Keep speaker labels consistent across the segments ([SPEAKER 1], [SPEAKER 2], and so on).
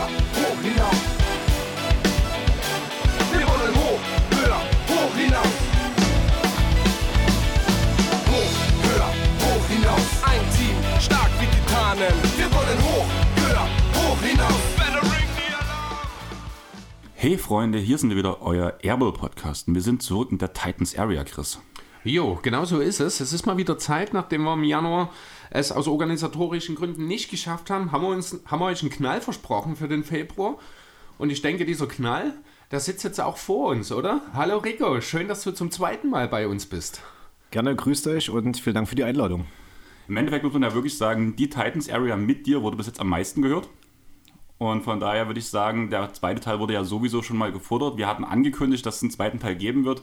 [SPEAKER 1] höher, hoch hinaus. Wir wollen hoch, höher, hoch hinaus. Hoch, höher, hoch hinaus.
[SPEAKER 2] Ein Team, stark wie Titanen.
[SPEAKER 1] Wir wollen hoch, höher, hoch
[SPEAKER 2] alarm.
[SPEAKER 3] Hey Freunde, hier sind wir wieder, euer Airball Podcast. Und wir sind zurück in der Titans Area, Chris.
[SPEAKER 4] Jo, genau so ist es. Es ist mal wieder Zeit, nachdem wir im Januar es aus organisatorischen Gründen nicht geschafft haben, haben wir, uns, haben wir euch einen Knall versprochen für den Februar. Und ich denke, dieser Knall, der sitzt jetzt auch vor uns, oder? Hallo Rico, schön, dass du zum zweiten Mal bei uns bist.
[SPEAKER 5] Gerne grüßt euch und vielen Dank für die Einladung.
[SPEAKER 3] Im Endeffekt muss man ja wirklich sagen, die Titans Area mit dir wurde bis jetzt am meisten gehört. Und von daher würde ich sagen, der zweite Teil wurde ja sowieso schon mal gefordert. Wir hatten angekündigt, dass es einen zweiten Teil geben wird.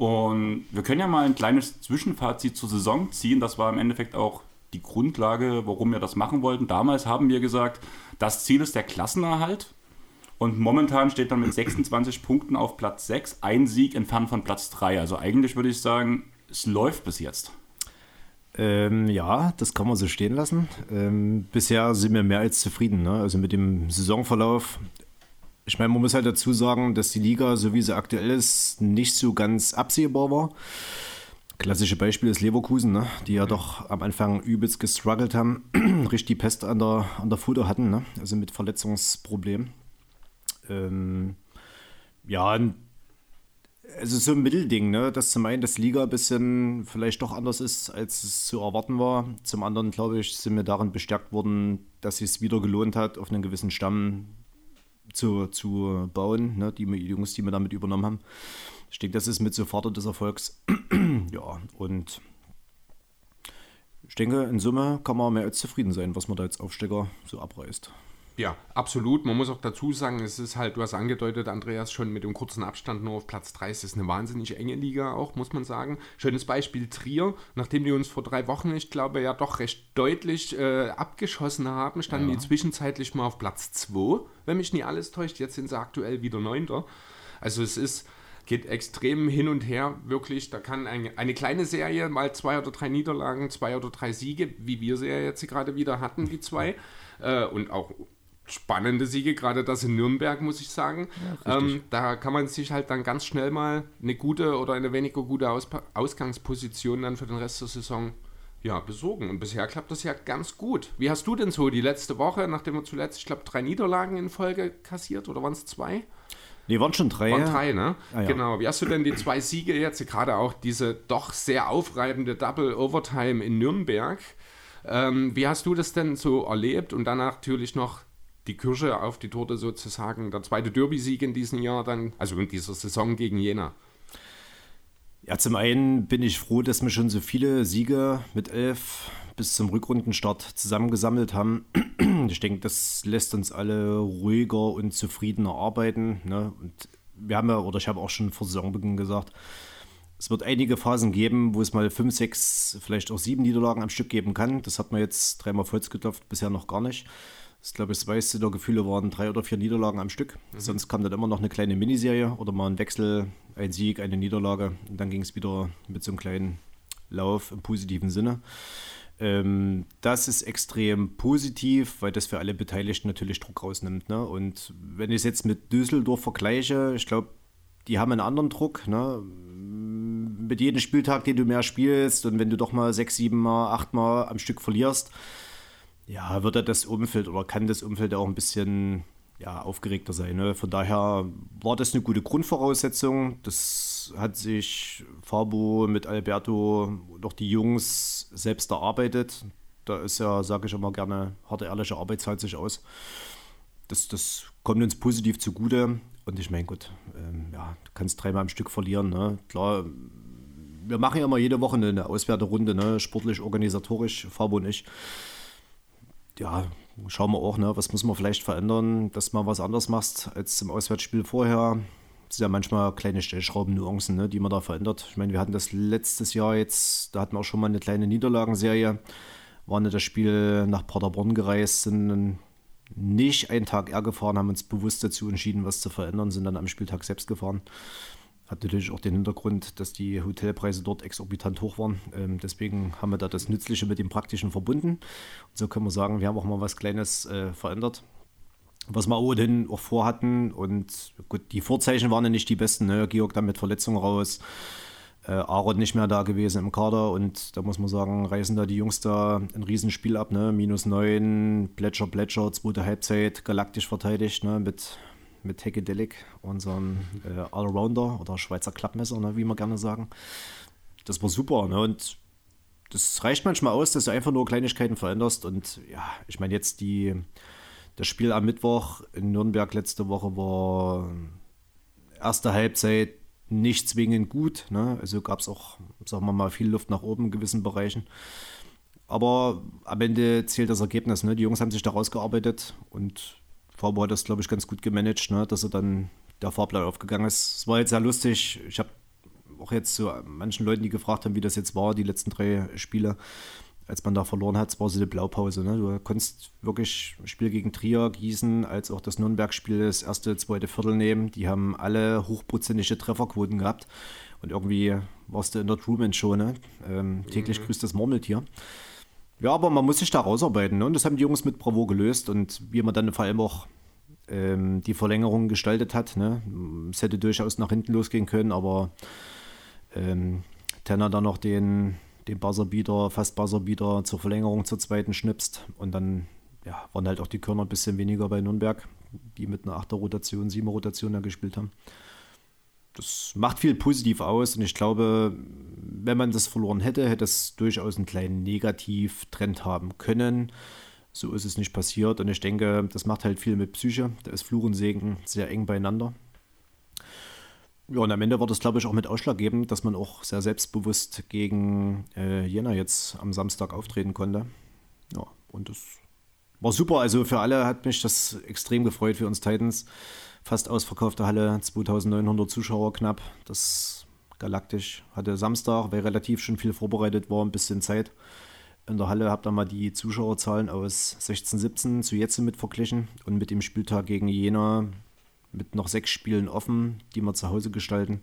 [SPEAKER 3] Und wir können ja mal ein kleines Zwischenfazit zur Saison ziehen. Das war im Endeffekt auch die Grundlage, warum wir das machen wollten. Damals haben wir gesagt, das Ziel ist der Klassenerhalt. Und momentan steht dann mit 26 Punkten auf Platz 6, ein Sieg entfernt von Platz 3. Also eigentlich würde ich sagen, es läuft bis jetzt.
[SPEAKER 5] Ähm, ja, das kann man so stehen lassen. Ähm, bisher sind wir mehr als zufrieden. Ne? Also mit dem Saisonverlauf. Ich meine, man muss halt dazu sagen, dass die Liga, so wie sie aktuell ist, nicht so ganz absehbar war. Klassische Beispiel ist Leverkusen, ne? die ja doch am Anfang übelst gestruggelt haben, richtig die Pest an der, an der Futter hatten, ne? also mit Verletzungsproblemen. Ähm, ja, also so ein Mittelding, ne? dass zum einen das Liga ein bisschen vielleicht doch anders ist, als es zu erwarten war. Zum anderen, glaube ich, sind wir darin bestärkt worden, dass es wieder gelohnt hat, auf einen gewissen Stamm zu, zu bauen, ne? die, die Jungs, die wir damit übernommen haben. Ich denke, das ist mit so Vater des Erfolgs. ja, und ich denke, in Summe kann man mehr als zufrieden sein, was man da als Aufstecker so abreißt.
[SPEAKER 4] Ja, absolut. Man muss auch dazu sagen, es ist halt, du hast angedeutet, Andreas, schon mit dem kurzen Abstand nur auf Platz 3. Es ist eine wahnsinnig enge Liga auch, muss man sagen. Schönes Beispiel Trier, nachdem die uns vor drei Wochen, ich glaube, ja doch recht deutlich äh, abgeschossen haben, standen
[SPEAKER 5] Ja.
[SPEAKER 4] die zwischenzeitlich mal auf Platz 2, wenn mich nie alles täuscht. Jetzt sind sie aktuell wieder Neunter. Also es ist, geht extrem hin und her, wirklich. Da kann ein, eine kleine Serie mal zwei oder drei Niederlagen, zwei oder drei Siege, wie wir sie ja jetzt gerade wieder hatten, die zwei. Äh, und auch spannende Siege, gerade das in Nürnberg, muss ich sagen. ähm, da kann man sich halt dann ganz schnell mal eine gute oder eine weniger gute Auspa Ausgangsposition dann für den Rest der Saison ja, besorgen. Und bisher klappt das ja ganz gut. Wie hast du denn so die letzte Woche, nachdem wir zuletzt, ich glaube, drei Niederlagen in Folge kassiert oder waren es zwei?
[SPEAKER 5] Nee, waren schon drei.
[SPEAKER 4] Waren drei, ne?
[SPEAKER 5] Ah, ja.
[SPEAKER 4] Genau. Wie hast du denn die zwei Siege jetzt, gerade auch diese doch sehr aufreibende Double Overtime in Nürnberg? Ähm, wie hast du das denn so erlebt? Und dann natürlich noch die Kirsche auf die Torte sozusagen, der zweite Derby-Sieg in diesem Jahr dann, also in dieser Saison gegen Jena.
[SPEAKER 5] Ja, zum einen bin ich froh, dass wir schon so viele Siege mit elf bis zum Rückrundenstart zusammengesammelt haben. Ich denke, das lässt uns alle ruhiger und zufriedener arbeiten. Ne? Und wir haben ja, oder ich habe auch schon vor Saisonbeginn gesagt, es wird einige Phasen geben, wo es mal fünf, sechs, vielleicht auch sieben Niederlagen am Stück geben kann. Das hat man jetzt dreimal geklopft, bisher noch gar nicht. Das glaube ich, das meiste der Gefühle waren drei oder vier Niederlagen am Stück. Sonst kam dann immer noch eine kleine Miniserie oder mal ein Wechsel, ein Sieg, eine Niederlage. Und dann ging es wieder mit so einem kleinen Lauf im positiven Sinne. Ähm, das ist extrem positiv, weil das für alle Beteiligten natürlich Druck rausnimmt. Ne? Und wenn ich es jetzt mit Düsseldorf vergleiche, ich glaube, die haben einen anderen Druck. Ne? Mit jedem Spieltag, den du mehr spielst und wenn du doch mal sechs, sieben Mal, acht Mal am Stück verlierst, ja, wird ja das Umfeld oder kann das Umfeld auch ein bisschen ja, aufgeregter sein. Ne? Von daher war das eine gute Grundvoraussetzung. Das hat sich Fabo mit Alberto und auch die Jungs selbst erarbeitet. Da ist ja, sage ich immer gerne, harte, ehrliche Arbeit zahlt sich aus. Das, das kommt uns positiv zugute. Und ich meine, gut, ähm, ja, du kannst dreimal am Stück verlieren. Ne? Klar, wir machen ja immer jede Woche eine Auswerterunde, ne? sportlich, organisatorisch, Fabo und ich ja, schauen wir auch, ne, was muss man vielleicht verändern, dass man was anders machst als im Auswärtsspiel vorher. Das sind ja manchmal kleine Stellschrauben, Nuancen, ne, die man da verändert. Ich meine, wir hatten das letztes Jahr jetzt, da hatten wir auch schon mal eine kleine Niederlagenserie, waren in das Spiel nach Paderborn gereist, sind nicht einen Tag eher gefahren, haben uns bewusst dazu entschieden, was zu verändern, sind dann am Spieltag selbst gefahren. Hat natürlich auch den Hintergrund, dass die Hotelpreise dort exorbitant hoch waren. Ähm, deswegen haben wir da das Nützliche mit dem Praktischen verbunden. Und so können wir sagen, wir haben auch mal was Kleines äh, verändert. was wir ohnehin auch vorhatten. Und gut, die Vorzeichen waren ja nicht die besten. Ne? Georg dann mit Verletzung raus. Äh, Aaron nicht mehr da gewesen im Kader und da muss man sagen, reißen da die Jungs da ein Riesenspiel ab, ne? Minus 9, Plätscher, Plätscher, zweite Halbzeit, galaktisch verteidigt, ne? Mit, mit Heckedelic, unserem äh, Allrounder oder Schweizer Klappmesser, ne? wie wir gerne sagen. Das war super, ne? Und das reicht manchmal aus, dass du einfach nur Kleinigkeiten veränderst. Und ja, ich meine, jetzt die, das Spiel am Mittwoch in Nürnberg letzte Woche war erste Halbzeit nicht zwingend gut. Ne? Also gab es auch, sagen wir mal, viel Luft nach oben in gewissen Bereichen. Aber am Ende zählt das Ergebnis. Ne? Die Jungs haben sich da rausgearbeitet und Fabo hat das, glaube ich, ganz gut gemanagt, ne? dass er dann der Fahrplan aufgegangen ist. Es war jetzt sehr lustig. Ich habe auch jetzt zu manchen Leuten, die gefragt haben, wie das jetzt war, die letzten drei Spiele, als man da verloren hat, es war so eine Blaupause. Ne? Du konntest wirklich Spiel gegen Trier, Gießen, als auch das Nürnberg-Spiel das erste, zweite Viertel nehmen. Die haben alle hochprozentige Trefferquoten gehabt. Und irgendwie warst du in der Truman-Show, ne? Ähm, täglich mhm. grüßt das Murmeltier. Ja, aber man muss sich da rausarbeiten. Ne? Und das haben die Jungs mit Bravo gelöst. Und wie man dann vor allem auch ähm, die Verlängerung gestaltet hat. Ne? Es hätte durchaus nach hinten losgehen können, aber ähm, Tenner dann noch den, den Buzzerbeater, fast Buzzerbeater zur Verlängerung zur zweiten schnipst und dann ja, waren halt auch die Körner ein bisschen weniger bei Nürnberg, die mit einer 8er Rotation, 7er Rotation da gespielt haben. Das macht viel positiv aus und ich glaube, wenn man das verloren hätte, hätte es durchaus einen kleinen Negativtrend haben können. So ist es nicht passiert und ich denke, das macht halt viel mit Psyche. Da ist Fluch und Segen sehr eng beieinander. Ja, und am Ende war das, glaube ich, auch mit ausschlaggebend, dass man auch sehr selbstbewusst gegen äh, Jena jetzt am Samstag auftreten konnte. Ja, und das war super. Also für alle hat mich das extrem gefreut, für uns Titans. Fast ausverkaufte Halle, 2900 Zuschauer knapp. Das galaktisch hatte Samstag, weil relativ schon viel vorbereitet war, ein bisschen Zeit. In der Halle habt ihr mal die Zuschauerzahlen aus 16, 17 zu jetzt mit verglichen und mit dem Spieltag gegen Jena mit noch sechs Spielen offen, die wir zu Hause gestalten,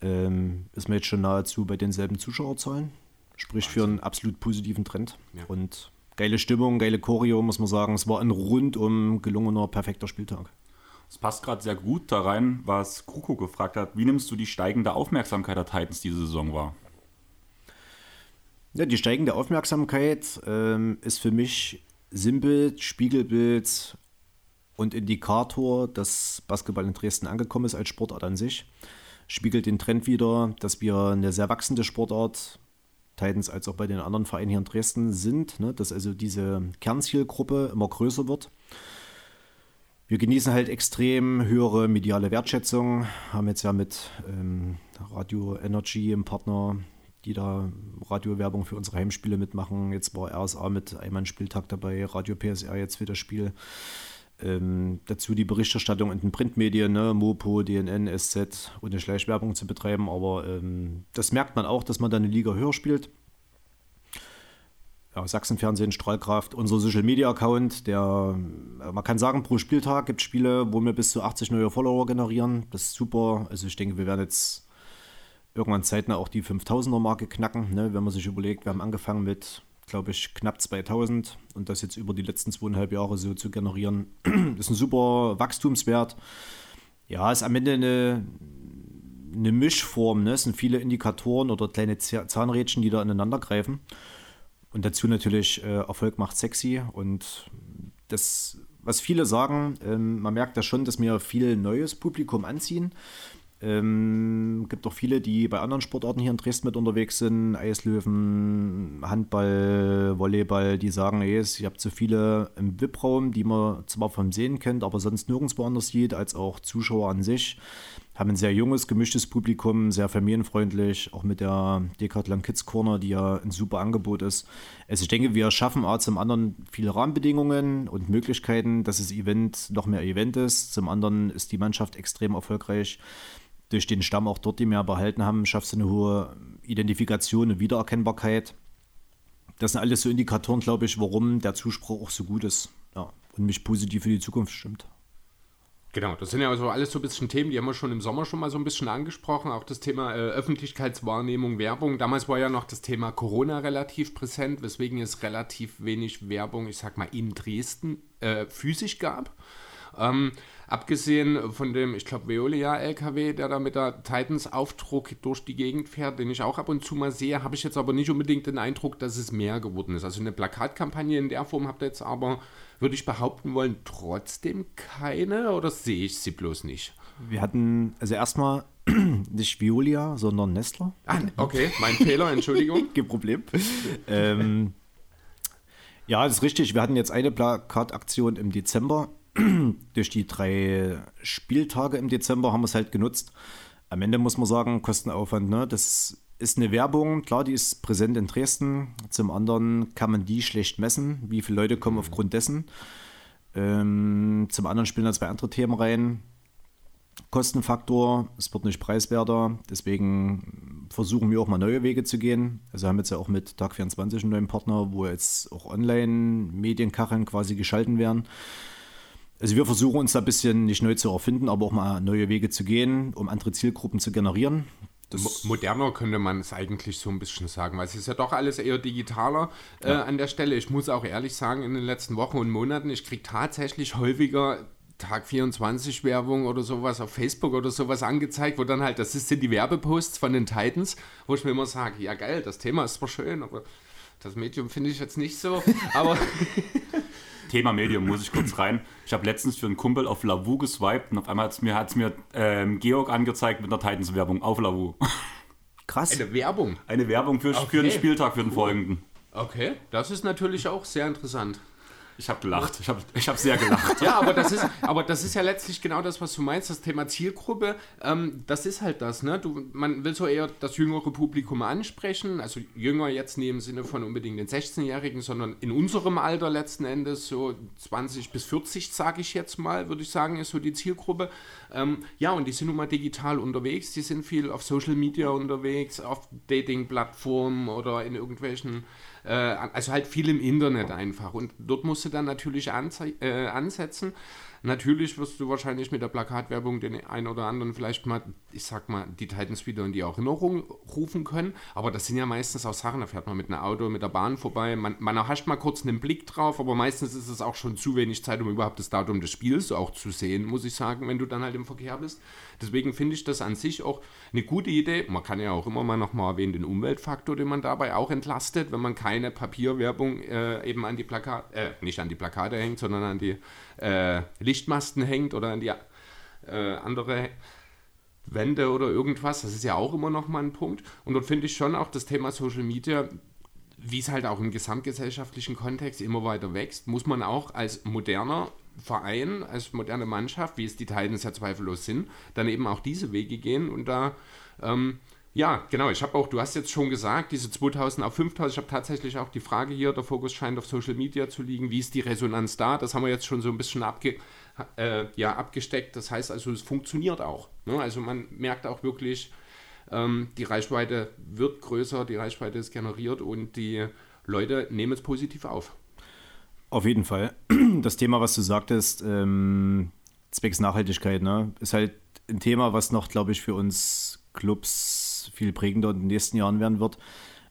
[SPEAKER 5] ähm, ist man jetzt schon nahezu bei denselben Zuschauerzahlen. Sprich Wahnsinn. für einen absolut positiven Trend. Ja. Und geile Stimmung, geile Choreo, muss man sagen. Es war ein rundum gelungener, perfekter Spieltag.
[SPEAKER 3] Es passt gerade sehr gut da rein, was Kruko gefragt hat. Wie nimmst du die steigende Aufmerksamkeit der Titans diese Saison wahr?
[SPEAKER 5] Ja, die steigende Aufmerksamkeit ähm, ist für mich simpel, Spiegelbild und Indikator, dass Basketball in Dresden angekommen ist als Sportart an sich. Spiegelt den Trend wieder, dass wir eine sehr wachsende Sportart, Titans als auch bei den anderen Vereinen hier in Dresden sind, ne? dass also diese Kernzielgruppe immer größer wird. Wir genießen halt extrem höhere mediale Wertschätzung, haben jetzt ja mit ähm, Radio Energy im Partner, die da Radiowerbung für unsere Heimspiele mitmachen. Jetzt war RSA mit einem Spieltag dabei, Radio PSR jetzt das Spiel. Ähm, dazu die Berichterstattung in den Printmedien, ne, Mopo, DNN, SZ, ohne Schleichwerbung zu betreiben. Aber ähm, das merkt man auch, dass man da eine Liga höher spielt. Ja, Sachsenfernsehen, Strahlkraft, unser Social Media Account, der, äh, man kann sagen, pro Spieltag gibt es Spiele, wo wir bis zu 80 neue Follower generieren. Das ist super. Also ich denke, wir werden jetzt irgendwann zeitnah auch die 5000er Marke knacken, ne, wenn man sich überlegt, wir haben angefangen mit glaube ich, knapp 2000 und das jetzt über die letzten zweieinhalb Jahre so zu generieren, ist ein super Wachstumswert. Ja, ist am Ende eine, eine Mischform. Ne? Es sind viele Indikatoren oder kleine Zahnrädchen, die da ineinander greifen. Und dazu natürlich äh, Erfolg macht sexy. Und das, was viele sagen, ähm, man merkt ja schon, dass wir viel neues Publikum anziehen. Ähm, gibt auch viele, die bei anderen Sportarten hier in Dresden mit unterwegs sind, Eislöwen, Handball, Volleyball, die sagen, ey, ihr habt so viele im VIP-Raum, die man zwar vom Sehen kennt, aber sonst nirgendwo anders sieht, als auch Zuschauer an sich. Haben ein sehr junges, gemischtes Publikum, sehr familienfreundlich, auch mit der Decathlon Kids Corner, die ja ein super Angebot ist. Also ich denke, wir schaffen A zum anderen viele Rahmenbedingungen und Möglichkeiten, dass das Event noch mehr Event ist. Zum anderen ist die Mannschaft extrem erfolgreich durch den Stamm auch dort, die mehr behalten haben, schaffst du eine hohe Identifikation und Wiedererkennbarkeit. Das sind alles so Indikatoren, glaube ich, warum der Zuspruch auch so gut ist ja, und mich positiv für die Zukunft stimmt.
[SPEAKER 4] Genau, das sind ja also alles so ein bisschen Themen, die haben wir schon im Sommer schon mal so ein bisschen angesprochen. Auch das Thema äh, Öffentlichkeitswahrnehmung, Werbung. Damals war ja noch das Thema Corona relativ präsent, weswegen es relativ wenig Werbung, ich sag mal, in Dresden äh, physisch gab. Ähm, abgesehen von dem, ich glaube, Veolia-LKW, der da mit der Titans-Aufdruck durch die Gegend fährt, den ich auch ab und zu mal sehe, habe ich jetzt aber nicht unbedingt den Eindruck, dass es mehr geworden ist. Also eine Plakatkampagne in der Form habt ihr jetzt aber, würde ich behaupten wollen, trotzdem keine oder sehe ich sie bloß nicht?
[SPEAKER 5] Wir hatten, also erstmal nicht Violia, sondern Nestler.
[SPEAKER 4] Ah, okay, mein Fehler, Entschuldigung.
[SPEAKER 5] Kein Problem. ähm, ja, das ist richtig. Wir hatten jetzt eine Plakataktion im Dezember. Durch die drei Spieltage im Dezember haben wir es halt genutzt. Am Ende muss man sagen, Kostenaufwand, ne? Das ist eine Werbung, klar, die ist präsent in Dresden. Zum anderen kann man die schlecht messen, wie viele Leute kommen aufgrund dessen. Ähm, zum anderen spielen da zwei andere Themen rein. Kostenfaktor, es wird nicht preiswerter, deswegen versuchen wir auch mal neue Wege zu gehen. Also haben jetzt ja auch mit Tag 24 einen neuen Partner, wo jetzt auch Online-Medienkacheln quasi geschalten werden. Also wir versuchen uns da ein bisschen nicht neu zu erfinden, aber auch mal neue Wege zu gehen, um andere Zielgruppen zu generieren.
[SPEAKER 4] Mo- Moderner könnte man es eigentlich so ein bisschen sagen, weil es ist ja doch alles eher digitaler äh, an der Stelle. Ich muss auch ehrlich sagen, in den letzten Wochen und Monaten, ich kriege tatsächlich häufiger Tag 24 Werbung oder sowas auf Facebook oder sowas angezeigt, wo dann halt, das sind die Werbeposts von den Titans, wo ich mir immer sage, ja geil, das Thema ist zwar schön, aber das Medium finde ich jetzt nicht so. Aber
[SPEAKER 3] Thema Medium muss ich kurz rein. Ich habe letztens für einen Kumpel auf Lavu geswiped und auf einmal hat es mir, hat's mir ähm, Georg angezeigt mit einer Titans-Werbung auf Lavu.
[SPEAKER 5] Krass.
[SPEAKER 4] eine Werbung.
[SPEAKER 3] Eine Werbung für, für
[SPEAKER 4] Okay.
[SPEAKER 3] den Spieltag, für den folgenden.
[SPEAKER 4] Okay, das ist natürlich auch sehr interessant.
[SPEAKER 3] Ich habe gelacht. Ich habe ich hab sehr gelacht.
[SPEAKER 4] Ja, aber das, ist, aber das ist ja letztlich genau das, was du meinst, das Thema Zielgruppe. Ähm, das ist halt das, ne? Du, man will so eher das jüngere Publikum ansprechen, also jünger jetzt nicht im Sinne von unbedingt den 16-Jährigen, sondern in unserem Alter letzten Endes, so 20 bis 40, sage ich jetzt mal, würde ich sagen, ist so die Zielgruppe. Ähm, ja, und die sind nun mal digital unterwegs, die sind viel auf Social Media unterwegs, auf Dating-Plattformen oder in irgendwelchen äh, also halt viel im Internet einfach. Und dort musst du dann natürlich äh, ansetzen. Natürlich wirst du wahrscheinlich mit der Plakatwerbung den einen oder anderen vielleicht mal, ich sag mal, die Titans wieder in die Erinnerung rufen können. Aber das sind ja meistens auch Sachen, da fährt man mit einem Auto, mit der Bahn vorbei. Man, man erhascht mal kurz einen Blick drauf, aber meistens ist es auch schon zu wenig Zeit, um überhaupt das Datum des Spiels auch zu sehen, muss ich sagen, wenn du dann halt im Verkehr bist. Deswegen finde ich das an sich auch eine gute Idee. Man kann ja auch immer mal nochmal erwähnen, den Umweltfaktor, den man dabei auch entlastet, wenn man keine Papierwerbung äh, eben an die Plakate, äh, nicht an die Plakate hängt, sondern an die äh, Lichtmasten hängt oder an die äh, andere Wände oder irgendwas. Das ist ja auch immer nochmal ein Punkt. Und dort finde ich schon auch das Thema Social Media wie es halt auch im gesamtgesellschaftlichen Kontext immer weiter wächst, muss man auch als moderner Verein, als moderne Mannschaft, wie es die Titans ja zweifellos sind, dann eben auch diese Wege gehen und da, ähm, ja, genau, ich habe auch, du hast jetzt schon gesagt, diese 2000 auf 5000, ich habe tatsächlich auch die Frage hier, der Fokus scheint auf Social Media zu liegen, wie ist die Resonanz da? Das haben wir jetzt schon so ein bisschen abge, äh, ja, abgesteckt, das heißt also, es funktioniert auch. Ne? Also man merkt auch wirklich, ähm, die Reichweite wird größer, die Reichweite ist generiert und die Leute nehmen es positiv auf.
[SPEAKER 5] Auf jeden Fall. Das Thema, was du sagtest, ähm, zwecks Nachhaltigkeit, ne, ist halt ein Thema, was noch, glaube ich, für uns Clubs viel prägender in den nächsten Jahren werden wird.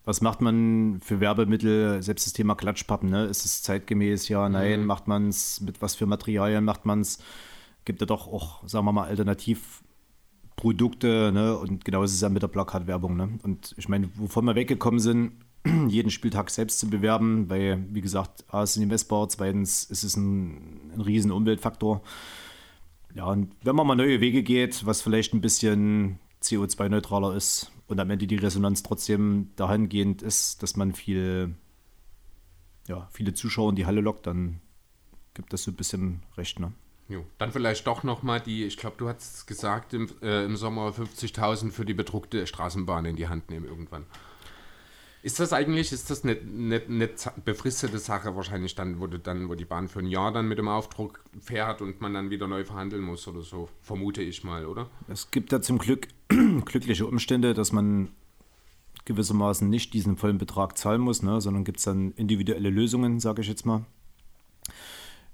[SPEAKER 5] Was macht man für Werbemittel? Selbst das Thema Klatschpappen, ne? Ist es zeitgemäß? Ja, nein. Macht man es mit was für Materialien? Macht man es? Gibt ja doch auch, sagen wir mal, Alternativprodukte, ne? Und genau ist es ja mit der Plakatwerbung, ne? Und ich meine, wovon wir weggekommen sind, jeden Spieltag selbst zu bewerben, weil, wie gesagt, A, ist messbar, zweitens ist es ein, ein riesen Umweltfaktor. Ja, und wenn man mal neue Wege geht, was vielleicht ein bisschen CO2-neutraler ist und am Ende die Resonanz trotzdem dahingehend ist, dass man viel, ja, viele Zuschauer in die Halle lockt, dann gibt das so ein bisschen recht, ne?
[SPEAKER 4] Jo. Dann vielleicht doch nochmal die, ich glaube, du hast es gesagt, im, äh, im Sommer 50.000 für die bedruckte Straßenbahn in die Hand nehmen irgendwann. Ist das eigentlich, ist das eine, eine, eine za- befristete Sache wahrscheinlich dann, wo dann, wo die Bahn für ein Jahr dann mit dem Aufdruck fährt und man dann wieder neu verhandeln muss oder so, vermute ich mal, oder?
[SPEAKER 5] Es gibt ja zum Glück glückliche Umstände, dass man gewissermaßen nicht diesen vollen Betrag zahlen muss, ne, sondern gibt es dann individuelle Lösungen, sage ich jetzt mal.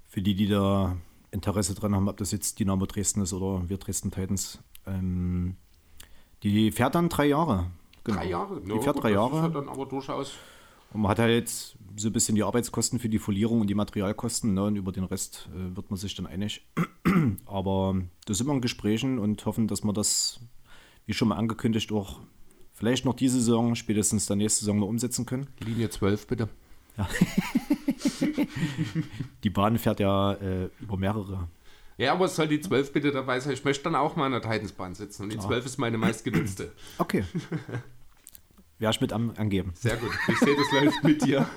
[SPEAKER 5] Für die, die da Interesse dran haben, ob das jetzt Dynamo Dresden ist oder wir Dresden Titans. Ähm, die fährt dann drei Jahre. Genau.
[SPEAKER 4] Drei Jahre?
[SPEAKER 5] Die fährt drei
[SPEAKER 4] ist ja
[SPEAKER 5] Jahre.
[SPEAKER 4] dann aber durchaus
[SPEAKER 5] Und man hat halt so ein bisschen die Arbeitskosten für die Folierung und die Materialkosten. Ne? Und über den Rest äh, wird man sich dann einig. Aber da sind wir in Gesprächen und hoffen, dass wir das, wie schon mal angekündigt, auch vielleicht noch diese Saison, spätestens der nächste Saison noch umsetzen können.
[SPEAKER 4] Linie 12 bitte.
[SPEAKER 5] Die Bahn fährt ja äh, über mehrere.
[SPEAKER 4] Ja, aber es soll die 12 bitte dabei sein. Ich möchte dann auch mal in der Titansbahn sitzen. Und die 12 ist meine meistgenutzte.
[SPEAKER 5] Okay. Ich mit am, angeben.
[SPEAKER 4] Sehr gut. Ich sehe, das läuft mit dir.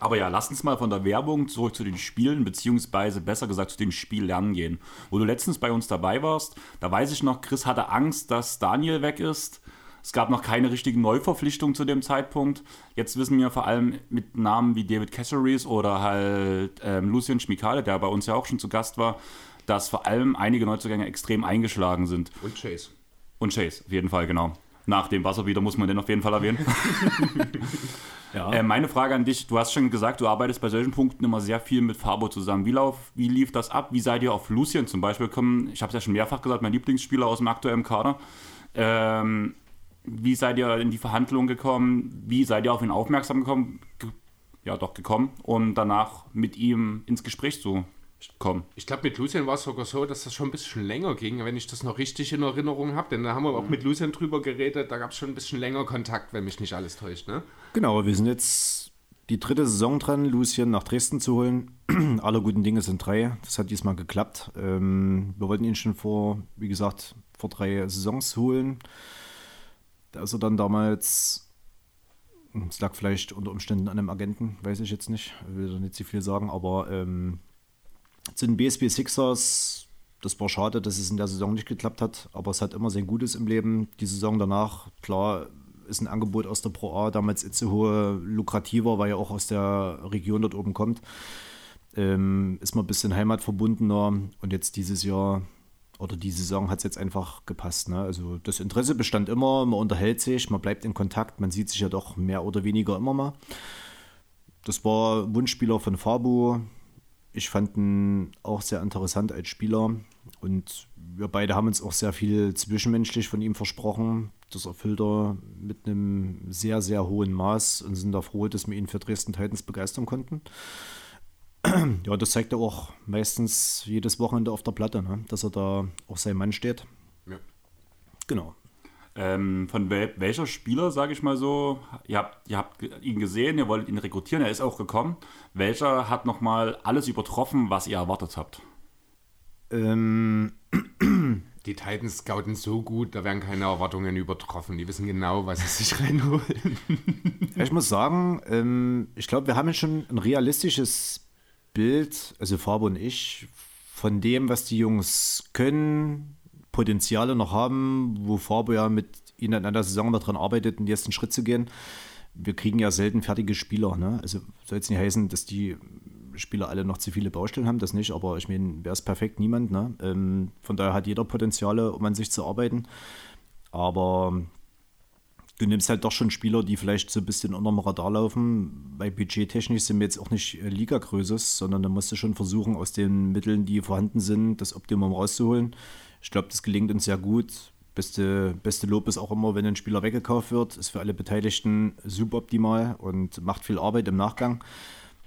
[SPEAKER 3] Aber ja, lass uns mal von der Werbung zurück zu den Spielen, beziehungsweise besser gesagt zu den Spiellernen gehen. Wo du letztens bei uns dabei warst, da weiß ich noch, Chris hatte Angst, dass Daniel weg ist. Es gab noch keine richtigen Neuverpflichtungen zu dem Zeitpunkt. Jetzt wissen wir vor allem mit Namen wie David Caceres oder halt ähm, Lucien Schmikale, der bei uns ja auch schon zu Gast war, dass vor allem einige Neuzugänge extrem eingeschlagen sind.
[SPEAKER 4] Und Chase.
[SPEAKER 3] Und Chase, auf jeden Fall, genau. Nach dem Wasser wieder muss man den auf jeden Fall erwähnen.
[SPEAKER 5] Ja.
[SPEAKER 3] Äh, meine Frage an dich, du hast schon gesagt, du arbeitest bei solchen Punkten immer sehr viel mit Fabo zusammen. Wie, lauf, wie lief das ab? Wie seid ihr auf Lucien zum Beispiel gekommen? Ich habe es ja schon mehrfach gesagt, mein Lieblingsspieler aus dem aktuellen Kader. Ähm, wie seid ihr in die Verhandlungen gekommen? Wie seid ihr auf ihn aufmerksam gekommen? Ge ja, doch gekommen, um danach mit ihm ins Gespräch zu kommen.
[SPEAKER 4] Ich glaube, mit Lucien war es sogar so, dass das schon ein bisschen länger ging, wenn ich das noch richtig in Erinnerung habe. Denn da haben wir auch mit Lucien drüber geredet. Da gab es schon ein bisschen länger Kontakt, wenn mich nicht alles täuscht. Ne?
[SPEAKER 5] Genau, wir sind jetzt die dritte Saison dran, Lucien nach Dresden zu holen. Alle guten Dinge sind drei. Das hat diesmal geklappt. Ähm, wir wollten ihn schon vor, wie gesagt, vor drei Saisons holen. Da ist er dann damals, es lag vielleicht unter Umständen an einem Agenten, weiß ich jetzt nicht, ich will da nicht zu viel sagen, aber ähm, zu den BSB Sixers, das war schade, dass es in der Saison nicht geklappt hat, aber es hat immer sein Gutes im Leben. Die Saison danach, klar, ist ein Angebot aus der Pro A damals Itzehoe lukrativer, weil er auch aus der Region dort oben kommt. Ähm, ist man ein bisschen heimatverbundener und jetzt dieses Jahr oder die Saison hat es jetzt einfach gepasst. Ne? Also das Interesse bestand immer, man unterhält sich, man bleibt in Kontakt, man sieht sich ja doch mehr oder weniger immer mal. Das war Wunschspieler von Fabo. Ich fand ihn auch sehr interessant als Spieler und wir beide haben uns auch sehr viel zwischenmenschlich von ihm versprochen. Das erfüllt er mit einem sehr, sehr hohen Maß und sind da froh, dass wir ihn für Dresden Titans begeistern konnten. Ja, das zeigt er auch meistens jedes Wochenende auf der Platte, ne? dass er da auch sein Mann steht.
[SPEAKER 4] Ja.
[SPEAKER 5] Genau.
[SPEAKER 3] Ähm, von wel welcher Spieler, sage ich mal so, ihr habt, ihr habt ihn gesehen, ihr wolltet ihn rekrutieren, er ist auch gekommen. Welcher hat nochmal alles übertroffen, was ihr erwartet habt?
[SPEAKER 5] Ähm,
[SPEAKER 4] Die Titans scouten so gut, da werden keine Erwartungen übertroffen. Die wissen genau, was sie sich reinholen.
[SPEAKER 5] ich muss sagen, ähm, ich glaube, wir haben jetzt schon ein realistisches Bild, also Fabo und ich, von dem, was die Jungs können, Potenziale noch haben, wo Fabo ja mit ihnen an der Saison daran arbeitet, den ersten Schritt zu gehen. Wir kriegen ja selten fertige Spieler. Ne? Also soll jetzt nicht heißen, dass die Spieler alle noch zu viele Baustellen haben, das nicht, aber ich meine, wer ist perfekt? Niemand. Ne? Ähm, von daher hat jeder Potenziale, um an sich zu arbeiten. Aber du nimmst halt doch schon Spieler, die vielleicht so ein bisschen unterm Radar laufen. Bei budgettechnisch sind wir jetzt auch nicht äh, Ligagrößes, sondern da musst du schon versuchen, aus den Mitteln, die vorhanden sind, das Optimum rauszuholen. Ich glaube, das gelingt uns sehr gut. Beste, beste Lob ist auch immer, wenn ein Spieler weggekauft wird, ist für alle Beteiligten suboptimal und macht viel Arbeit im Nachgang.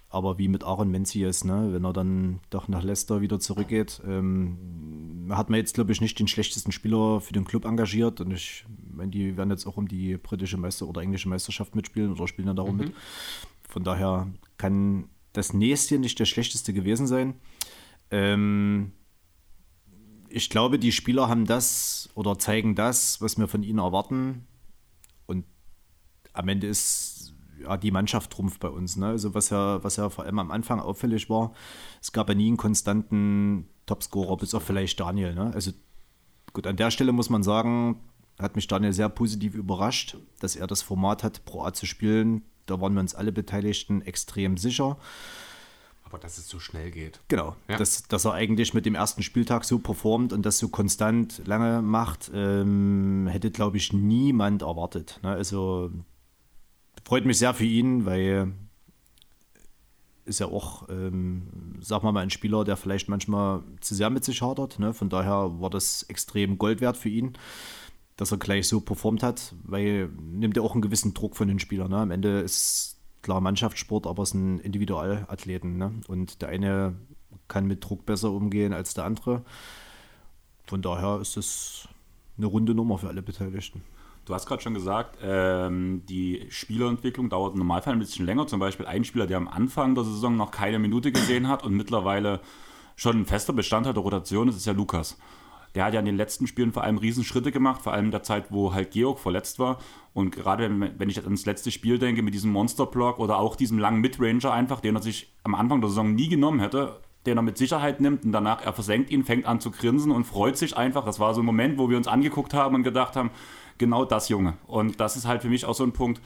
[SPEAKER 5] Aber wie mit Aaron Menzies, ne? wenn er dann doch nach Leicester wieder zurückgeht, ähm, hat man jetzt, glaube ich, nicht den schlechtesten Spieler für den Club engagiert. Und ich meine, die werden jetzt auch um die britische Meister- oder englische Meisterschaft mitspielen oder spielen dann darum mit. Von daher kann das nächste nicht der schlechteste gewesen sein. Ähm, ich glaube, die Spieler haben das oder zeigen das, was wir von ihnen erwarten. Und am Ende ist ja, die Mannschaft trumpft bei uns. Ne? Also was ja, was ja vor allem am Anfang auffällig war, es gab ja nie einen konstanten Topscorer, bis auf vielleicht Daniel. Ne? Also gut, an der Stelle muss man sagen, hat mich Daniel sehr positiv überrascht, dass er das Format hat, Pro A zu spielen. Da waren wir uns alle Beteiligten extrem sicher.
[SPEAKER 4] Aber dass es so schnell geht.
[SPEAKER 5] Genau,
[SPEAKER 4] Ja.
[SPEAKER 5] dass, dass er eigentlich mit dem ersten Spieltag so performt und das so konstant lange macht, ähm, hätte, glaube ich, niemand erwartet. Ne? Also freut mich sehr für ihn, weil ist ja auch, ähm, sag mal mal, ein Spieler, der vielleicht manchmal zu sehr mit sich hadert. Ne? Von daher war das extrem Gold wert für ihn. dass er gleich so performt hat, weil nimmt er auch einen gewissen Druck von den Spielern. Ne? Am Ende ist klar Mannschaftssport, aber es sind Individualathleten. Ne? Und der eine kann mit Druck besser umgehen als der andere. Von daher ist es eine runde Nummer für alle Beteiligten.
[SPEAKER 3] Du hast gerade schon gesagt, ähm, die Spielerentwicklung dauert im Normalfall ein bisschen länger. Zum Beispiel ein Spieler, der am Anfang der Saison noch keine Minute gesehen hat und mittlerweile schon ein fester Bestandteil der Rotation ist, ist ja Lukas. Der hat ja in den letzten Spielen vor allem Riesenschritte gemacht, vor allem in der Zeit, wo halt Georg verletzt war. Und gerade wenn, wenn ich jetzt ans letzte Spiel denke, mit diesem Monster-Block oder auch diesem langen Midranger einfach, den er sich am Anfang der Saison nie genommen hätte, den er mit Sicherheit nimmt und danach er versenkt ihn, fängt an zu grinsen und freut sich einfach. Das war so ein Moment, wo wir uns angeguckt haben und gedacht haben, genau das Junge. Und das ist halt für mich auch so ein Punkt,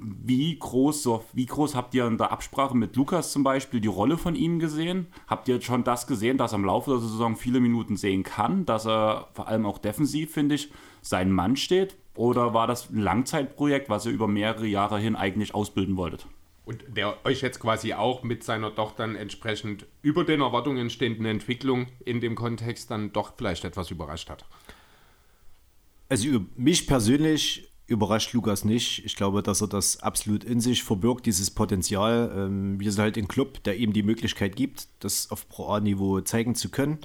[SPEAKER 3] wie groß, so, wie groß habt ihr in der Absprache mit Lukas zum Beispiel die Rolle von ihm gesehen? Habt ihr schon das gesehen, dass er im Laufe der Saison viele Minuten sehen kann, dass er vor allem auch defensiv, finde ich, sein Mann steht? Oder war das ein Langzeitprojekt, was ihr über mehrere Jahre hin eigentlich ausbilden wolltet?
[SPEAKER 4] Und der euch jetzt quasi auch mit seiner Tochter entsprechend über den Erwartungen stehenden Entwicklung in dem Kontext dann doch vielleicht etwas überrascht hat.
[SPEAKER 5] Also mich persönlich überrascht Lukas nicht. Ich glaube, dass er das absolut in sich verbirgt, dieses Potenzial. Ähm, wir sind halt ein Club, der ihm die Möglichkeit gibt, das auf Pro A-Niveau zeigen zu können.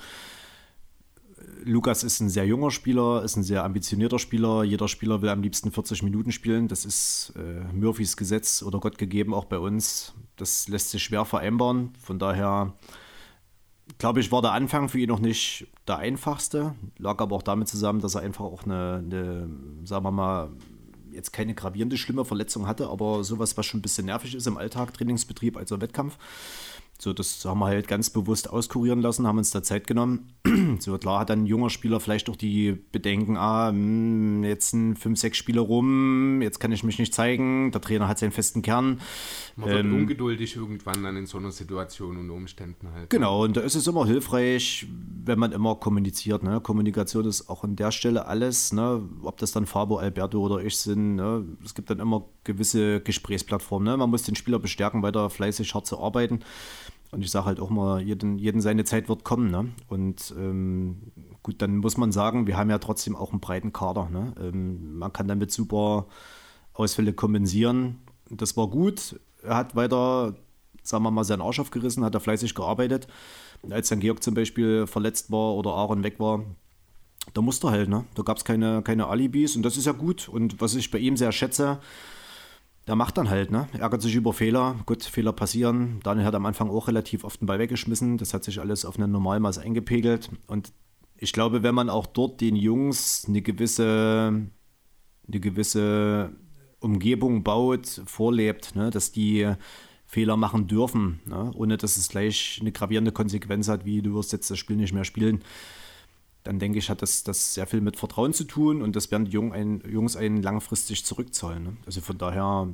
[SPEAKER 5] Lukas ist ein sehr junger Spieler, ist ein sehr ambitionierter Spieler. Jeder Spieler will am liebsten 40 Minuten spielen. Das ist äh, Murphys Gesetz oder Gott gegeben auch bei uns. Das lässt sich schwer vereinbaren. Von daher glaube ich, war der Anfang für ihn noch nicht der einfachste. Lag aber auch damit zusammen, dass er einfach auch eine, eine sagen wir mal, jetzt keine gravierende, schlimme Verletzung hatte, aber sowas, was schon ein bisschen nervig ist im Alltag, Trainingsbetrieb, also Wettkampf. So, das haben wir halt ganz bewusst auskurieren lassen, haben uns da Zeit genommen. so, klar hat dann ein junger Spieler vielleicht auch die Bedenken, ah, hm, jetzt sind fünf, sechs Spiele rum, jetzt kann ich mich nicht zeigen, der Trainer hat seinen festen Kern.
[SPEAKER 4] Man wird ähm, ungeduldig irgendwann dann in so einer Situation und Umständen halt.
[SPEAKER 5] Genau, und da ist es immer hilfreich, wenn man immer kommuniziert. Ne? Kommunikation ist auch an der Stelle alles, ne? ob das dann Fabo, Alberto oder ich sind. Ne? Es gibt dann immer gewisse Gesprächsplattformen. Ne? Man muss den Spieler bestärken, weiter fleißig hart zu arbeiten. Und ich sage halt auch mal, jeden, jeden seine Zeit wird kommen. Ne? Und ähm, gut, dann muss man sagen, wir haben ja trotzdem auch einen breiten Kader. Ne? Ähm, man kann damit super Ausfälle kompensieren. Das war gut. Er hat weiter, sagen wir mal, seinen Arsch aufgerissen, hat er fleißig gearbeitet. Als dann Georg zum Beispiel verletzt war oder Aaron weg war, da musste er halt. Ne? Da gab es keine, keine Alibis und das ist ja gut. Und was ich bei ihm sehr schätze, der macht dann halt, ne? Ärgert sich über Fehler. Gut, Fehler passieren. Daniel hat am Anfang auch relativ oft den Ball weggeschmissen. Das hat sich alles auf ein Normalmaß eingepegelt. Und ich glaube, wenn man auch dort den Jungs eine gewisse, eine gewisse Umgebung baut, vorlebt, ne? dass die Fehler machen dürfen, ne? ohne dass es gleich eine gravierende Konsequenz hat, wie du wirst jetzt das Spiel nicht mehr spielen dann denke ich, hat das, das sehr viel mit Vertrauen zu tun und das werden die Jung ein, Jungs einen langfristig zurückzahlen. Ne? Also von daher,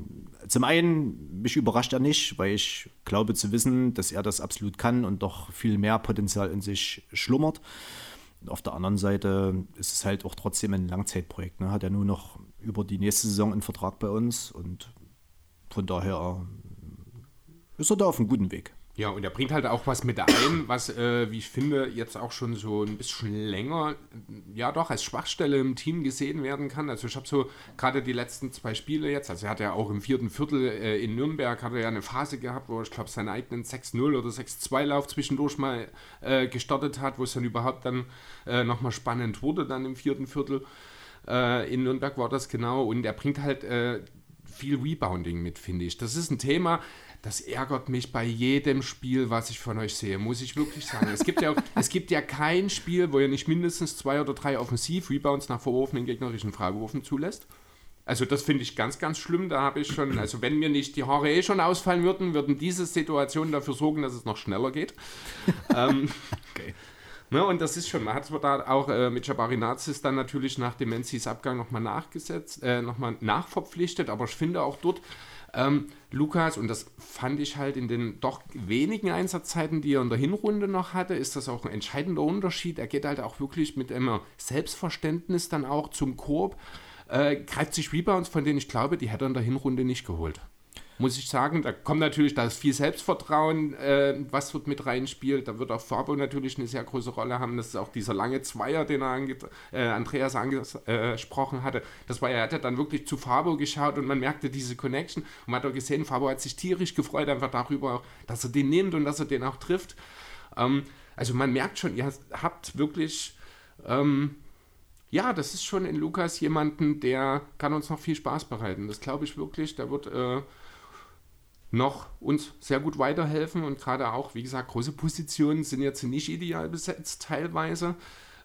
[SPEAKER 5] zum einen, mich überrascht er nicht, weil ich glaube zu wissen, dass er das absolut kann und doch viel mehr Potenzial in sich schlummert. Und auf der anderen Seite ist es halt auch trotzdem ein Langzeitprojekt. Ne? Hat er nur noch über die nächste Saison einen Vertrag bei uns und von daher ist er da auf einem guten Weg.
[SPEAKER 4] Ja, und er bringt halt auch was mit ein, was, äh, wie ich finde, jetzt auch schon so ein bisschen länger, ja doch, als Schwachstelle im Team gesehen werden kann. Also ich habe so gerade die letzten zwei Spiele jetzt, also er hat ja auch im vierten Viertel äh, in Nürnberg, hat er ja eine Phase gehabt, wo ich glaube seinen eigenen 6-0 oder 6-2-Lauf zwischendurch mal äh, gestartet hat, wo es dann überhaupt dann äh, nochmal spannend wurde, dann im vierten Viertel. Äh, in Nürnberg war das genau und er bringt halt äh, viel Rebounding mit, finde ich. Das ist ein Thema, das ärgert mich bei jedem Spiel, was ich von euch sehe, muss ich wirklich sagen. Es gibt ja, es gibt ja kein Spiel, wo ihr nicht mindestens zwei oder drei Offensiv-Rebounds nach verworfenen gegnerischen Freiwürfen zulässt. Also das finde ich ganz, ganz schlimm. Da habe ich schon, also wenn mir nicht die Haare eh schon ausfallen würden, würden diese Situationen dafür sorgen, dass es noch schneller geht. ähm, okay. Ne, und das ist schon, man hat zwar da auch äh, mit Jabari Nazis dann natürlich nach dem Menzis Abgang nochmal nachgesetzt, äh, nochmal nachverpflichtet, aber ich finde auch dort, ähm, Lukas, und das fand ich halt in den doch wenigen Einsatzzeiten, die er in der Hinrunde noch hatte, ist das auch ein entscheidender Unterschied. Er geht halt auch wirklich mit einem Selbstverständnis dann auch zum Korb, äh, greift sich Rebounds, von denen ich glaube, die hätte er in der Hinrunde nicht geholt. Muss ich sagen. Da kommt natürlich, da ist viel Selbstvertrauen, äh, was dort mit reinspielt. Da wird auch Fabo natürlich eine sehr große Rolle haben. Das ist auch dieser lange Zweier, den ange äh, Andreas angesprochen hatte. Das war, er hat ja dann wirklich zu Fabo geschaut und man merkte diese Connection. Und man hat auch gesehen, Fabo hat sich tierisch gefreut einfach darüber, dass er den nimmt und dass er den auch trifft. Ähm, also man merkt schon, ihr habt wirklich... Ähm, ja, das ist schon in Lukas jemanden, der kann uns noch viel Spaß bereiten. Das glaube ich wirklich. Der wird äh, noch uns sehr gut weiterhelfen und gerade auch, wie gesagt, große Positionen sind jetzt nicht ideal besetzt teilweise.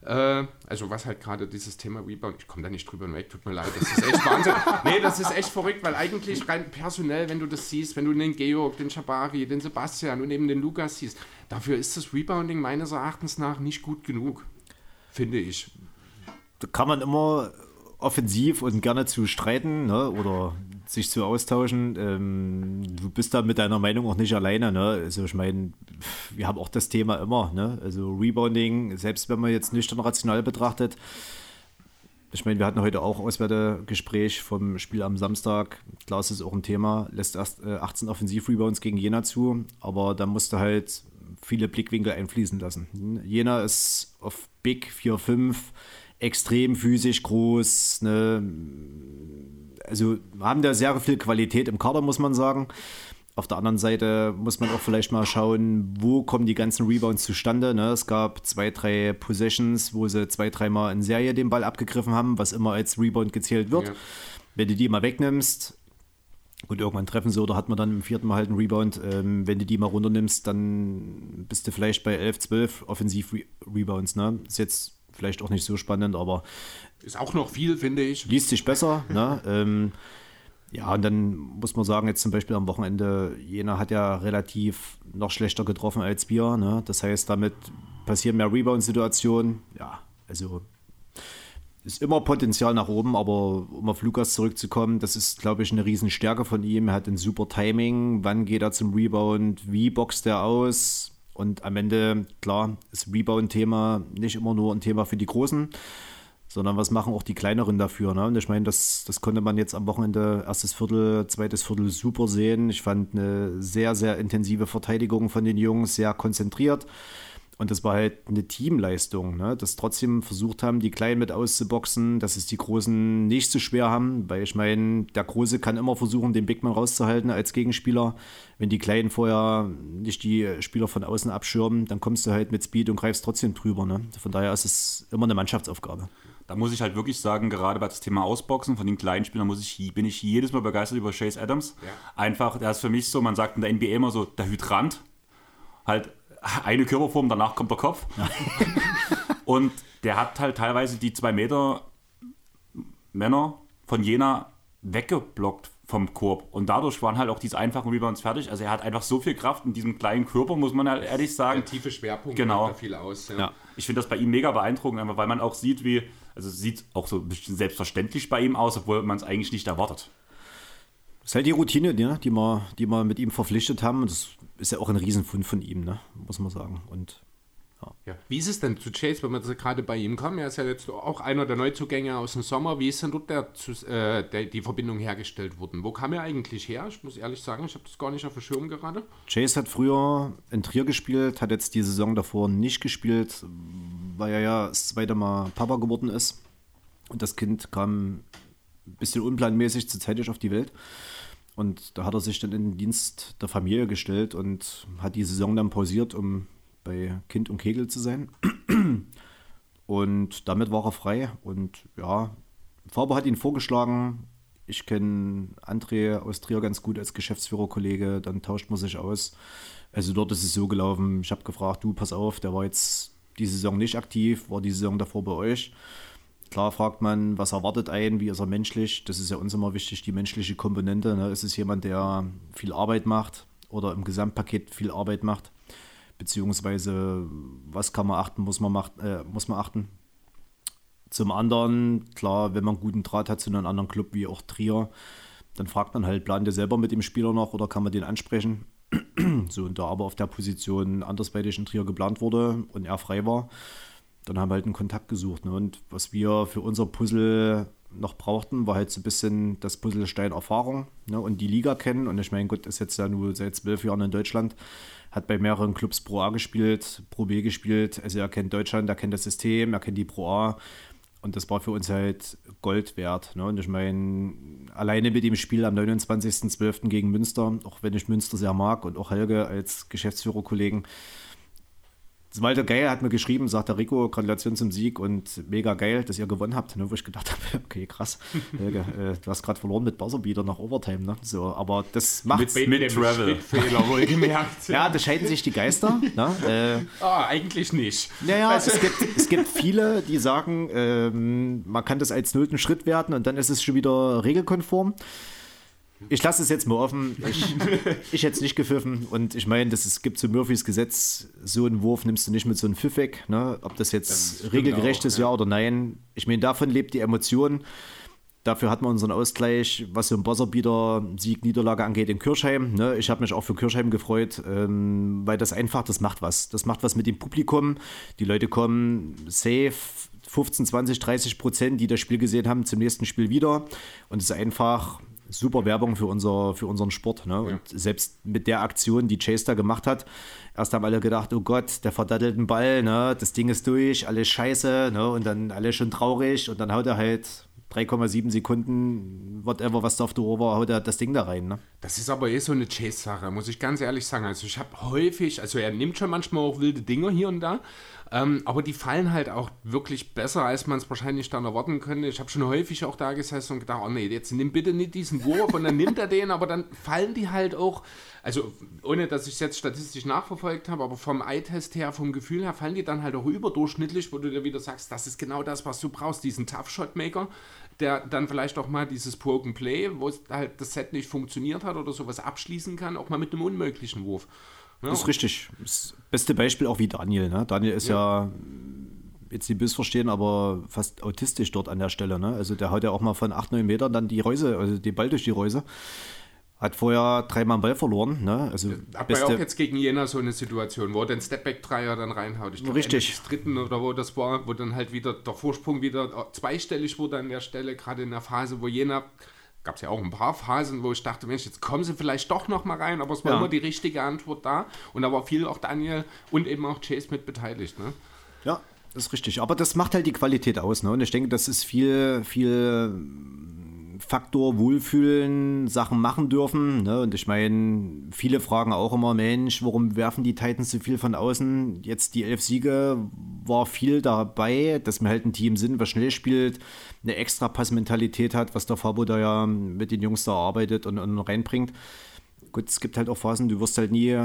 [SPEAKER 4] Äh, also was halt gerade dieses Thema Rebound, ich komme da nicht drüber weg, tut mir leid, das ist echt Wahnsinn. nee, das ist echt verrückt, weil eigentlich rein personell, wenn du das siehst, wenn du den Georg, den Schabari, den Sebastian und eben den Lukas siehst, dafür ist das Rebounding meines Erachtens nach nicht gut genug, finde ich.
[SPEAKER 5] Da kann man immer offensiv und gerne zu streiten ne? oder sich zu austauschen. Ähm, du bist da mit deiner Meinung auch nicht alleine. Ne? Also ich meine, wir haben auch das Thema immer. Ne? Also Rebounding, selbst wenn man jetzt nüchtern rational betrachtet. Ich meine, wir hatten heute auch Auswertegespräch vom Spiel am Samstag. Klar ist es auch ein Thema. Lässt erst äh, 18 Offensiv-Rebounds gegen Jena zu, aber da musste halt viele Blickwinkel einfließen lassen. Jena ist auf Big 4-5 extrem physisch groß. Ne? Also haben da sehr viel Qualität im Kader, muss man sagen. Auf der anderen Seite muss man auch vielleicht mal schauen, wo kommen die ganzen Rebounds zustande. Ne? Es gab zwei, drei Possessions, wo sie zwei, dreimal in Serie den Ball abgegriffen haben, was immer als Rebound gezählt wird. Ja. Wenn du die mal wegnimmst, gut, irgendwann treffen sie oder hat man dann im vierten Mal halt einen Rebound. Ähm, wenn du die mal runternimmst, dann bist du vielleicht bei 11, 12 Offensiv-Rebounds. Ne? Ist jetzt vielleicht auch nicht so spannend, aber.
[SPEAKER 4] Ist auch noch viel, finde ich.
[SPEAKER 5] Liest sich besser. ne? ähm, ja, und dann muss man sagen, jetzt zum Beispiel am Wochenende, Jena hat ja relativ noch schlechter getroffen als wir. Ne? Das heißt, damit passieren mehr Rebound-Situationen. Ja, also ist immer Potenzial nach oben, aber um auf Lukas zurückzukommen, das ist, glaube ich, eine Riesenstärke von ihm. Er hat ein super Timing. Wann geht er zum Rebound? Wie boxt er aus? Und am Ende, klar, ist Rebound-Thema nicht immer nur ein Thema für die Großen, sondern was machen auch die Kleineren dafür. Ne? Und ich meine, das, das konnte man jetzt am Wochenende, erstes Viertel, zweites Viertel super sehen. Ich fand eine sehr, sehr intensive Verteidigung von den Jungs, sehr konzentriert. Und das war halt eine Teamleistung, ne? dass trotzdem versucht haben, die Kleinen mit auszuboxen, dass es die Großen nicht so schwer haben, weil ich meine, der Große kann immer versuchen, den Bigman rauszuhalten als Gegenspieler. Wenn die Kleinen vorher nicht die Spieler von außen abschirmen, dann kommst du halt mit Speed und greifst trotzdem drüber. Ne? Von daher ist es immer eine Mannschaftsaufgabe.
[SPEAKER 3] Da muss ich halt wirklich sagen, gerade bei das Thema Ausboxen von den kleinen Spielern muss ich, bin ich jedes Mal begeistert über Chase Adams. Ja. Einfach, der ist für mich so, man sagt in der NBA immer so, der Hydrant. Halt eine Körperform, danach kommt der Kopf. Ja. und der hat halt teilweise die zwei Meter Männer von Jena weggeblockt vom Korb. Und dadurch waren halt auch diese einfachen Rebounds fertig. Also er hat einfach so viel Kraft in diesem kleinen Körper, muss man halt ehrlich sagen. Ein
[SPEAKER 4] tiefe Schwerpunkt
[SPEAKER 3] genau.
[SPEAKER 4] da viel aus.
[SPEAKER 3] Ja. ja. Ich finde das bei ihm mega beeindruckend, weil man auch sieht, wie, also es sieht auch so ein bisschen selbstverständlich bei ihm aus, obwohl man es eigentlich nicht erwartet.
[SPEAKER 5] Das ist halt die Routine, die, die, wir, die wir mit ihm verpflichtet haben. Das ist ja auch ein Riesenfund von ihm, ne? muss man sagen. Und
[SPEAKER 4] ja. Wie ist es denn zu Chase, wenn wir gerade bei ihm kommen? Er ist ja jetzt auch einer der Neuzugänge aus dem Sommer. Wie ist denn dort der, äh, der, die Verbindung hergestellt worden? Wo kam er eigentlich her? Ich muss ehrlich sagen, ich habe das gar nicht auf dem Schirm gerade.
[SPEAKER 5] Chase hat früher in Trier gespielt, hat jetzt die Saison davor nicht gespielt, weil er ja das zweite Mal Papa geworden ist. Und das Kind kam ein bisschen unplanmäßig zeitig auf die Welt. Und da hat er sich dann in den Dienst der Familie gestellt und hat die Saison dann pausiert, um bei Kind und Kegel zu sein. Und damit war er frei. Und ja, Faber hat ihn vorgeschlagen. Ich kenne André aus Trier ganz gut als Geschäftsführerkollege. Dann tauscht man sich aus. Also dort ist es so gelaufen. Ich habe gefragt, du, pass auf, der war jetzt die Saison nicht aktiv, war die Saison davor bei euch. Klar fragt man, was erwartet einen, wie ist er menschlich? Das ist ja uns immer wichtig, die menschliche Komponente. Ne? Ist es jemand, der viel Arbeit macht oder im Gesamtpaket viel Arbeit macht? Beziehungsweise, was kann man achten, muss man, macht, äh, muss man achten? Zum anderen, klar, wenn man einen guten Draht hat zu einem anderen Club wie auch Trier, dann fragt man halt, plant ihr selber mit dem Spieler noch oder kann man den ansprechen? so, und da aber auf der Position andersweitig in Trier geplant wurde und er frei war, dann haben wir halt einen Kontakt gesucht. Ne? Und was wir für unser Puzzle noch brauchten, war halt so ein bisschen das Puzzlestein Erfahrung ne? und die Liga kennen. Und ich meine, Gott ist jetzt ja nur seit zwölf Jahren in Deutschland, hat bei mehreren Clubs Pro A gespielt, Pro B gespielt. Also er kennt Deutschland, er kennt das System, er kennt die Pro A. Und das war für uns halt Gold wert. Ne? Und ich meine, alleine mit dem Spiel am 29.12. gegen Münster, auch wenn ich Münster sehr mag und auch Helge als Geschäftsführerkollegen, Walter Geil hat mir geschrieben, sagt der Rico, Gratulation zum Sieg und mega geil, dass ihr gewonnen habt. Ne, wo ich gedacht habe, okay, krass, Helge, äh, du hast gerade verloren mit Buzzerbeater nach Overtime. Ne? So, aber das macht
[SPEAKER 4] mit,
[SPEAKER 3] mit Travel.
[SPEAKER 4] Fehler wohlgemerkt.
[SPEAKER 5] Ja, da scheiden sich die Geister. ne? äh,
[SPEAKER 4] Ah, eigentlich nicht.
[SPEAKER 5] naja, es gibt, es gibt viele, die sagen, ähm, man kann das als nullten Schritt werten und dann ist es schon wieder regelkonform. Ich lasse es jetzt mal offen. Ich, ich hätte es nicht gepfiffen. Und ich meine, das ist, gibt so Murphys Gesetz, so einen Wurf nimmst du nicht mit so einem Pfiff weg. Ne? Ob das jetzt
[SPEAKER 4] stimmt
[SPEAKER 5] regelgerecht
[SPEAKER 4] auch,
[SPEAKER 5] ist, ja.
[SPEAKER 4] ja.
[SPEAKER 5] oder nein. Ich meine, davon lebt die Emotion. Dafür hat man unseren Ausgleich, was so ein Buzzerbeater Sieg, Niederlage angeht, in Kirchheim. Ne? Ich habe mich auch für Kirchheim gefreut, ähm, weil das einfach, das macht was. Das macht was mit dem Publikum. Die Leute kommen safe, 15, 20, 30 Prozent, die das Spiel gesehen haben, zum nächsten Spiel wieder. Und es ist einfach super Werbung für, unser, für unseren Sport. Ne? Und selbst mit der Aktion, die Chase da gemacht hat, erst haben alle gedacht, oh Gott, der verdattelt einen Ball, ne? das Ding ist durch, alles scheiße. Ne? Und dann alle schon traurig und dann haut er halt 3,7 Sekunden, whatever, was da auf der Uhr war, haut er das Ding da rein. Ne?
[SPEAKER 4] Das ist aber eh so eine Chase-Sache, muss ich ganz ehrlich sagen. Also ich habe häufig, also er nimmt schon manchmal auch wilde Dinger hier und da, ähm, aber die fallen halt auch wirklich besser, als man es wahrscheinlich dann erwarten könnte. Ich habe schon häufig auch da gesessen und gedacht, oh nee, jetzt nimm bitte nicht diesen Wurf und dann nimmt er den, aber dann fallen die halt auch, also ohne dass ich es jetzt statistisch nachverfolgt habe, aber vom Eye-Test her, vom Gefühl her, fallen die dann halt auch überdurchschnittlich, wo du dir wieder sagst, das ist genau das, was du brauchst, diesen Tough-Shot-Maker, der dann vielleicht auch mal dieses Broken Play, wo halt das Set nicht funktioniert hat oder sowas abschließen kann, auch mal mit einem unmöglichen Wurf. Ja,
[SPEAKER 5] Das ist richtig. Das beste Beispiel auch wie Daniel. Ne? Daniel ist ja, jetzt nicht missverstehen, aber fast autistisch dort an der Stelle. Ne? Also der haut ja auch mal von 8, 9 Metern dann die Reuse, also den Ball durch die Reuse. Hat vorher dreimal einen Ball verloren. Ne? Also
[SPEAKER 4] Hat man ja auch jetzt gegen Jena so eine Situation, wo er den Stepback-Dreier dann reinhaut. Ich glaub,
[SPEAKER 5] Richtig.
[SPEAKER 4] Des dritten oder wo das war, wo dann halt wieder der Vorsprung wieder zweistellig wurde an der Stelle, gerade in der Phase, wo Jena, gab es ja auch ein paar Phasen, wo ich dachte, Mensch, jetzt kommen sie vielleicht doch noch mal rein, aber es war
[SPEAKER 5] Ja.
[SPEAKER 4] immer die richtige Antwort da. Und da war viel auch Daniel und eben auch Chase mit beteiligt. Ne?
[SPEAKER 5] Ja, das ist richtig. Aber das macht halt die Qualität aus. Ne? Und ich denke, das ist viel, viel Faktor Wohlfühlen, Sachen machen dürfen. Ne? Und ich meine, viele fragen auch immer, Mensch, warum werfen die Titans so viel von außen? Jetzt die elf Siege war viel dabei, dass wir halt ein Team sind, was schnell spielt, eine extra Passmentalität hat, was der Fabo da ja mit den Jungs da arbeitet und, und reinbringt. Gut, es gibt halt auch Phasen, du wirst halt nie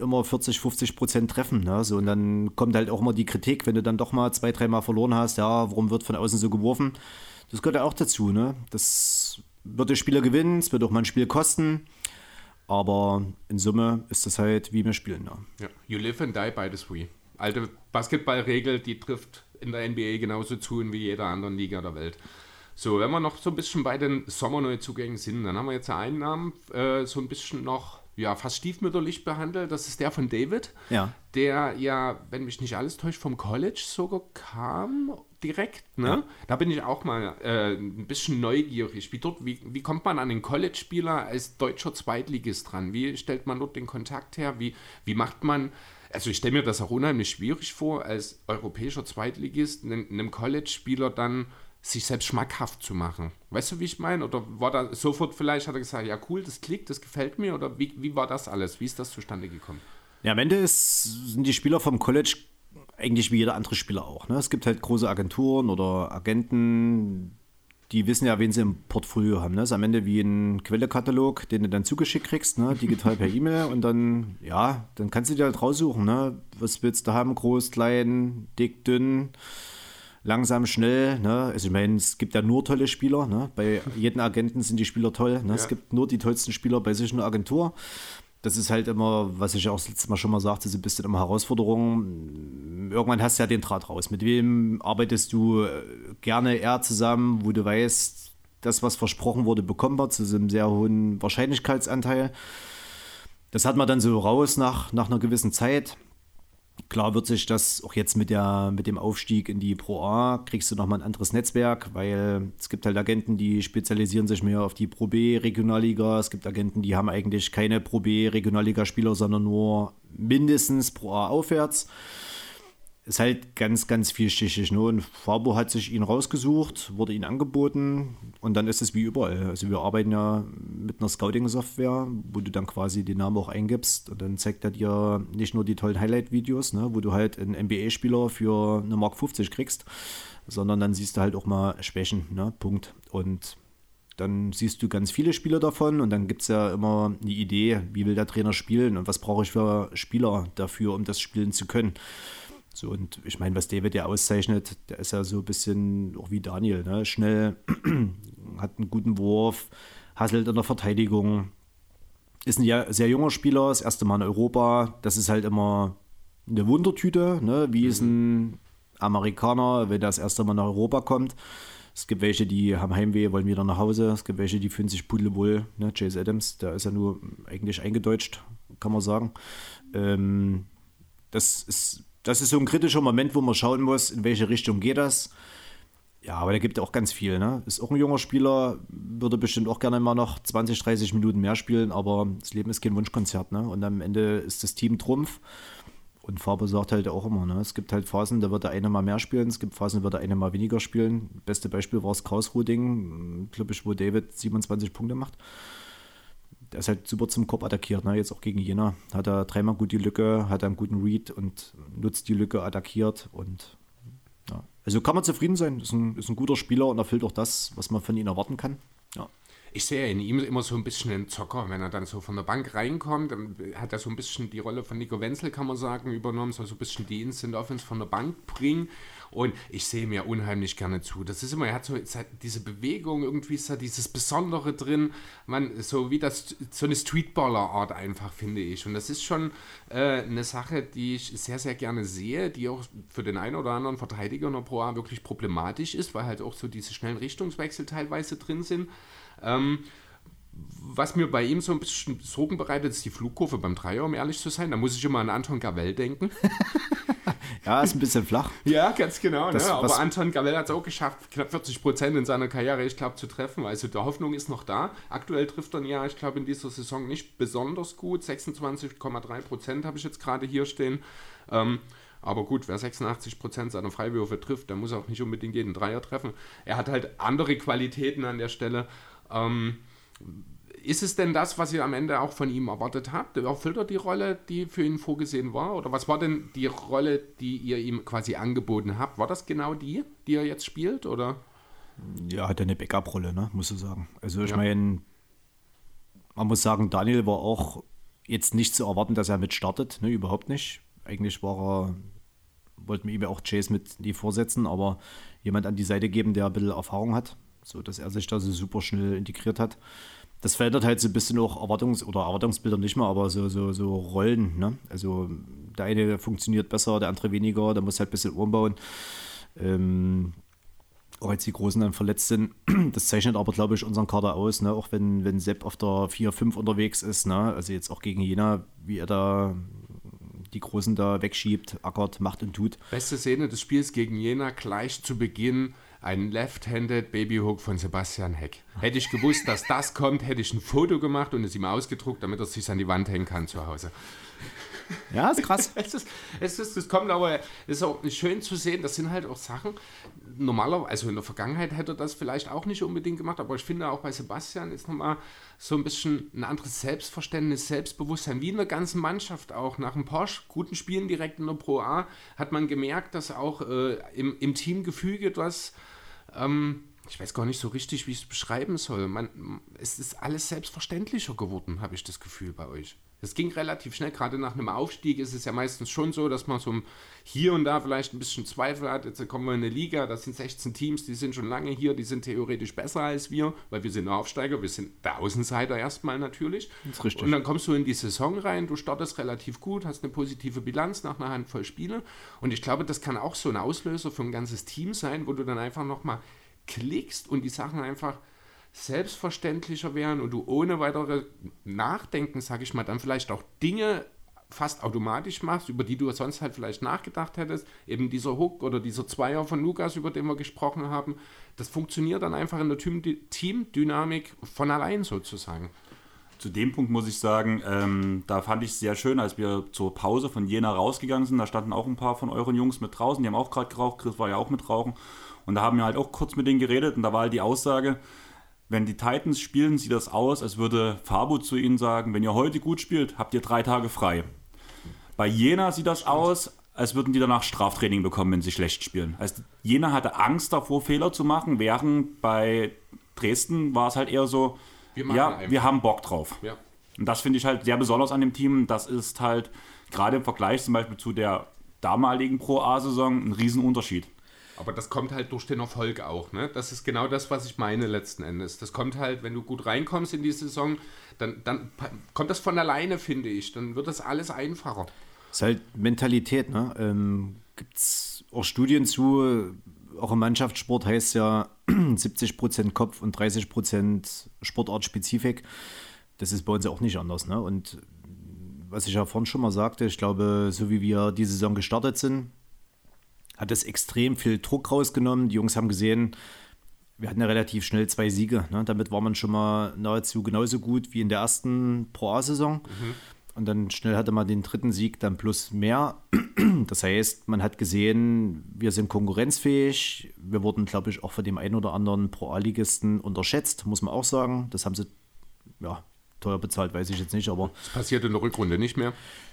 [SPEAKER 5] immer 40, 50 Prozent treffen. Ne? So, und dann kommt halt auch immer die Kritik, wenn du dann doch mal zwei, dreimal verloren hast, ja, warum wird von außen so geworfen? Das gehört ja auch dazu. Ne? Das wird der Spieler gewinnen, es wird auch mal ein Spiel kosten. Aber in Summe ist das halt, wie wir spielen. Ne?
[SPEAKER 4] Ja. You live and die by the three. Alte Basketballregel, die trifft in der NBA genauso zu wie jeder anderen Liga der Welt. So, wenn wir noch so ein bisschen bei den Sommerneuzugängen sind, dann haben wir jetzt einen Namen äh, so ein bisschen noch, ja, fast stiefmütterlich behandelt. Das ist der von David,
[SPEAKER 5] Ja.
[SPEAKER 4] der ja, wenn mich nicht alles täuscht, vom College sogar kam direkt. Ne? Da bin ich auch mal äh, ein bisschen neugierig. Wie, dort, wie, wie kommt man an den College-Spieler als deutscher Zweitligist dran? Wie stellt man dort den Kontakt her? Wie, wie macht man also ich stelle mir das auch unheimlich schwierig vor, als europäischer Zweitligist einem, College-Spieler dann sich selbst schmackhaft zu machen. Weißt du, wie ich meine? Oder war da sofort vielleicht, hat er gesagt, ja cool, das klickt, das gefällt mir? Oder wie, wie war das alles? Wie ist das zustande gekommen?
[SPEAKER 5] Ja, am Ende ist, sind die Spieler vom College eigentlich wie jeder andere Spieler auch. Ne? Es gibt halt große Agenturen oder Agenten, die wissen ja, wen sie im Portfolio haben. Ne? Das ist am Ende wie ein Quellekatalog, den du dann zugeschickt kriegst, ne? digital per E-Mail und dann, ja, dann kannst du dir halt raussuchen, ne? was willst du haben, groß, klein, dick, dünn, langsam, schnell. Ne? Also ich meine, es gibt ja nur tolle Spieler. Ne? Bei jedem Agenten sind die Spieler toll. Ne? Es
[SPEAKER 4] Ja.
[SPEAKER 5] gibt nur die tollsten Spieler bei sich in der Agentur. Das ist halt immer, was ich auch das letzte Mal schon mal sagte, so ein bisschen immer Herausforderung. Irgendwann hast du ja den Draht raus. Mit wem arbeitest du äh, gerne eher zusammen, wo du weißt, das, was versprochen wurde, bekommen wir zu so einem sehr hohen Wahrscheinlichkeitsanteil. Das hat man dann so raus nach, nach einer gewissen Zeit. Klar wird sich das auch jetzt mit, der, mit dem Aufstieg in die Pro A, kriegst du nochmal ein anderes Netzwerk, weil es gibt halt Agenten, die spezialisieren sich mehr auf die Pro B Regionalliga. Es gibt Agenten, die haben eigentlich keine Pro B Regionalliga-Spieler, sondern nur mindestens Pro A aufwärts ist halt ganz, ganz vielschichtig. Ne? Und Fabo hat sich ihn rausgesucht, wurde ihn angeboten und dann ist es wie überall. Also wir arbeiten ja mit einer Scouting-Software, wo du dann quasi den Namen auch eingibst und dann zeigt er dir nicht nur die tollen Highlight-Videos, ne? wo du halt einen NBA-Spieler für eine Mark 50 kriegst, sondern dann siehst du halt auch mal Schwächen, ne? Punkt. Und dann siehst du ganz viele Spieler davon und dann gibt es ja immer eine Idee, wie will der Trainer spielen und was brauche ich für Spieler dafür, um das spielen zu können. So, und ich meine, was David ja auszeichnet, der ist ja so ein bisschen auch wie Daniel, ne? schnell, hat einen guten Wurf, hasselt in der Verteidigung, ist ein sehr junger Spieler, das erste Mal in Europa. Das ist halt immer eine Wundertüte, ne? wie ist ein Amerikaner, wenn er das erste Mal nach Europa kommt. Es gibt welche, die haben Heimweh, wollen wieder nach Hause. Es gibt welche, die fühlen sich pudelwohl. Ne? Chase Adams, der ist ja nur eigentlich eingedeutscht, kann man sagen. Ähm, das ist das ist so ein kritischer Moment, wo man schauen muss, in welche Richtung geht das. Ja, aber der gibt auch ganz viel. Ne? Ist auch ein junger Spieler, würde bestimmt auch gerne mal noch 20, 30 Minuten mehr spielen, aber das Leben ist kein Wunschkonzert. Ne? Und am Ende ist das Team Trumpf. Und Faber sagt halt auch immer, ne? es gibt halt Phasen, da wird der eine mal mehr spielen, es gibt Phasen, da wird der eine mal weniger spielen. Beste Beispiel war das Karlsruhe-Ding, glaube ich, wo David 27 Punkte macht der ist halt super zum Kopf attackiert, ne? jetzt auch gegen Jena. Hat er dreimal gut die Lücke, hat einen guten Read und nutzt die Lücke, attackiert und ja. Also kann man zufrieden sein, ist ein, ist ein guter Spieler und erfüllt auch das, was man von ihm erwarten kann. Ja.
[SPEAKER 4] Ich sehe in ihm immer so ein bisschen einen Zocker, wenn er dann so von der Bank reinkommt, dann hat er so ein bisschen die Rolle von Nico Wenzel, kann man sagen, übernommen, soll so ein bisschen die Instant Offense von der Bank bringen und ich sehe mir unheimlich gerne zu. Das ist immer, er hat so diese Bewegung, irgendwie ist da dieses Besondere drin. Man, so wie das, so eine Streetballer-Art einfach, finde ich. Und das ist schon äh, eine Sache, die ich sehr, sehr gerne sehe, die auch für den einen oder anderen Verteidiger in der Pro A wirklich problematisch ist, weil halt auch so diese schnellen Richtungswechsel teilweise drin sind. Ähm, was mir bei ihm so ein bisschen Sorgen bereitet, ist die Flugkurve beim Dreier, um ehrlich zu sein. Da muss ich immer an Anton Gavell denken.
[SPEAKER 5] ja, ist ein bisschen flach.
[SPEAKER 4] Ja, ganz genau. Das, ne? Aber Anton Gavell hat es auch geschafft, knapp 40 Prozent in seiner Karriere, ich glaube, zu treffen. Also die Hoffnung ist noch da. Aktuell trifft er ja, ich glaube, in dieser Saison nicht besonders gut. 26,3 Prozent habe ich jetzt gerade hier stehen. Ähm, aber gut, wer 86 Prozent seiner Freiwürfe trifft, der muss auch nicht unbedingt jeden Dreier treffen. Er hat halt andere Qualitäten an der Stelle. Ähm, ist es denn das, was ihr am Ende auch von ihm erwartet habt? Erfüllt er die Rolle, die für ihn vorgesehen war? Oder was war denn die Rolle, die ihr ihm quasi angeboten habt? War das genau die, die er jetzt spielt? Oder?
[SPEAKER 5] Ja, hat er eine Backup-Rolle, ne? muss ich sagen. Also ich ja. meine, man muss sagen, Daniel war auch jetzt nicht zu erwarten, dass er mit startet, ne? überhaupt nicht. Eigentlich war er, wollten wir ihm ja auch Chase mit die vorsetzen, aber jemand an die Seite geben, der ein bisschen Erfahrung hat, so dass er sich da so super schnell integriert hat das verändert halt so ein bisschen auch Erwartungs- oder Erwartungsbilder nicht mehr, aber so, so, so Rollen. Ne? Also der eine funktioniert besser, der andere weniger, der muss halt ein bisschen umbauen. Ähm, auch als die Großen dann verletzt sind. Das zeichnet aber, glaube ich, unseren Kader aus, ne? auch wenn, wenn Sepp auf der 4-5 unterwegs ist. Ne? Also jetzt auch gegen Jena, wie er da die Großen da wegschiebt, ackert, macht und tut.
[SPEAKER 4] Beste Szene des Spiels gegen Jena gleich zu Beginn ein Left-Handed Babyhook von Sebastian Heck. Hätte ich gewusst, dass das kommt, hätte ich ein Foto gemacht und es ihm ausgedruckt, damit er es sich an die Wand hängen kann zu Hause.
[SPEAKER 5] Ja, ist krass.
[SPEAKER 4] es, ist, es, ist, es kommt aber, es ist auch schön zu sehen, das sind halt auch Sachen, normalerweise, also in der Vergangenheit hätte er das vielleicht auch nicht unbedingt gemacht, aber ich finde auch bei Sebastian ist nochmal so ein bisschen ein anderes Selbstverständnis, Selbstbewusstsein, wie in der ganzen Mannschaft auch. Nach ein paar guten Spielen direkt in der Pro A hat man gemerkt, dass auch äh, im, im Teamgefüge etwas ähm, ich weiß gar nicht so richtig, wie ich es beschreiben soll. Man, es ist alles selbstverständlicher geworden, habe ich das Gefühl bei euch. Es ging relativ schnell, gerade nach einem Aufstieg ist es ja meistens schon so, dass man so hier und da vielleicht ein bisschen Zweifel hat. Jetzt kommen wir in eine Liga, das sind 16 Teams, die sind schon lange hier, die sind theoretisch besser als wir, weil wir sind Aufsteiger, wir sind der Außenseiter erstmal natürlich.
[SPEAKER 5] Das ist richtig.
[SPEAKER 4] Und dann kommst du in die Saison rein, du startest relativ gut, hast eine positive Bilanz nach einer Handvoll Spiele. Und ich glaube, das kann auch so ein Auslöser für ein ganzes Team sein, wo du dann einfach nochmal klickst und die Sachen einfach selbstverständlicher werden und du ohne weitere Nachdenken, sage ich mal, dann vielleicht auch Dinge fast automatisch machst, über die du sonst halt vielleicht nachgedacht hättest. Eben dieser Hook oder dieser Zweier von Lukas, über den wir gesprochen haben. Das funktioniert dann einfach in der Team- Teamdynamik von allein sozusagen.
[SPEAKER 3] Zu dem Punkt muss ich sagen, ähm, da fand ich es sehr schön, als wir zur Pause von Jena rausgegangen sind. Da standen auch ein paar von euren Jungs mit draußen, die haben auch gerade geraucht. Chris war ja auch mit rauchen. Und da haben wir halt auch kurz mit denen geredet und da war halt die Aussage, wenn die Titans spielen, sieht das aus, als würde Fabo zu ihnen sagen, wenn ihr heute gut spielt, habt ihr drei Tage frei. Bei Jena sieht das aus, als würden die danach Straftraining bekommen, wenn sie schlecht spielen. Also Jena hatte Angst davor, Fehler zu machen, während bei Dresden war es halt eher so,
[SPEAKER 4] Wir
[SPEAKER 3] ja,
[SPEAKER 4] einfach.
[SPEAKER 3] wir haben Bock drauf.
[SPEAKER 4] Ja.
[SPEAKER 3] Und das finde ich halt sehr besonders an dem Team. Das ist halt gerade im Vergleich zum Beispiel zu der damaligen Pro-A-Saison ein Riesenunterschied.
[SPEAKER 4] Aber das kommt halt durch den Erfolg auch. Ne? Das ist genau das, was ich meine letzten Endes. Das kommt halt, wenn du gut reinkommst in die Saison, dann, dann kommt das von alleine, finde ich. Dann wird das alles einfacher.
[SPEAKER 5] ist halt Mentalität, ne? Ähm, Gibt es auch Studien zu, auch im Mannschaftssport heißt ja 70% Kopf und 30% Sportartspezifik. Das ist bei uns ja auch nicht anders, ne? Und was ich ja vorhin schon mal sagte, ich glaube, so wie wir die Saison gestartet sind, hat es extrem viel Druck rausgenommen. Die Jungs haben gesehen, wir hatten ja relativ schnell zwei Siege. Ne? Damit war man schon mal nahezu genauso gut wie in der ersten Pro A-Saison. Und dann schnell hatte man den dritten Sieg dann plus mehr. Das heißt, man hat gesehen, wir sind konkurrenzfähig. Wir wurden, glaube ich, auch von dem einen oder anderen Pro A-Ligisten unterschätzt, muss man auch sagen. Das haben sie, ja, teuer bezahlt, weiß ich jetzt nicht, aber
[SPEAKER 4] Das passiert in der Rückrunde nicht mehr.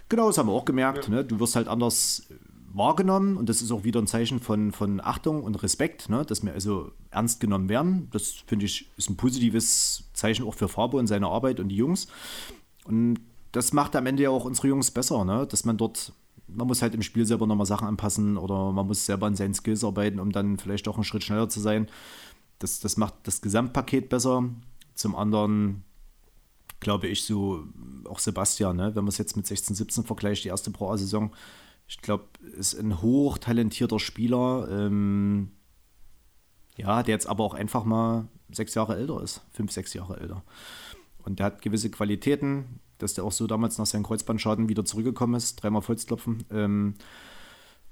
[SPEAKER 5] Genau, das haben wir auch gemerkt. Ne? Du wirst halt anders wahrgenommen und das ist auch wieder ein Zeichen von, von Achtung und Respekt, ne? dass wir also ernst genommen werden. Das finde ich ist ein positives Zeichen auch für Fabo und seine Arbeit und die Jungs. Und das macht am Ende ja auch unsere Jungs besser, ne? dass man dort, man muss halt im Spiel selber nochmal Sachen anpassen oder man muss selber an seinen Skills arbeiten, um dann vielleicht auch einen Schritt schneller zu sein. Das, das macht das Gesamtpaket besser. Zum anderen glaube ich, so auch Sebastian, ne? wenn man es jetzt mit 16, 17 vergleicht, die erste Pro-A-Saison, ich glaube, ist ein hochtalentierter Spieler, ähm, ja, der jetzt aber auch einfach mal sechs Jahre älter ist, fünf, sechs Jahre älter. Und der hat gewisse Qualitäten, dass der auch so damals nach seinem Kreuzbandschaden wieder zurückgekommen ist, dreimal Volksklopfen. Ähm,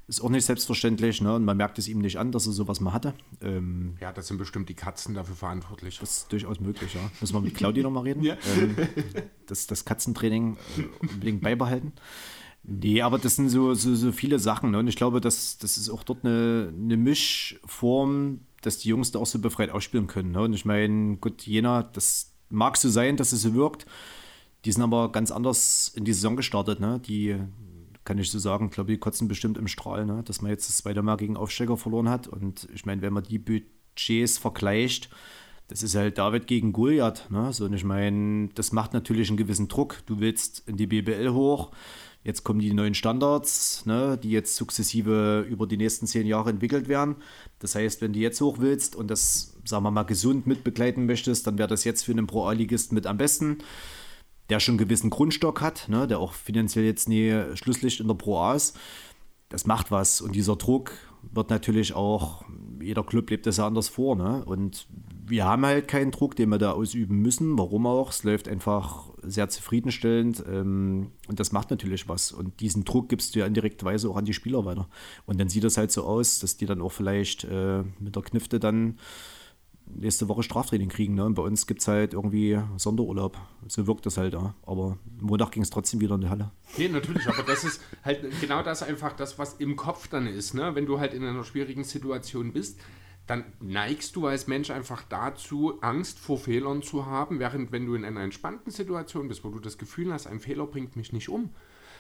[SPEAKER 5] ist auch nicht selbstverständlich, ne? Und man merkt es ihm nicht an, dass er sowas mal hatte. Ähm,
[SPEAKER 4] Ja, das sind bestimmt die Katzen dafür verantwortlich.
[SPEAKER 5] das ist durchaus möglich, ja. Müssen wir mit Claudi nochmal reden?
[SPEAKER 4] Ja.
[SPEAKER 5] Ähm, das, das Katzentraining äh, unbedingt beibehalten. Nee, aber das sind so, so, so viele Sachen. Ne? Und ich glaube, das, das ist auch dort eine, eine Mischform, dass die Jungs da auch so befreit ausspielen können. Ne? Und ich meine, gut, Jena, das mag so sein, dass es so wirkt. Die sind aber ganz anders in die Saison gestartet. Ne? Die, kann ich so sagen, glaube ich, kotzen bestimmt im Strahl, ne? dass man jetzt das zweite Mal gegen Aufsteiger verloren hat. Und ich meine, wenn man die Budgets vergleicht, das ist halt David gegen Goliath. Ne? So, und ich meine, das macht natürlich einen gewissen Druck. Du willst in die BBL hoch. Jetzt kommen die neuen Standards, ne, die jetzt sukzessive über die nächsten zehn Jahre entwickelt werden. Das heißt, wenn du jetzt hoch willst und das, sagen wir mal, gesund mitbegleiten möchtest, dann wäre das jetzt für einen Pro-A-Ligisten mit am besten, der schon einen gewissen Grundstock hat, ne, der auch finanziell jetzt nie Schlusslicht in der Pro A ist. Das macht was und dieser Druck wird natürlich auch, jeder Club lebt das ja anders vor. Ne? Und wir haben halt keinen Druck, den wir da ausüben müssen. Warum auch? Es läuft einfach sehr zufriedenstellend ähm, und das macht natürlich was. Und diesen Druck gibst du ja indirektweise auch an die Spieler weiter. Und dann sieht das halt so aus, dass die dann auch vielleicht äh, mit der Knifte dann nächste Woche Straftraining kriegen. Ne? Und bei uns gibt es halt irgendwie Sonderurlaub. So wirkt das halt, ja. Aber Montag ging es trotzdem wieder in die Halle.
[SPEAKER 4] Nee, natürlich, aber das ist halt genau das einfach das, was im Kopf dann ist. Ne? Wenn du halt in einer schwierigen Situation bist, dann neigst du als Mensch einfach dazu, Angst vor Fehlern zu haben, während wenn du in einer entspannten Situation bist, wo du das Gefühl hast, ein Fehler bringt mich nicht um,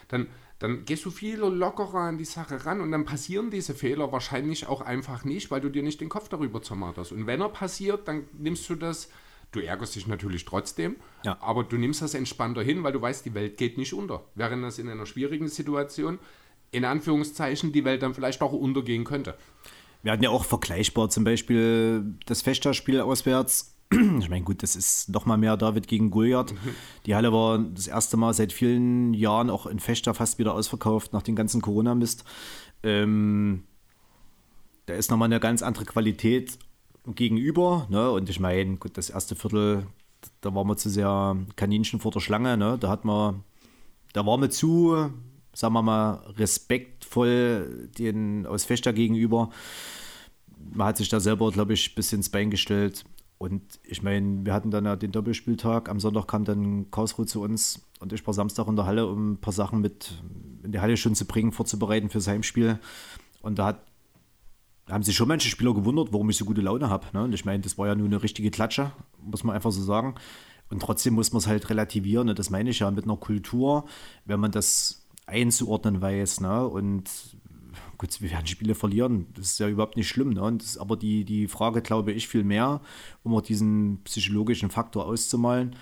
[SPEAKER 4] dann, dann gehst du viel lockerer an die Sache ran und dann passieren diese Fehler wahrscheinlich auch einfach nicht, weil du dir nicht den Kopf darüber zermarterst. Und wenn er passiert, dann nimmst du das, du ärgerst dich natürlich trotzdem,
[SPEAKER 5] Ja.
[SPEAKER 4] aber du nimmst das entspannter hin, weil du weißt, die Welt geht nicht unter. Während das in einer schwierigen Situation, in Anführungszeichen, die Welt dann vielleicht auch untergehen könnte.
[SPEAKER 5] Wir hatten ja auch vergleichbar zum Beispiel das Fechterspiel auswärts. Ich meine, gut, das ist noch mal mehr David gegen Goliath. Die Halle war das erste Mal seit vielen Jahren auch in Fechter fast wieder ausverkauft nach dem ganzen Corona-Mist. Ähm, da ist nochmal eine ganz andere Qualität gegenüber. Ne? Und ich meine, gut, das erste Viertel, da waren wir zu sehr Kaninchen vor der Schlange. Ne? Da hat man da war mir zu, sagen wir mal, respektvoll den aus Fechter gegenüber. Man hat sich da selber, glaube ich, ein bisschen ins Bein gestellt. Und ich meine, wir hatten dann ja den Doppelspieltag. Am Sonntag kam dann Karlsruhe zu uns und ich war Samstag in der Halle, um ein paar Sachen mit in die Halle schon zu bringen, vorzubereiten fürs Heimspiel. Und da hat, haben sich schon manche Spieler gewundert, warum ich so gute Laune habe. Ne? Und ich meine, das war ja nur eine richtige Klatsche, muss man einfach so sagen. Und trotzdem muss man es halt relativieren. Und das meine ich ja mit einer Kultur, wenn man das einzuordnen weiß. Ne? Und gut, wir werden Spiele verlieren. Das ist ja überhaupt nicht schlimm. Ne? Und das ist aber die, die Frage, glaube ich, viel mehr, um auch diesen psychologischen Faktor auszumalen.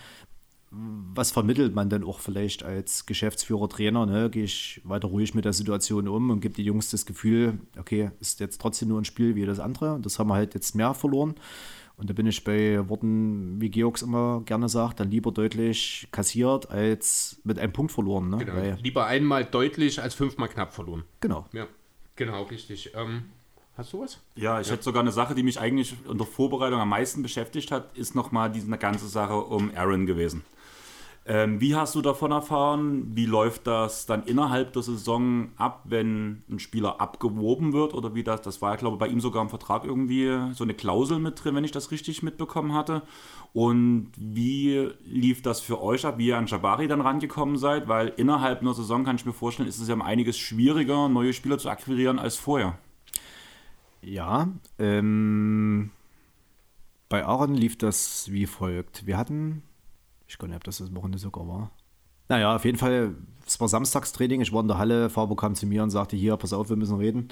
[SPEAKER 5] Was vermittelt man denn auch vielleicht als Geschäftsführer, Trainer? Ne? Gehe ich weiter ruhig mit der Situation um und gebe die Jungs das Gefühl, okay, ist jetzt trotzdem nur ein Spiel wie das andere. Das haben wir halt jetzt mehr verloren. Und da bin ich bei Worten, wie Georgs immer gerne sagt, dann lieber deutlich kassiert als mit einem Punkt verloren. Ne?
[SPEAKER 4] Genau.
[SPEAKER 5] Weil,
[SPEAKER 4] Lieber einmal deutlich als fünfmal knapp verloren.
[SPEAKER 5] genau.
[SPEAKER 4] Ja, genau, richtig. Ähm, hast du was?
[SPEAKER 3] Ja, ich hätte sogar eine Sache, die mich eigentlich in der Vorbereitung am meisten beschäftigt hat, ist nochmal diese ganze Sache um Aaron gewesen. Ähm, wie hast du davon erfahren? Wie läuft das dann innerhalb der Saison ab, wenn ein Spieler abgeworben wird? Oder wie das? Das war ja, glaube ich, bei ihm sogar im Vertrag irgendwie so eine Klausel mit drin, wenn ich das richtig mitbekommen hatte. Und wie lief das für euch ab, wie ihr an Jabari dann rangekommen seid? Weil innerhalb einer Saison kann ich mir vorstellen, ist es ja um einiges schwieriger, neue Spieler zu akquirieren als vorher.
[SPEAKER 5] Ja, ähm, bei Aaron lief das wie folgt. Wir hatten, ich weiß nicht, ob das das Wochenende sogar war. Naja, auf jeden Fall, es war Samstagstraining, ich war in der Halle, Faber kam zu mir und sagte, hier, pass auf, wir müssen reden.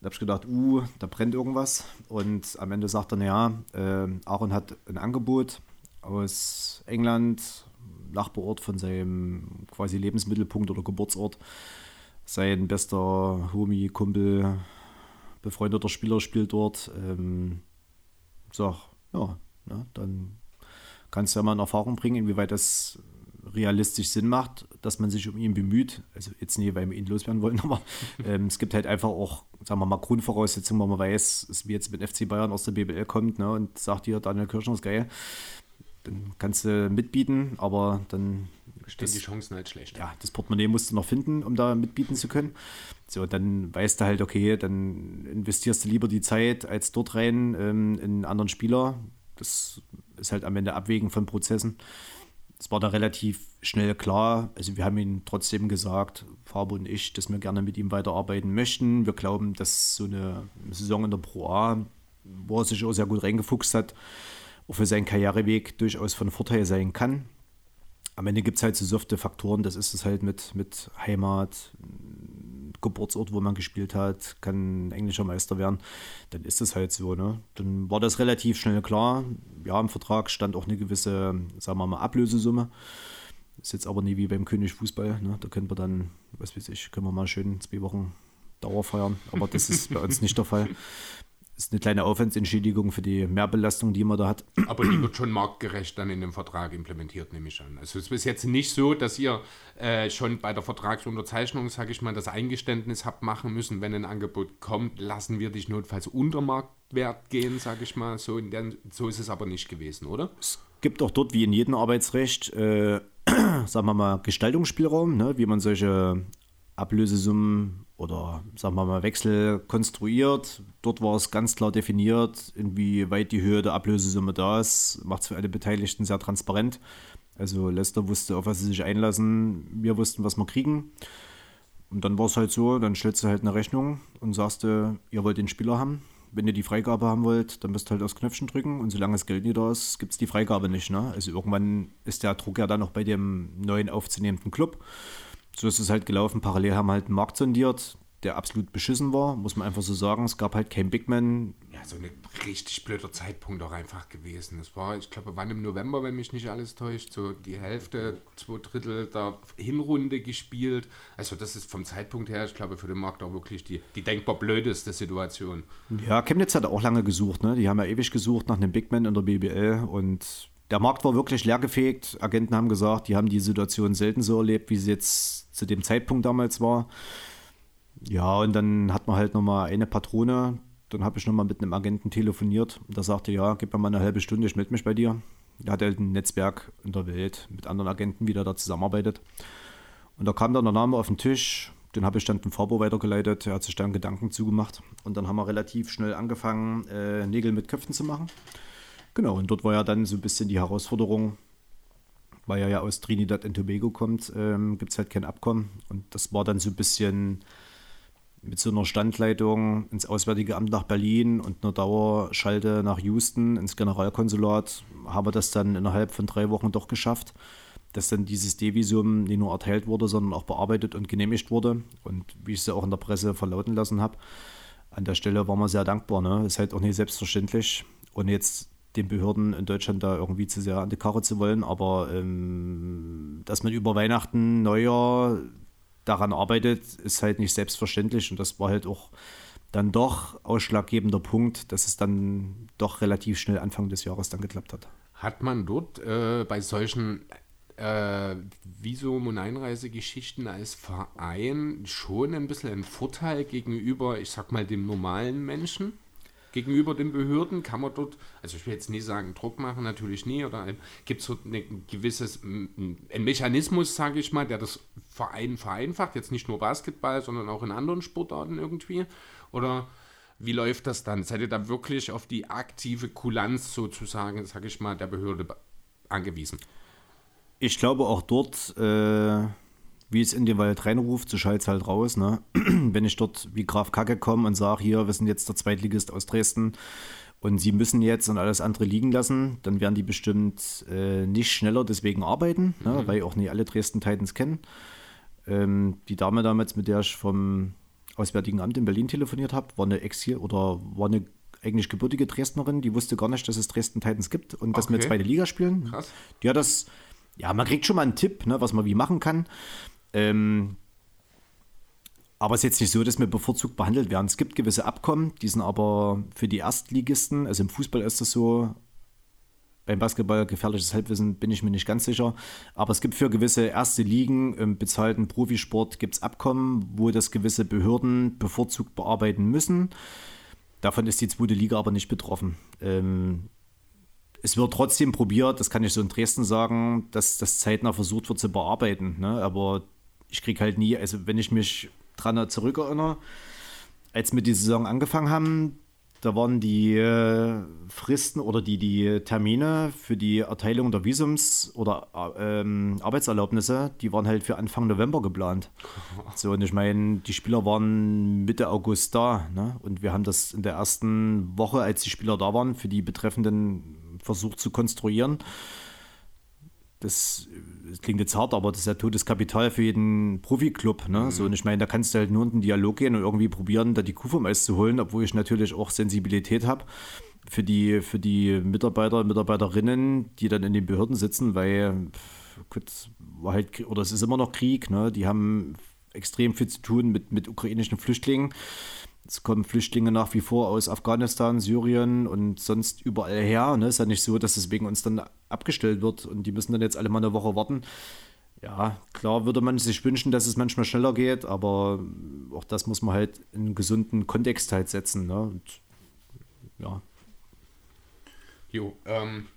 [SPEAKER 5] Da habe ich gedacht, uh, da brennt irgendwas. Und am Ende sagt er, naja, äh, Aaron hat ein Angebot aus England, Nachbarort von seinem quasi Lebensmittelpunkt oder Geburtsort. Sein bester Homie, Kumpel, befreundeter Spieler spielt dort. Ähm, sag, ja, ne, dann kannst du ja mal in Erfahrung bringen, inwieweit das realistisch Sinn macht, dass man sich um ihn bemüht. Also jetzt nicht, weil wir ihn loswerden wollen, aber ähm, es gibt halt einfach auch, sagen wir mal, Grundvoraussetzungen, wo man weiß, wie jetzt mit FC Bayern aus der BBL kommt ne, und sagt dir, Daniel Kirschner ist geil. Dann kannst du mitbieten, aber dann
[SPEAKER 4] Stehen die Chancen halt schlecht.
[SPEAKER 5] ja, das Portemonnaie musst du noch finden, um da mitbieten zu können. So, dann weißt du halt, okay, dann investierst du lieber die Zeit als dort rein ähm, in einen anderen Spieler. Das ist halt am Ende Abwägen von Prozessen. Es war da relativ schnell klar. Also wir haben ihm trotzdem gesagt, Faber und ich, dass wir gerne mit ihm weiterarbeiten möchten. Wir glauben, dass so eine Saison in der Pro A, wo er sich auch sehr gut reingefuchst hat, auch für seinen Karriereweg durchaus von Vorteil sein kann am Ende gibt es halt so softe Faktoren, das ist es halt mit, mit Heimat, Geburtsort, wo man gespielt hat, kann englischer Meister werden, dann ist es halt so. Ne? Dann war das relativ schnell klar. Ja, im Vertrag stand auch eine gewisse, sagen wir mal, Ablösesumme. Ist jetzt aber nie wie beim König Fußball. Ne? Da können wir dann, was weiß ich, können wir mal schön zwei Wochen Dauer feiern. Aber das ist bei uns nicht der Fall. Ist eine kleine Aufwandsentschädigung für die Mehrbelastung, die man da hat.
[SPEAKER 4] Aber die wird schon marktgerecht dann in dem Vertrag implementiert, nehme ich an. Also es ist jetzt nicht so, dass ihr äh, schon bei der Vertragsunterzeichnung, sage ich mal, das Eingeständnis habt machen müssen, wenn ein Angebot kommt, lassen wir dich notfalls unter Marktwert gehen, sage ich mal. So, der, so ist es aber nicht gewesen, oder?
[SPEAKER 5] Es gibt auch dort, wie in jedem Arbeitsrecht, äh, sagen wir mal, Gestaltungsspielraum, ne? wie man solche Ablösesummen oder sagen wir mal Wechsel konstruiert. Dort war es ganz klar definiert, inwieweit die Höhe der Ablösesumme da ist. Macht es für alle Beteiligten sehr transparent. Also Leicester wusste, auf was sie sich einlassen. Wir wussten, was wir kriegen. Und dann war es halt so, dann stellst du halt eine Rechnung und sagst, ihr wollt den Spieler haben. Wenn ihr die Freigabe haben wollt, dann müsst ihr halt aufs Knöpfchen drücken und solange das Geld nicht da ist, gibt es die Freigabe nicht. Ne? Also irgendwann ist der Druck ja dann noch bei dem neuen aufzunehmenden Club. So ist es halt gelaufen. Parallel haben wir halt einen Markt sondiert, der absolut beschissen war, muss man einfach so sagen. Es gab halt keinen Bigman.
[SPEAKER 4] Ja, so ein richtig blöder Zeitpunkt auch einfach gewesen. Das war, ich glaube, wann im November, wenn mich nicht alles täuscht, so die Hälfte, zwei Drittel der Hinrunde gespielt. Also das ist vom Zeitpunkt her, ich glaube, für den Markt auch wirklich die, die denkbar blödeste Situation.
[SPEAKER 5] Ja, Chemnitz hat auch lange gesucht. Ne? Die haben ja ewig gesucht nach einem Bigman in der BBL und der Markt war wirklich leergefegt. Agenten haben gesagt, die haben die Situation selten so erlebt, wie sie jetzt zu dem Zeitpunkt damals war. Ja, und dann hat man halt nochmal eine Patrone. Dann habe ich nochmal mit einem Agenten telefoniert. Und der sagte, ja, gib mir mal eine halbe Stunde, ich melde mich bei dir. Er hat halt ein Netzwerk in der Welt mit anderen Agenten, wie der da zusammenarbeitet. Und da kam dann der Name auf den Tisch, den habe ich dann dem Faber weitergeleitet, er hat sich dann Gedanken zugemacht. Und dann haben wir relativ schnell angefangen, äh, Nägel mit Köpfen zu machen. Genau, und dort war ja dann so ein bisschen die Herausforderung, weil er ja aus Trinidad und Tobago kommt, ähm, gibt es halt kein Abkommen. Und das war dann so ein bisschen mit so einer Standleitung ins Auswärtige Amt nach Berlin und einer Dauerschalte nach Houston ins Generalkonsulat, haben wir das dann innerhalb von drei Wochen doch geschafft, dass dann dieses D-Visum nicht nur erteilt wurde, sondern auch bearbeitet und genehmigt wurde. Und wie ich es ja auch in der Presse verlauten lassen habe, an der Stelle waren wir sehr dankbar. Ne? Ist halt auch nicht selbstverständlich. Und jetzt den Behörden in Deutschland da irgendwie zu sehr an die Karre zu wollen, aber ähm, dass man über Weihnachten, Neujahr daran arbeitet, ist halt nicht selbstverständlich und das war halt auch dann doch ausschlaggebender Punkt, dass es dann doch relativ schnell Anfang des Jahres dann geklappt hat.
[SPEAKER 4] Hat man dort äh, bei solchen äh, Visum- und Einreisegeschichten als Verein schon ein bisschen einen Vorteil gegenüber, ich sag mal, dem normalen Menschen? Gegenüber den Behörden kann man dort, also ich will jetzt nie sagen, Druck machen, natürlich nie, oder gibt es dort ein gewisses, ein Mechanismus, sage ich mal, der das Verein vereinfacht, jetzt nicht nur Basketball, sondern auch in anderen Sportarten irgendwie? Oder wie läuft das dann? Seid ihr da wirklich auf die aktive Kulanz sozusagen, sage ich mal, der Behörde angewiesen?
[SPEAKER 5] Ich glaube auch dort, äh, wie es in den Wald reinruft, so schallt es halt raus. Ne? Wenn ich dort wie Graf Kacke komme und sage, hier, wir sind jetzt der Zweitligist aus Dresden und sie müssen jetzt und alles andere liegen lassen, dann werden die bestimmt äh, nicht schneller deswegen arbeiten, ne?
[SPEAKER 4] Mhm.
[SPEAKER 5] weil auch nicht alle Dresden Titans kennen. Ähm, die Dame damals, mit der ich vom Auswärtigen Amt in Berlin telefoniert habe, war eine Ex hier oder war eine eigentlich gebürtige Dresdnerin, die wusste gar nicht, dass es Dresden Titans gibt und dass wir
[SPEAKER 4] Okay.
[SPEAKER 5] zweite Liga spielen.
[SPEAKER 4] Krass.
[SPEAKER 5] Die hat das, ja, man kriegt schon mal einen Tipp, ne, was man wie machen kann. Ähm, aber es ist jetzt nicht so, dass wir bevorzugt behandelt werden. Es gibt gewisse Abkommen, die sind aber für die Erstligisten, also im Fußball ist das so, beim Basketball gefährliches Halbwissen bin ich mir nicht ganz sicher. Aber es gibt für gewisse erste Ligen im bezahlten Profisport gibt es Abkommen, wo das gewisse Behörden bevorzugt bearbeiten müssen. Davon ist die zweite Liga aber nicht betroffen. Ähm, es wird trotzdem probiert, das kann ich so in Dresden sagen, dass das zeitnah versucht wird zu bearbeiten. Ne? Aber ich kriege halt nie, also wenn ich mich dran zurückerinnere, als wir die Saison angefangen haben, da waren die äh, Fristen oder die, die Termine für die Erteilung der Visums oder äh, ähm, Arbeitserlaubnisse, die waren halt für Anfang November geplant. So, und ich meine, die Spieler waren Mitte August da. Ne? Und wir haben das in der ersten Woche, als die Spieler da waren, für die Betreffenden versucht zu konstruieren. Das, das klingt jetzt hart, aber das ist ja totes Kapital für jeden Profiklub. Ne? So, und ich meine, da kannst du halt nur in den Dialog gehen und irgendwie probieren, da die Kuh vom Eis zu holen, obwohl ich natürlich auch Sensibilität habe für die, für die Mitarbeiter und Mitarbeiterinnen, die dann in den Behörden sitzen, weil gut, war halt, oder es ist immer noch Krieg, ne? die haben extrem viel zu tun mit, mit ukrainischen Flüchtlingen. Es kommen Flüchtlinge nach wie vor aus Afghanistan, Syrien und sonst überall her. Ne? Ist ja nicht so, dass es wegen uns dann abgestellt wird und die müssen dann jetzt alle mal eine Woche warten. Ja, klar würde man sich wünschen, dass es manchmal schneller geht, aber auch das muss man halt in einen gesunden Kontext halt setzen. Ne? Und, ja,
[SPEAKER 4] Jo, ähm,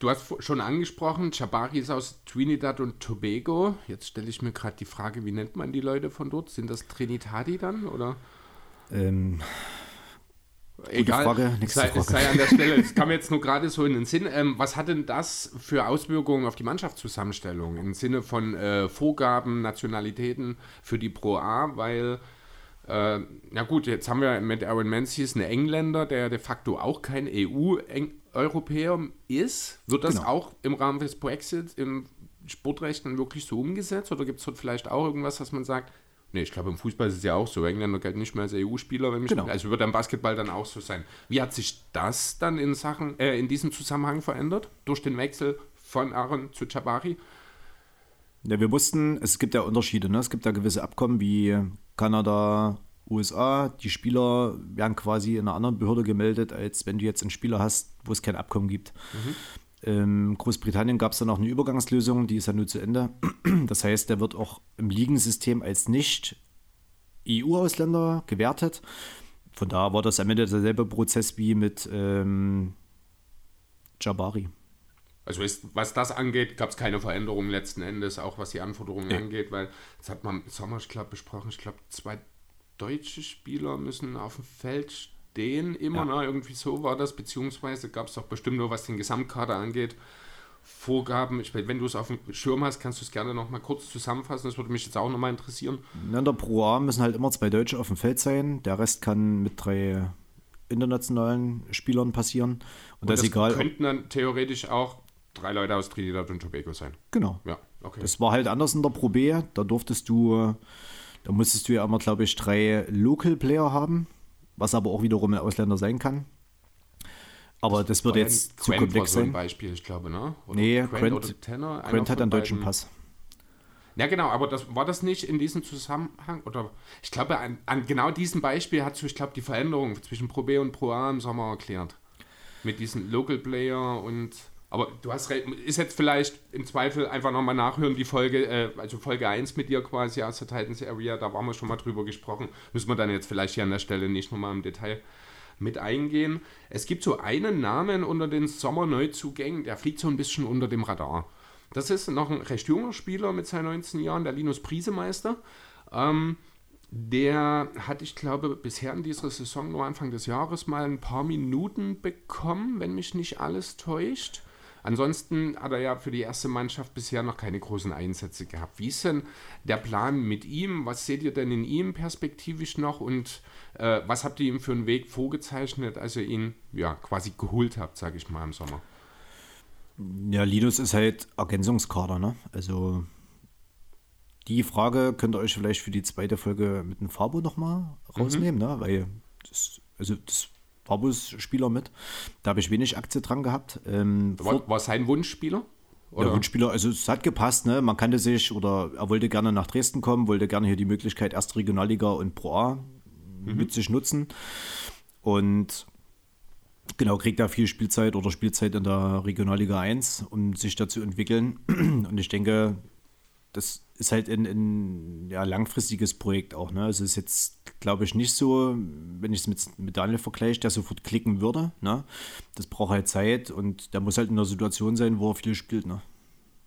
[SPEAKER 4] du hast schon angesprochen, Jabari ist aus Trinidad und Tobago. Jetzt stelle ich mir gerade die Frage, wie nennt man die Leute von dort? Sind das Trinitadi dann oder?
[SPEAKER 5] Ähm,
[SPEAKER 4] Egal,
[SPEAKER 5] Frage,
[SPEAKER 4] sei,
[SPEAKER 5] Frage.
[SPEAKER 4] sei an der Stelle, es kam jetzt nur gerade so in den Sinn. Ähm, was hat denn das für Auswirkungen auf die Mannschaftszusammenstellung im Sinne von äh, Vorgaben, Nationalitäten für die Pro A? Weil, äh, na gut, jetzt haben wir mit Aaron Menzies einen Engländer, der de facto auch kein EU-Europäer ist. Wird das
[SPEAKER 5] Genau.
[SPEAKER 4] auch im Rahmen des Brexit im Sportrecht dann wirklich so umgesetzt? Oder gibt es dort vielleicht auch irgendwas, was man sagt, Nee, ich glaube, im Fußball ist es ja auch so. Engländer gelten nicht mehr als EU-Spieler,
[SPEAKER 5] Genau.
[SPEAKER 4] Also wird am Basketball dann auch so sein. Wie hat sich das dann in Sachen, äh, in diesem Zusammenhang verändert? Durch den Wechsel von Aaron zu Jabari?
[SPEAKER 5] Ja, wir wussten, es gibt ja Unterschiede. Ne? Es gibt ja gewisse Abkommen wie Kanada, USA. Die Spieler werden quasi in einer anderen Behörde gemeldet, als wenn du jetzt einen Spieler hast, wo es kein Abkommen gibt. Ähm, Großbritannien gab es dann auch eine Übergangslösung, die ist ja nur zu Ende. Das heißt, der wird auch im Ligensystem als Nicht-EU-Ausländer gewertet. Von da war das am Ende derselbe Prozess wie mit ähm, Jabari.
[SPEAKER 4] Also ist, was das angeht, gab es keine Veränderungen letzten Endes, auch was die Anforderungen angeht, weil das hat man im Sommer, ich glaube, besprochen. Ich glaube, zwei deutsche Spieler müssen auf dem Feld stehen, immer,
[SPEAKER 5] Ja.
[SPEAKER 4] ne? irgendwie so war das, beziehungsweise gab es auch bestimmt nur, was den Gesamtkader angeht, Vorgaben. Ich, wenn du es auf dem Schirm hast, kannst du es gerne noch mal kurz zusammenfassen. Das würde mich jetzt auch noch mal interessieren.
[SPEAKER 5] In der Pro A müssen halt immer zwei Deutsche auf dem Feld sein. Der Rest kann mit drei internationalen Spielern passieren. Und, das ist egal.
[SPEAKER 4] könnten dann theoretisch auch drei Leute aus Trinidad und Tobago sein.
[SPEAKER 5] Genau.
[SPEAKER 4] Ja, okay.
[SPEAKER 5] Das war halt anders in der Pro B. Da durftest du, da musstest du ja immer, glaube ich, drei Local Player haben, was aber auch wiederum ein Ausländer sein kann. Aber das wird
[SPEAKER 4] War
[SPEAKER 5] jetzt zu
[SPEAKER 4] Grant
[SPEAKER 5] komplex
[SPEAKER 4] so ein
[SPEAKER 5] sein.
[SPEAKER 4] Beispiel, ich glaube, ne? Oder
[SPEAKER 5] Nee,
[SPEAKER 4] Grant,
[SPEAKER 5] Grant,
[SPEAKER 4] oder Tanner,
[SPEAKER 5] Grant hat einen deutschen
[SPEAKER 4] beiden.
[SPEAKER 5] Pass.
[SPEAKER 4] Ja, genau, aber das war das nicht in diesem Zusammenhang? Oder ich glaube, an, an genau diesem Beispiel hat so, ich glaube, die Veränderung zwischen Pro B und Pro A im Sommer erklärt. Mit diesen Local Player und. Aber du hast recht, ist jetzt vielleicht im Zweifel einfach nochmal nachhören, die Folge, äh, also Folge 1 mit dir quasi aus der Titans Area, da waren wir schon mal drüber gesprochen. Müssen wir dann jetzt vielleicht hier an der Stelle nicht nochmal im Detail mit eingehen. Es gibt so einen Namen unter den Sommerneuzugängen, der fliegt so ein bisschen unter dem Radar. Das ist noch ein recht junger Spieler mit seinen 19 Jahren, der Linus Priesemeister. Ähm, der hat, ich glaube, bisher in dieser Saison nur Anfang des Jahres mal ein paar Minuten bekommen, wenn mich nicht alles täuscht. Ansonsten hat er ja für die erste Mannschaft bisher noch keine großen Einsätze gehabt. Wie ist denn der Plan mit ihm? Was seht ihr denn in ihm perspektivisch noch und äh, was habt ihr ihm für einen Weg vorgezeichnet, als ihr ihn ja quasi geholt habt, sage ich mal, im Sommer?
[SPEAKER 5] Ja, Linus ist halt Ergänzungskader, ne? Also die Frage könnt ihr euch vielleicht für die zweite Folge mit dem Fabo nochmal rausnehmen, ne? Weil das, also das Fabo ist Spieler mit. Da habe ich wenig Aktie dran gehabt. Ähm,
[SPEAKER 4] War, war sein Wunschspieler?
[SPEAKER 5] Der Wunschspieler, also es hat gepasst, ne? Man kannte sich oder er wollte gerne nach Dresden kommen, wollte gerne hier die Möglichkeit erst Regionalliga und Pro A mit sich nutzen. Und genau, kriegt da viel Spielzeit oder Spielzeit in der Regionalliga 1, um sich da zu entwickeln. Und ich denke, das ist halt ein, ein ja, langfristiges Projekt auch. Ne? Also es ist jetzt, glaube ich, nicht so, wenn ich es mit, mit Daniel vergleiche, der sofort klicken würde. Ne? Das braucht halt Zeit und der muss halt in einer Situation sein, wo er viel spielt. Ne?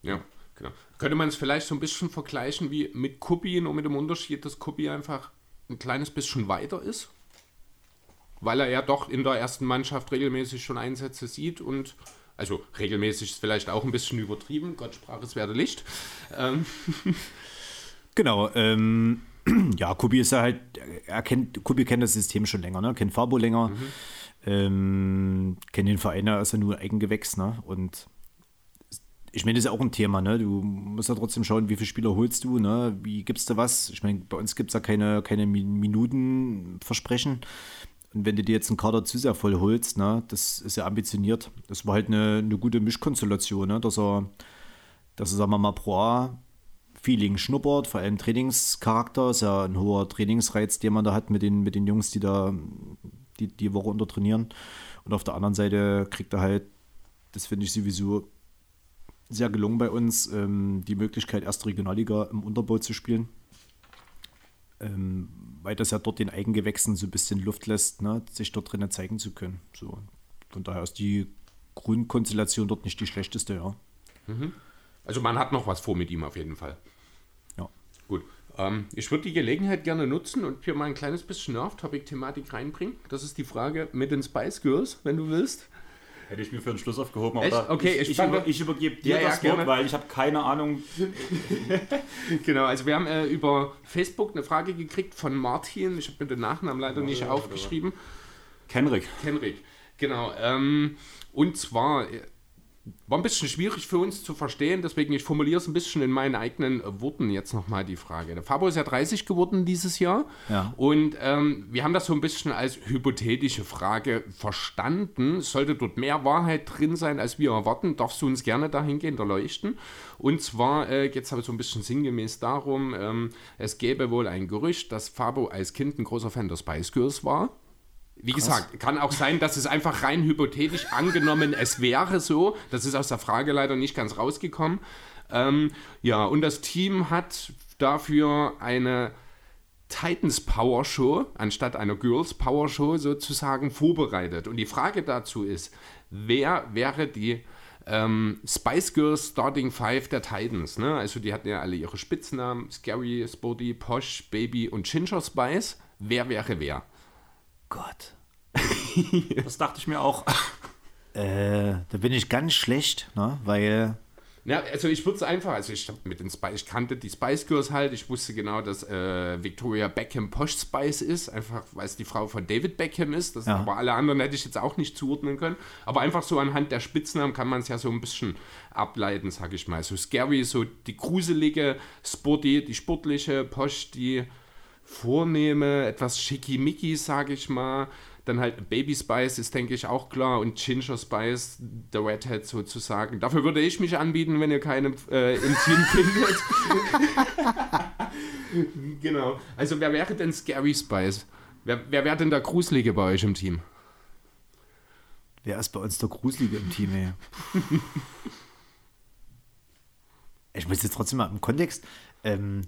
[SPEAKER 4] Ja, genau. Könnte man es vielleicht so ein bisschen vergleichen wie mit Kuppi, nur mit dem Unterschied, dass Kuppi einfach ein kleines bisschen weiter ist? Weil er ja doch in der ersten Mannschaft regelmäßig schon Einsätze sieht und, also regelmäßig ist vielleicht auch ein bisschen übertrieben, Gott sprach es werde Licht. Ähm,
[SPEAKER 5] Genau, ähm, ja, Kubi ist ja halt, er kennt, Kubi kennt das System schon länger, ne? Kennt Fabo länger, ähm, kennt den Verein, er ist ja nur Eigengewächs, ne? Und ich meine, das ist ja auch ein Thema, ne? Du musst ja trotzdem schauen, wie viele Spieler holst du, ne? Wie gibst du was? Ich meine, bei uns gibt es ja keine, keine Mi- Minutenversprechen. Und wenn du dir jetzt einen Kader zu sehr voll holst, ne, das ist ja ambitioniert. Das war halt eine, eine gute Mischkonstellation, ne? Dass er, dass er, sagen wir mal, pro A Feeling schnuppert, vor allem Trainingscharakter, ist ja ein hoher Trainingsreiz, den man da hat mit den, mit den Jungs, die da die, die Woche unter trainieren. Und auf der anderen Seite kriegt er halt, das finde ich sowieso sehr gelungen bei uns, ähm, die Möglichkeit, erste Regionalliga im Unterbau zu spielen. Ähm, weil das ja dort den Eigengewächsen so ein bisschen Luft lässt, ne, sich dort drinnen zeigen zu können. So. Von daher ist die Grundkonstellation dort nicht die schlechteste, ja.
[SPEAKER 4] also man hat noch was vor mit ihm auf jeden Fall.
[SPEAKER 5] ja.
[SPEAKER 4] Gut. Ähm, ich würde die Gelegenheit gerne nutzen und hier mal ein kleines bisschen Off-Topic-Thematik reinbringen. Das ist die Frage mit den Spice Girls, wenn du willst.
[SPEAKER 3] Hätte ich mir für den Schluss aufgehoben, aber
[SPEAKER 4] Echt?
[SPEAKER 3] da-
[SPEAKER 4] Okay,
[SPEAKER 3] ich,
[SPEAKER 4] ich
[SPEAKER 3] über, ich übergebe dir
[SPEAKER 4] Ja, ja,
[SPEAKER 3] das Wort,
[SPEAKER 4] gerne.
[SPEAKER 3] weil ich habe keine Ahnung.
[SPEAKER 4] Genau, also wir haben äh, über Facebook eine Frage gekriegt von Martin. Ich habe mir den Nachnamen leider nicht aufgeschrieben.
[SPEAKER 3] Kenrick.
[SPEAKER 4] Henrik, genau. Ähm, und zwar äh, war ein bisschen schwierig für uns zu verstehen, deswegen ich formuliere es ein bisschen in meinen eigenen äh, Worten jetzt nochmal die Frage. Der Fabo ist ja 30 geworden dieses Jahr
[SPEAKER 5] Ja.
[SPEAKER 4] und ähm, wir haben das so ein bisschen als hypothetische Frage verstanden. Sollte dort mehr Wahrheit drin sein, als wir erwarten, darfst du uns gerne dahingehend erleuchten. Und zwar äh, geht es aber so ein bisschen sinngemäß darum, ähm, es gäbe wohl ein Gerücht, dass Fabo als Kind ein großer Fan der Spice Girls war. Wie gesagt, kann auch sein, dass es einfach rein hypothetisch angenommen, es wäre so. Das ist aus der Frage leider nicht ganz rausgekommen. Ähm, ja, und das Team hat dafür eine Titans Power Show anstatt einer Girls Power Show sozusagen vorbereitet. Und die Frage dazu ist, wer wäre die ähm, Spice Girls Starting Five der Titans. Ne? Also die hatten ja alle ihre Spitznamen. Scary, Sporty, Posh, Baby und Ginger Spice. Wer wäre wer?
[SPEAKER 5] Gott.
[SPEAKER 3] Das dachte ich mir auch.
[SPEAKER 5] Äh, da bin ich ganz schlecht, ne? weil
[SPEAKER 4] Ja, also ich würde es einfach, also ich hab mit den Spice, ich kannte die Spice Girls halt, ich wusste genau, dass äh, Victoria Beckham Posh Spice ist, einfach weil es die Frau von David Beckham ist, das,
[SPEAKER 5] Ja.
[SPEAKER 4] aber alle anderen hätte ich jetzt auch nicht zuordnen können, aber einfach so anhand der Spitznamen kann man es ja so ein bisschen ableiten, sag ich mal. So Scary, so die gruselige, Sporty, die sportliche, Posh, die vornehme, etwas schickimicki, sag ich mal. Dann halt Baby Spice ist, denke ich, auch klar. Und Ginger Spice, der Redhead sozusagen. Dafür würde ich mich anbieten, wenn ihr keinen äh, im Team findet. genau. Also wer wäre denn Scary Spice? Wer, wer wäre denn der Gruselige bei euch im Team?
[SPEAKER 5] wer ist bei uns der Gruselige im Team? Ey? ich muss jetzt trotzdem mal im Kontext. Ähm,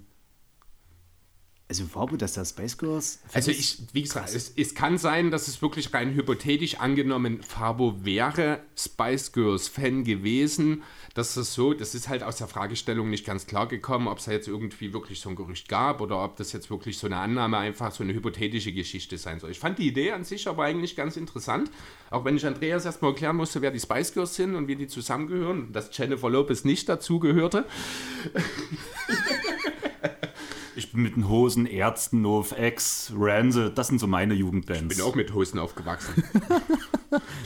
[SPEAKER 5] also Farbo, dass der Spice Girls.
[SPEAKER 4] Also ich, wie gesagt, es, es kann sein, dass es wirklich rein hypothetisch angenommen Fabo wäre Spice Girls Fan gewesen. Das ist so, das ist halt aus der Fragestellung nicht ganz klar gekommen, ob es da jetzt irgendwie wirklich so ein Gerücht gab oder ob das jetzt wirklich so eine Annahme einfach so eine hypothetische Geschichte sein soll. Ich fand die Idee an sich aber eigentlich ganz interessant, auch wenn ich Andreas erstmal erklären musste, wer die Spice Girls sind und wie die zusammengehören, dass Jennifer Lopez nicht dazugehörte.
[SPEAKER 3] Ich bin mit den Hosen, Ärzten, NoFX, Rancid, das sind so meine Jugendbands.
[SPEAKER 4] Bin auch mit Hosen aufgewachsen.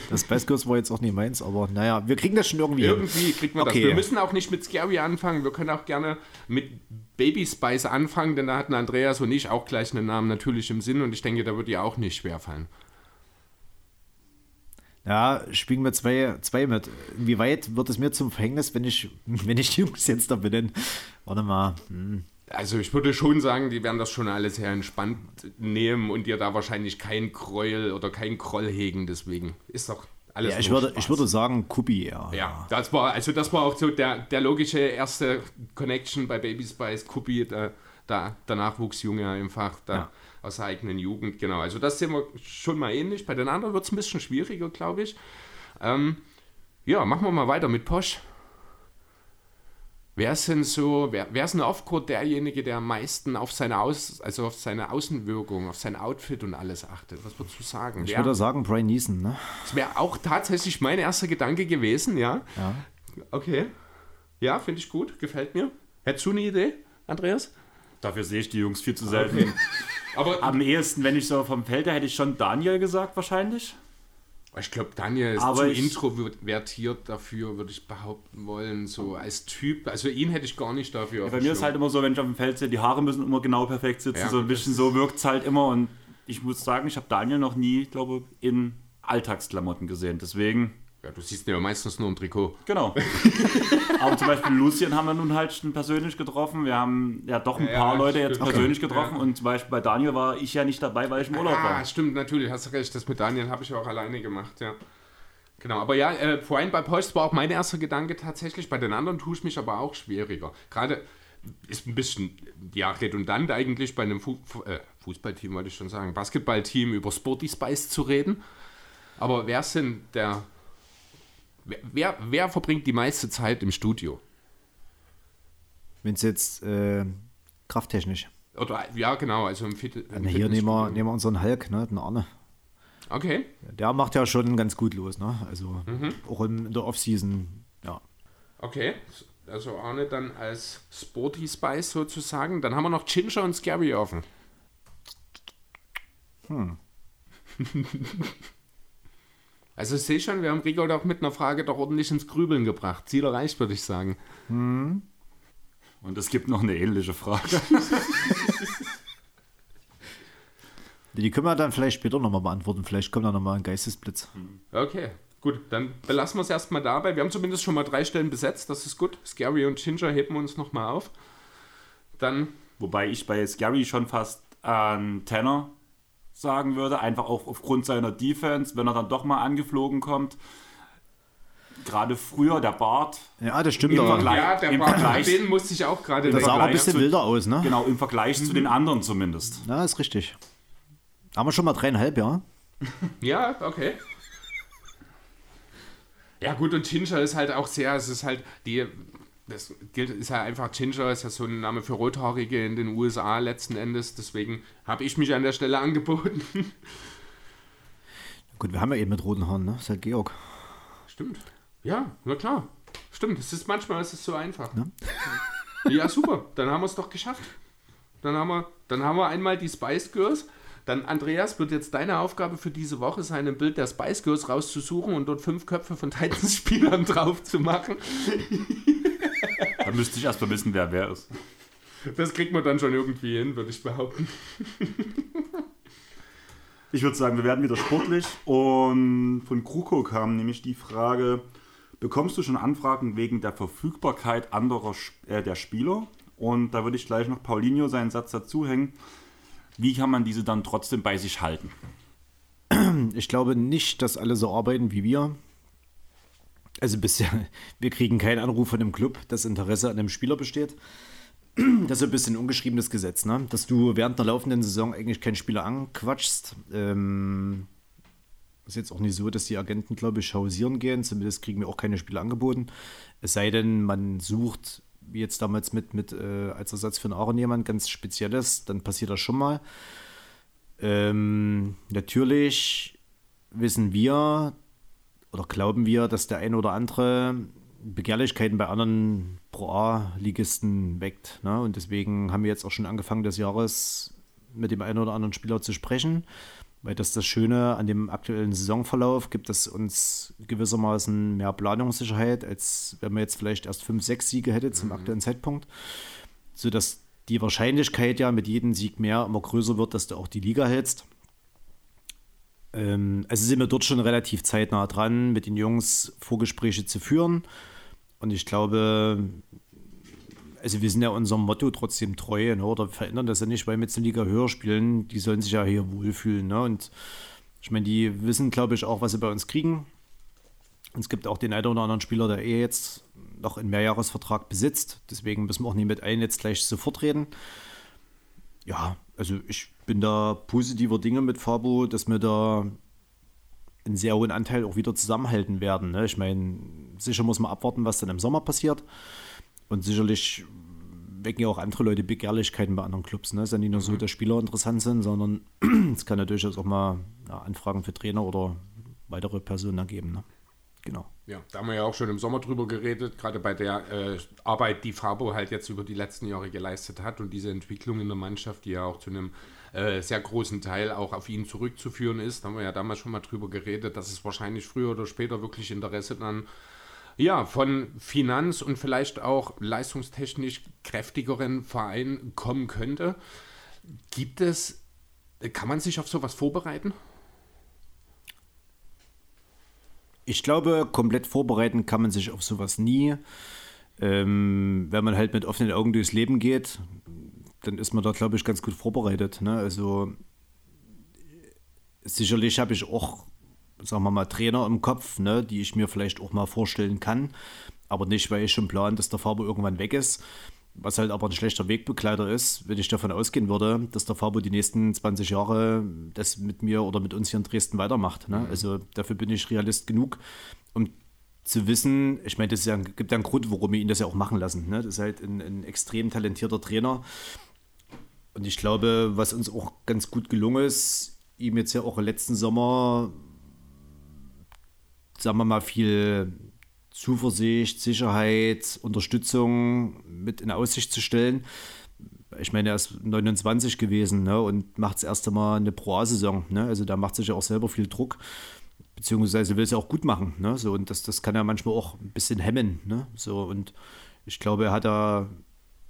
[SPEAKER 5] Das Spice Girls war jetzt auch nicht meins, aber naja, wir kriegen das schon irgendwie. hin.
[SPEAKER 4] Irgendwie kriegt man
[SPEAKER 5] Okay.
[SPEAKER 4] das. Wir müssen auch nicht mit Scary anfangen. Wir können auch gerne mit Baby Spice anfangen, denn da hatten Andreas und ich auch gleich einen Namen natürlich im Sinn und ich denke, da wird dir auch nicht schwerfallen.
[SPEAKER 5] Ja, spielen wir zwei, zwei mit. Inwieweit wird es mir zum Verhängnis, wenn ich, wenn ich die Jungs jetzt da benenne? Warte mal. Hm.
[SPEAKER 4] Also ich würde schon sagen, die werden das schon alles sehr entspannt nehmen und dir da wahrscheinlich kein Gräuel oder kein Groll hegen. Deswegen ist doch alles
[SPEAKER 5] Ja, ich würde,
[SPEAKER 4] Spaß.
[SPEAKER 5] ich würde sagen, Kubi eher.
[SPEAKER 4] Ja, das war, also das war auch so der, der logische erste Connection bei Baby Spice, Kubi, der, der, der Nachwuchsjunge einfach da
[SPEAKER 5] Ja.
[SPEAKER 4] aus der eigenen Jugend, genau. Also das sehen wir schon mal ähnlich. Bei den anderen wird es ein bisschen schwieriger, glaube ich. Ähm, ja, machen wir mal weiter mit Posch. Wer ist denn so, wer, wer ist denn oft derjenige, der am meisten auf seine, Aus, also auf seine Außenwirkung, auf sein Outfit und alles achtet? Was würdest du sagen?
[SPEAKER 5] Ich
[SPEAKER 4] Wer-
[SPEAKER 5] würde sagen, Brian Neeson, ne?
[SPEAKER 4] das wäre auch tatsächlich mein erster Gedanke gewesen, ja.
[SPEAKER 5] Ja.
[SPEAKER 4] Okay. Ja, finde ich gut, gefällt mir. Hättest du eine Idee, Andreas?
[SPEAKER 3] Dafür sehe ich die Jungs viel zu selten.
[SPEAKER 4] Aber
[SPEAKER 3] Am ehesten, wenn ich so vom Feld her, hätte ich schon Daniel gesagt wahrscheinlich.
[SPEAKER 4] Ich glaube, Daniel ist
[SPEAKER 3] Aber
[SPEAKER 4] zu
[SPEAKER 3] ich-
[SPEAKER 4] introvertiert dafür, würde ich behaupten wollen, so als Typ. Also ihn hätte ich gar nicht dafür. auf
[SPEAKER 3] Bei mir ist halt immer so, wenn ich auf dem Feld sehe, die Haare müssen immer genau perfekt sitzen.
[SPEAKER 4] Ja,
[SPEAKER 3] so ein bisschen so wirkt es halt immer. Und ich muss sagen, ich habe Daniel noch nie, glaube in Alltagsklamotten gesehen. Deswegen,
[SPEAKER 4] ja, du siehst ihn ja meistens nur im Trikot.
[SPEAKER 3] genau. Aber zum Beispiel Lucien haben wir nun halt schon persönlich getroffen. Wir haben ja doch ein
[SPEAKER 4] Ja,
[SPEAKER 3] paar
[SPEAKER 4] ja,
[SPEAKER 3] Leute jetzt
[SPEAKER 4] stimmt.
[SPEAKER 3] persönlich
[SPEAKER 4] Okay.
[SPEAKER 3] getroffen.
[SPEAKER 4] Ja.
[SPEAKER 3] Und zum Beispiel bei Daniel war ich ja nicht dabei, weil ich im Urlaub
[SPEAKER 4] Ah,
[SPEAKER 3] war.
[SPEAKER 4] stimmt, natürlich, hast du recht. Das mit Daniel habe ich auch alleine gemacht, ja. Genau, aber ja, äh, vorhin bei Post war auch mein erster Gedanke tatsächlich. Bei den anderen tue ich mich aber auch schwieriger. Gerade ist ein bisschen ja, redundant eigentlich bei einem Fu äh, Fußballteam, wollte ich schon sagen, Basketballteam über Sporty Spice zu reden. Aber wer ist denn der. Wer, wer, wer verbringt die meiste Zeit im Studio?
[SPEAKER 5] Wenn es jetzt äh, krafttechnisch.
[SPEAKER 4] Oder ja, genau, also im, Fit im
[SPEAKER 5] Na, hier nehmen wir, nehmen wir unseren Hulk, ne, den Arne.
[SPEAKER 4] Okay.
[SPEAKER 5] Der macht ja schon ganz gut los, ne? Also
[SPEAKER 4] Mhm.
[SPEAKER 5] auch in, der Offseason, ja.
[SPEAKER 4] Okay, also Arne dann als Sporty Spice sozusagen. Dann haben wir noch Ginger und Scary offen. Also ich sehe schon, wir haben Rico doch mit einer Frage doch ordentlich ins Grübeln gebracht. Ziel erreicht, würde ich sagen.
[SPEAKER 3] Und es gibt noch eine ähnliche Frage.
[SPEAKER 5] Die können wir dann vielleicht später nochmal beantworten. Vielleicht kommt da nochmal ein Geistesblitz.
[SPEAKER 4] Okay, gut, dann belassen wir es erstmal dabei. Wir haben zumindest schon mal drei Stellen besetzt, das ist gut. Scary und Ginger heben wir uns nochmal auf. Dann,
[SPEAKER 3] Wobei ich bei Scary schon fast an Tanner sagen würde, einfach auch aufgrund seiner Defense, wenn er dann doch mal angeflogen kommt. Gerade früher der Bart,
[SPEAKER 5] Ja, das stimmt
[SPEAKER 3] Im
[SPEAKER 5] aber.
[SPEAKER 3] Vergleich-
[SPEAKER 4] ja, der
[SPEAKER 3] im
[SPEAKER 4] Bart,
[SPEAKER 3] Vergleich-
[SPEAKER 4] den musste ich auch gerade
[SPEAKER 5] Das sah aber ein bisschen
[SPEAKER 3] zu-
[SPEAKER 5] wilder aus, ne?
[SPEAKER 3] genau im Vergleich zu den anderen zumindest.
[SPEAKER 5] Ja, ist richtig. Haben wir schon mal dreieinhalb, ja?
[SPEAKER 4] Ja, okay. Ja, gut, und Ginger ist halt auch sehr, es ist halt die, das gilt, ist ja einfach Ginger, ist ja so ein Name für Rothaarige in den USA letzten Endes, deswegen habe ich mich an der Stelle angeboten.
[SPEAKER 5] Gut, wir haben ja eben mit roten Haaren, ne? Das ist halt Georg.
[SPEAKER 4] Stimmt. Ja, na klar. Stimmt, es ist manchmal ist es so einfach. Ja, super. Dann haben wir es doch geschafft. Dann haben wir, dann haben wir einmal die Spice Girls. Dann, Andreas, wird jetzt deine Aufgabe für diese Woche sein, ein Bild der Spice Girls rauszusuchen und dort fünf Köpfe von Titans-Spielern drauf zu machen.
[SPEAKER 3] Da müsste ich erst mal wissen, wer wer ist.
[SPEAKER 4] Das kriegt man dann schon irgendwie hin, würde ich behaupten.
[SPEAKER 3] Ich würde sagen, wir werden wieder sportlich. Und von Kruko kam nämlich die Frage: Bekommst du schon Anfragen wegen der Verfügbarkeit anderer äh, der Spieler? Und da würde ich gleich noch Paulinho seinen Satz dazu hängen. Wie kann man diese dann trotzdem bei sich halten?
[SPEAKER 5] Ich glaube nicht, dass alle so arbeiten wie wir. Also bisher, wir kriegen keinen Anruf von dem Club, dass Interesse an einem Spieler besteht. Das ist ein bisschen ungeschriebenes Gesetz, ne? Dass du während einer laufenden Saison eigentlich keinen Spieler anquatschst. Ähm, ist jetzt auch nicht so, dass die Agenten, glaube ich, hausieren gehen. Zumindest kriegen wir auch keine Spieler angeboten. Es sei denn, man sucht, wie jetzt damals mit, mit äh, als Ersatz für einen Aaron jemand ganz Spezielles, dann passiert das schon mal. Ähm, natürlich wissen wir oder glauben wir, dass der eine oder andere Begehrlichkeiten bei anderen Pro A-Ligisten weckt. Ne? Und deswegen haben wir jetzt auch schon angefangen des Jahres mit dem einen oder anderen Spieler zu sprechen, weil das das Schöne an dem aktuellen Saisonverlauf gibt, es uns gewissermaßen mehr Planungssicherheit, als wenn man jetzt vielleicht erst fünf, sechs Siege hätte zum aktuellen Zeitpunkt, sodass die Wahrscheinlichkeit ja mit jedem Sieg mehr immer größer wird, dass du auch die Liga hältst. Ähm, also sind wir dort schon relativ zeitnah dran, mit den Jungs Vorgespräche zu führen. Und ich glaube, also wir sind ja unserem Motto trotzdem treu, ne? oder verändern das ja nicht, weil wir jetzt in Liga höher spielen. Die sollen sich ja hier wohlfühlen. Ne? Und ich meine, die wissen, glaube ich, auch, was sie bei uns kriegen. Und es gibt auch den einen oder anderen Spieler, der eh jetzt noch einen Mehrjahresvertrag besitzt. Deswegen müssen wir auch nicht mit allen jetzt gleich sofort reden. Ja, also ich bin da positiver Dinge mit Fabo, dass wir da einen sehr hohen Anteil auch wieder zusammenhalten werden. Ne? Ich meine, sicher muss man abwarten, was dann im Sommer passiert. Und sicherlich wecken ja auch andere Leute Begehrlichkeiten bei anderen Clubs. Ne? Es ist ja nicht nur so, dass Spieler interessant sind, sondern es kann ja durchaus auch mal ja, Anfragen für Trainer oder weitere Personen ergeben. Ne? Genau.
[SPEAKER 4] Ja, da haben wir ja auch schon im Sommer drüber geredet, gerade bei der äh, Arbeit, die Fabo halt jetzt über die letzten Jahre geleistet hat und diese Entwicklung in der Mannschaft, die ja auch zu einem äh, sehr großen Teil auch auf ihn zurückzuführen ist. Da haben wir ja damals schon mal drüber geredet, dass es wahrscheinlich früher oder später wirklich Interesse dann ja, von Finanz- und vielleicht auch leistungstechnisch kräftigeren Vereinen kommen könnte. Gibt es, kann man sich auf sowas vorbereiten?
[SPEAKER 5] Ich glaube, komplett vorbereiten kann man sich auf sowas nie. Ähm, wenn man halt mit offenen Augen durchs Leben geht, dann ist man da, glaube ich, ganz gut vorbereitet. Ne? Also sicherlich habe ich auch, sagen wir mal, Trainer im Kopf, ne, die ich mir vielleicht auch mal vorstellen kann. Aber nicht, weil ich schon plan, dass der Fabo irgendwann weg ist. Was halt aber ein schlechter Wegbegleiter ist, wenn ich davon ausgehen würde, dass der Fabo die nächsten 20 Jahre das mit mir oder mit uns hier in Dresden weitermacht. Ne? Also dafür bin ich Realist genug, um zu wissen, ich meine, es ja, gibt ja einen Grund, warum wir ihn das ja auch machen lassen. Ne? Das ist halt ein, ein extrem talentierter Trainer. Und ich glaube, was uns auch ganz gut gelungen ist, ihm jetzt ja auch letzten Sommer, sagen wir mal, viel Zuversicht, Sicherheit, Unterstützung mit in Aussicht zu stellen. Ich meine, er ist 29 gewesen ne, und macht das erste Mal eine Pro-A-Saison. Ne? Also da macht sich ja auch selber viel Druck, beziehungsweise will es ja auch gut machen. Ne? So, und das, das kann ja manchmal auch ein bisschen hemmen. Ne? So, und ich glaube, er hat da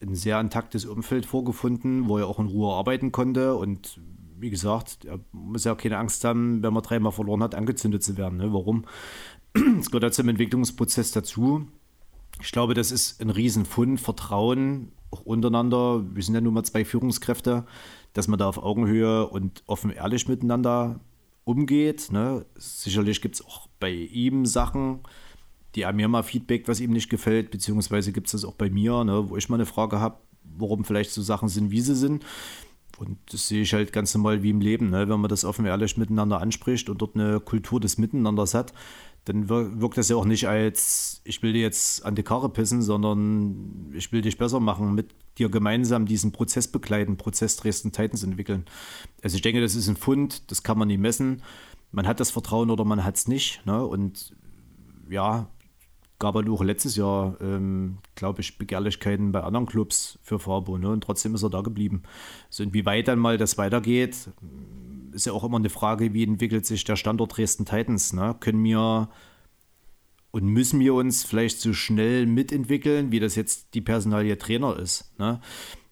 [SPEAKER 5] ein sehr intaktes Umfeld vorgefunden, wo er auch in Ruhe arbeiten konnte. Und wie gesagt, er muss ja keine Angst haben, wenn man dreimal verloren hat, angezündet zu werden. Ne? Warum? Es gehört ja zum Entwicklungsprozess dazu. Ich glaube, das ist ein Riesenfund, Vertrauen auch untereinander. Wir sind ja nun mal zwei Führungskräfte, dass man da auf Augenhöhe und offen ehrlich miteinander umgeht. Ne? Sicherlich gibt es auch bei ihm Sachen, die er mir mal Feedback, was ihm nicht gefällt, beziehungsweise gibt es das auch bei mir, ne? wo ich mal eine Frage habe, warum vielleicht so Sachen sind, wie sie sind. Und das sehe ich halt ganz normal wie im Leben. Ne? Wenn man das offen ehrlich miteinander anspricht und dort eine Kultur des Miteinanders hat, dann wir- wirkt das ja auch nicht als, ich will dir jetzt an die Karre pissen, sondern ich will dich besser machen, mit dir gemeinsam diesen Prozess begleiten, Prozess Dresden Titans entwickeln. Also ich denke, das ist ein Fund, das kann man nie messen. Man hat das Vertrauen oder man hat es nicht. Ne? Und ja, gab halt auch letztes Jahr, ähm, glaube ich, Begehrlichkeiten bei anderen Clubs für Fabo. Ne? Und trotzdem ist er da geblieben. So, inwieweit dann mal das weitergeht, ist ja auch immer eine Frage, wie entwickelt sich der Standort Dresden Titans. Ne? Können wir und müssen wir uns vielleicht so schnell mitentwickeln, wie das jetzt die Personalie Trainer ist. Ne?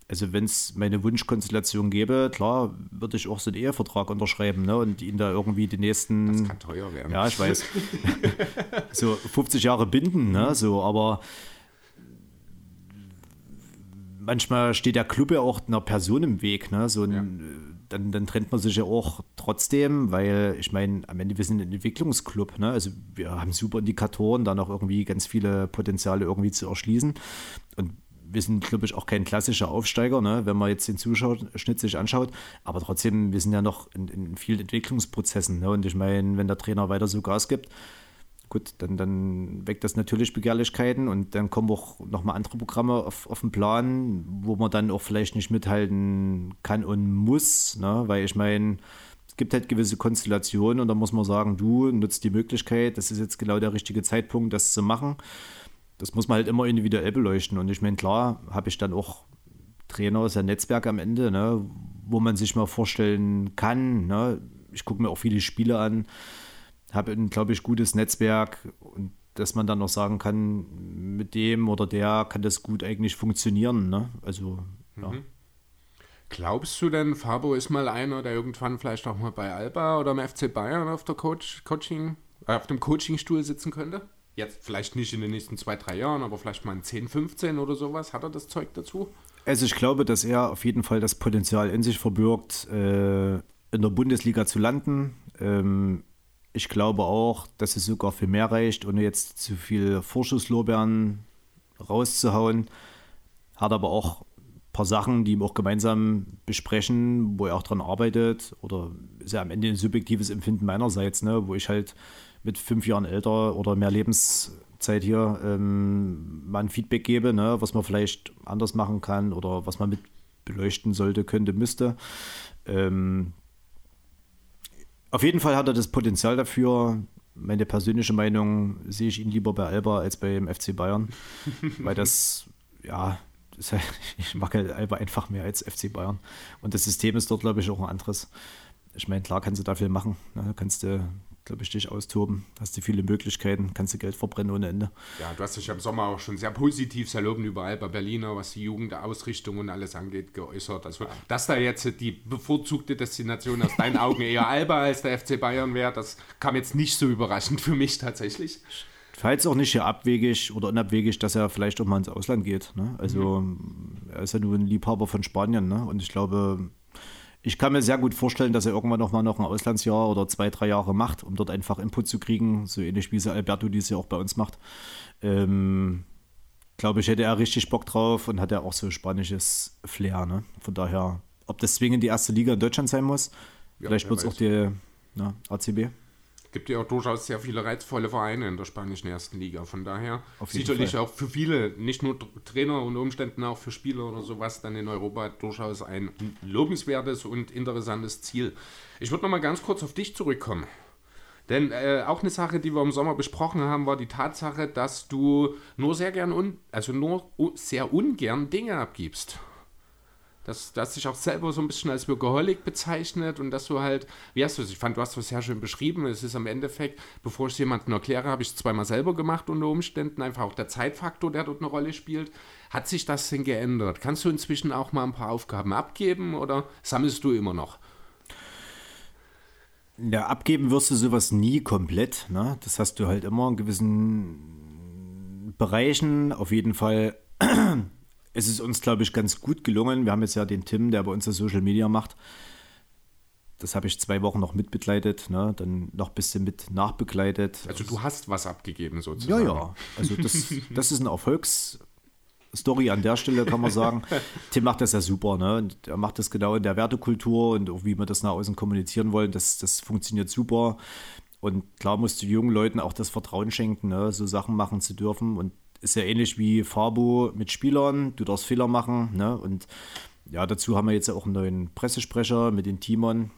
[SPEAKER 5] Also wenn es meine Wunschkonstellation gäbe, klar, würde ich auch so einen Ehevertrag unterschreiben ne? und ihn da irgendwie die nächsten
[SPEAKER 4] Das kann teuer werden.
[SPEAKER 5] ja, ich weiß. so 50 Jahre binden, ne? So, aber manchmal steht der Club ja auch einer Person im Weg, ne? So ein,
[SPEAKER 4] Ja.
[SPEAKER 5] dann, dann trennt man sich ja auch trotzdem, weil ich meine, am Ende wir sind ein Entwicklungsclub, ne? Also wir haben super Indikatoren, da noch irgendwie ganz viele Potenziale irgendwie zu erschließen. Und wir sind, glaube ich, auch kein klassischer Aufsteiger, ne? wenn man jetzt den Zuschauerschnitt sich anschaut. Aber trotzdem, wir sind ja noch in, in vielen Entwicklungsprozessen. Ne? Und ich meine, wenn der Trainer weiter so Gas gibt, gut, dann, dann weckt das natürlich Begehrlichkeiten und dann kommen auch nochmal andere Programme auf, auf den Plan, wo man dann auch vielleicht nicht mithalten kann und muss, ne? weil ich meine, es gibt halt gewisse Konstellationen und da muss man sagen, du nutzt die Möglichkeit, das ist jetzt genau der richtige Zeitpunkt, das zu machen. Das muss man halt immer individuell beleuchten und ich meine, klar, habe ich dann auch Trainer, ist ja Netzwerk am Ende, ne, wo man sich mal vorstellen kann. Ne? Ich gucke mir auch viele Spiele an, habe ein, glaube ich, gutes Netzwerk und dass man dann auch sagen kann, mit dem oder der kann das gut eigentlich funktionieren. Ne? Also, ja.
[SPEAKER 4] Glaubst du denn, Fabo ist mal einer, der irgendwann vielleicht auch mal bei Alba oder im FC Bayern auf der Coach, Coaching, äh, auf dem Coachingstuhl sitzen könnte? Jetzt vielleicht nicht in den nächsten zwei, drei Jahren, aber vielleicht mal in 10, 15 oder sowas. Hat er das Zeug dazu?
[SPEAKER 5] Also ich glaube, dass er auf jeden Fall das Potenzial in sich verbirgt, äh, in der Bundesliga zu landen. Ähm, ich glaube auch, dass es sogar für mehr reicht, ohne jetzt zu viel Vorschusslorbeeren rauszuhauen. Hat aber auch ein paar Sachen, die wir auch gemeinsam besprechen, wo er auch dran arbeitet. Oder ist ja am Ende ein subjektives Empfinden meinerseits, ne? wo ich halt mit fünf Jahren älter oder mehr Lebenszeit hier ähm, mal ein Feedback gebe, ne? was man vielleicht anders machen kann oder was man mit beleuchten sollte, könnte, müsste. Ähm, auf jeden Fall hat er das Potenzial dafür. Meine persönliche Meinung sehe ich ihn lieber bei Alba als beim FC Bayern, weil das, ja, das, ich mag halt Alba einfach mehr als FC Bayern. Und das System ist dort, glaube ich, auch ein anderes. Ich meine, klar kannst du da viel machen. Ne? Kannst du, glaube ich, dich austoben. Hast du viele Möglichkeiten, kannst du Geld verbrennen ohne Ende.
[SPEAKER 4] Ja, du hast dich im Sommer auch schon sehr positiv, sehr lobend über Alba Berliner, was die Jugendausrichtung und alles angeht, geäußert. Also, dass da jetzt die bevorzugte Destination aus deinen Augen eher Alba als der FC Bayern wäre, das kam jetzt nicht so überraschend für mich tatsächlich.
[SPEAKER 5] Falls auch nicht hier abwegig oder unabwegig, dass er vielleicht auch mal ins Ausland geht. Ne? Also er ist ja nur ein Liebhaber von Spanien. Ne? Und ich glaube, ich kann mir sehr gut vorstellen, dass er irgendwann noch mal noch ein Auslandsjahr oder zwei, drei Jahre macht, um dort einfach Input zu kriegen, so ähnlich wie es Alberto dies ja auch bei uns macht. Ähm, glaube ich, hätte er richtig Bock drauf und hat ja auch so spanisches Flair. Ne? Von daher, ob das zwingend die erste Liga in Deutschland sein muss, vielleicht
[SPEAKER 4] wer
[SPEAKER 5] wird es auch die na, ACB.
[SPEAKER 4] Gibt ja auch durchaus sehr viele reizvolle Vereine in der spanischen ersten Liga. Von daher sicherlich
[SPEAKER 5] Fall.
[SPEAKER 4] auch für viele, nicht nur Trainer unter Umständen auch für Spieler oder sowas, dann in Europa durchaus ein lobenswertes und interessantes Ziel. Ich würde noch mal ganz kurz auf dich zurückkommen. Denn äh, auch eine Sache, die wir im Sommer besprochen haben, war die Tatsache, dass du nur sehr gern un also nur sehr ungern Dinge abgibst. Dass, dass dich auch selber so ein bisschen als Workaholic bezeichnet und dass du halt, wie hast du es? Ich fand, du hast es sehr schön beschrieben. Es ist am Endeffekt, bevor ich es jemandem erkläre, habe ich es zweimal selber gemacht unter Umständen. Einfach auch der Zeitfaktor, der dort eine Rolle spielt. Hat sich das denn geändert? Kannst du inzwischen auch mal ein paar Aufgaben abgeben oder sammelst du immer noch?
[SPEAKER 5] Ja, abgeben wirst du sowas nie komplett. Ne? Das hast du halt immer in gewissen Bereichen. Auf jeden Fall ist es uns, glaube ich, ganz gut gelungen. Wir haben jetzt ja den Tim, der bei uns das Social Media macht. Das habe ich zwei Wochen noch mitbegleitet, ne? dann noch ein bisschen mit nachbegleitet.
[SPEAKER 4] Also du hast was abgegeben
[SPEAKER 5] Ja,
[SPEAKER 4] sozusagen.
[SPEAKER 5] ja. Also das, das ist eine Erfolgsstory an der Stelle, kann man sagen. Tim macht das ja super, ne? Und er macht das genau in der Wertekultur und auch wie wir das nach außen kommunizieren wollen. Das, das funktioniert super. Und klar musst du jungen Leuten auch das Vertrauen schenken, ne? so Sachen machen zu dürfen. Und ist ja ähnlich wie Fabo mit Spielern. Du darfst Fehler machen. Ne? Und ja, dazu haben wir jetzt auch einen neuen Pressesprecher mit den Timon,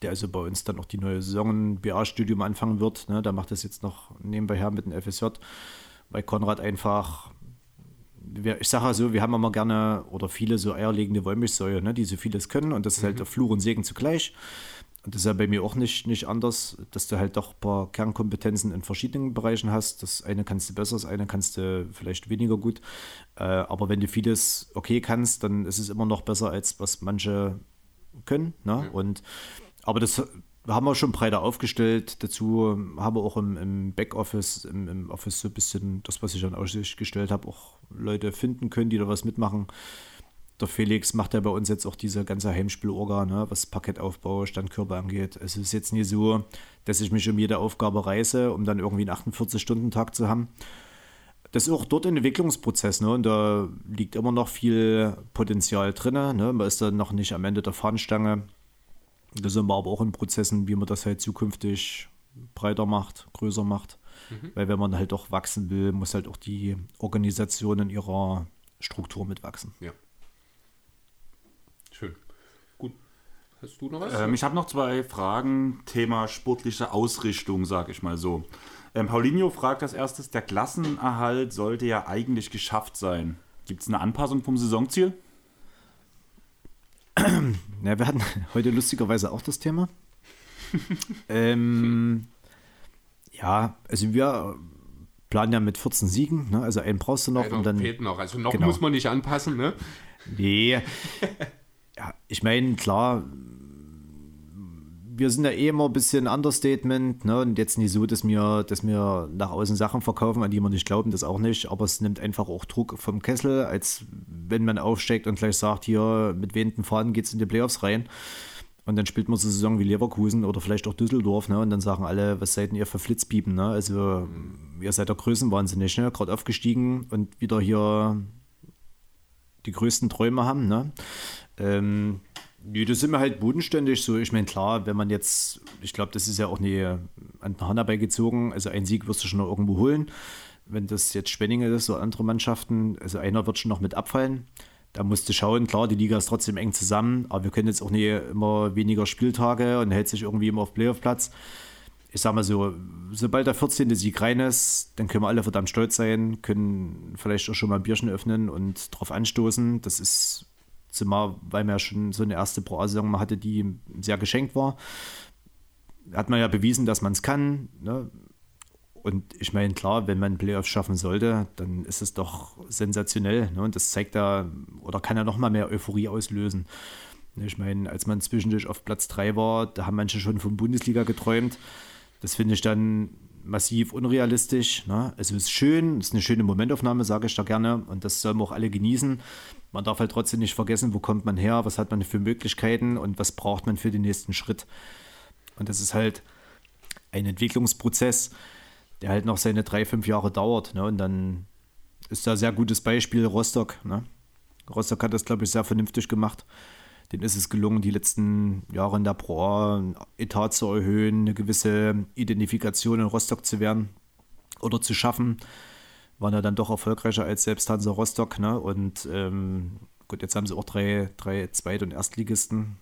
[SPEAKER 5] der also bei uns dann auch die neue Saison BA-Studium anfangen wird. Ne? Der macht das jetzt noch nebenbei her mit dem FSJ, weil Konrad einfach, ich sage ja so, wir haben immer gerne oder viele so eierlegende Wollmilchsäue, ne? die so vieles können und das ist halt der Fluch und Segen zugleich. Und das ist ja bei mir auch nicht, nicht anders, dass du halt doch ein paar Kernkompetenzen in verschiedenen Bereichen hast. Das eine kannst du besser, das eine kannst du vielleicht weniger gut. Äh, aber wenn du vieles okay kannst, dann ist es immer noch besser, als was manche können. Ne? Und, aber das haben wir schon breiter aufgestellt. Dazu haben wir auch im, im Backoffice, im, im Office so ein bisschen das, was ich an Aussicht gestellt habe, auch Leute finden können, die da was mitmachen der Felix macht ja bei uns jetzt auch diese ganze Heimspielorga, ne, was Parkettaufbau, Standkörper angeht. Es ist jetzt nie so, dass ich mich um jede Aufgabe reiße, um dann irgendwie einen 48-Stunden-Tag zu haben. Das ist auch dort ein Entwicklungsprozess, ne? Und da liegt immer noch viel Potenzial drin. Ne? Man ist dann noch nicht am Ende der Fahnenstange. Da sind wir aber auch in Prozessen, wie man das halt zukünftig breiter macht, größer macht. Weil wenn man halt doch wachsen will, muss halt auch die Organisation in ihrer Struktur mitwachsen.
[SPEAKER 4] Ja. Schön. Gut. Hast du noch was?
[SPEAKER 3] Ähm, ich habe noch zwei Fragen, Thema sportliche Ausrichtung, sag ich mal so. Ähm, Paulinho fragt als erstes, der Klassenerhalt sollte ja eigentlich geschafft sein. Gibt es eine Anpassung vom Saisonziel?
[SPEAKER 5] Ja, wir hatten heute lustigerweise auch das Thema. ähm, ja, also wir planen ja mit 14 Siegen, ne? also einen brauchst du noch
[SPEAKER 4] Einer
[SPEAKER 5] und dann.
[SPEAKER 4] fehlt noch. Also noch
[SPEAKER 5] Genau.
[SPEAKER 4] muss man nicht anpassen, ne?
[SPEAKER 5] Nee. ja, ich meine, klar, wir sind ja eh immer ein bisschen Understatement, ne? Und jetzt nicht so, dass wir, dass wir nach außen Sachen verkaufen, an die wir nicht glauben, das auch nicht. Aber es nimmt einfach auch Druck vom Kessel, als wenn man aufsteigt und gleich sagt, hier mit wehenden Fahnen geht's in die Playoffs rein. Und dann spielt man so Saison wie Leverkusen oder vielleicht auch Düsseldorf, ne? Und dann sagen alle, was seid denn ihr für Flitzpiepen, ne? Also, ihr seid der Größenwahnsinnig, ne? Gerade aufgestiegen und wieder hier die größten Träume haben, ne? Ähm, nee, da sind wir halt bodenständig so. Ich meine, klar, wenn man jetzt, ich glaube, das ist ja auch nie an den Hahn herbeigezogen, also einen Sieg wirst du schon noch irgendwo holen. Wenn das jetzt Spenninge ist oder andere Mannschaften, also einer wird schon noch mit abfallen. Da musst du schauen, klar, die Liga ist trotzdem eng zusammen, aber wir können jetzt auch nie immer weniger Spieltage und hält sich irgendwie immer auf Playoff-Platz. Ich sag mal so, sobald der 14. Sieg rein ist, dann können wir alle verdammt stolz sein, können vielleicht auch schon mal ein Bierchen öffnen und drauf anstoßen. Das ist zumal, weil man ja schon so eine erste Pro-Saison hatte, die sehr geschenkt war. Hat man ja bewiesen, dass man es kann. Ne? Und ich meine, klar, wenn man Playoffs schaffen sollte, dann ist es doch sensationell. Ne? Und das zeigt da, oder kann ja noch mal mehr Euphorie auslösen. Ich meine, als man zwischendurch auf Platz 3 war, da haben manche schon von Bundesliga geträumt. Das finde ich dann massiv unrealistisch. Ne? Also es ist schön, es ist eine schöne Momentaufnahme, sage ich da gerne. Und das sollen wir auch alle genießen. Man darf halt trotzdem nicht vergessen, wo kommt man her, was hat man für Möglichkeiten und was braucht man für den nächsten Schritt. Und das ist halt ein Entwicklungsprozess, der halt noch seine drei, fünf Jahre dauert. Ne? Und dann ist da ein sehr gutes Beispiel Rostock. Ne? Rostock hat das, glaube ich, sehr vernünftig gemacht. Denen ist es gelungen, die letzten Jahre in der Pro Etat zu erhöhen, eine gewisse Identifikation in Rostock zu werden oder zu schaffen. Waren ja dann doch erfolgreicher als selbst Hansa Rostock. Ne? Und ähm, gut, jetzt haben sie auch drei, drei Zweit- und Erstligisten.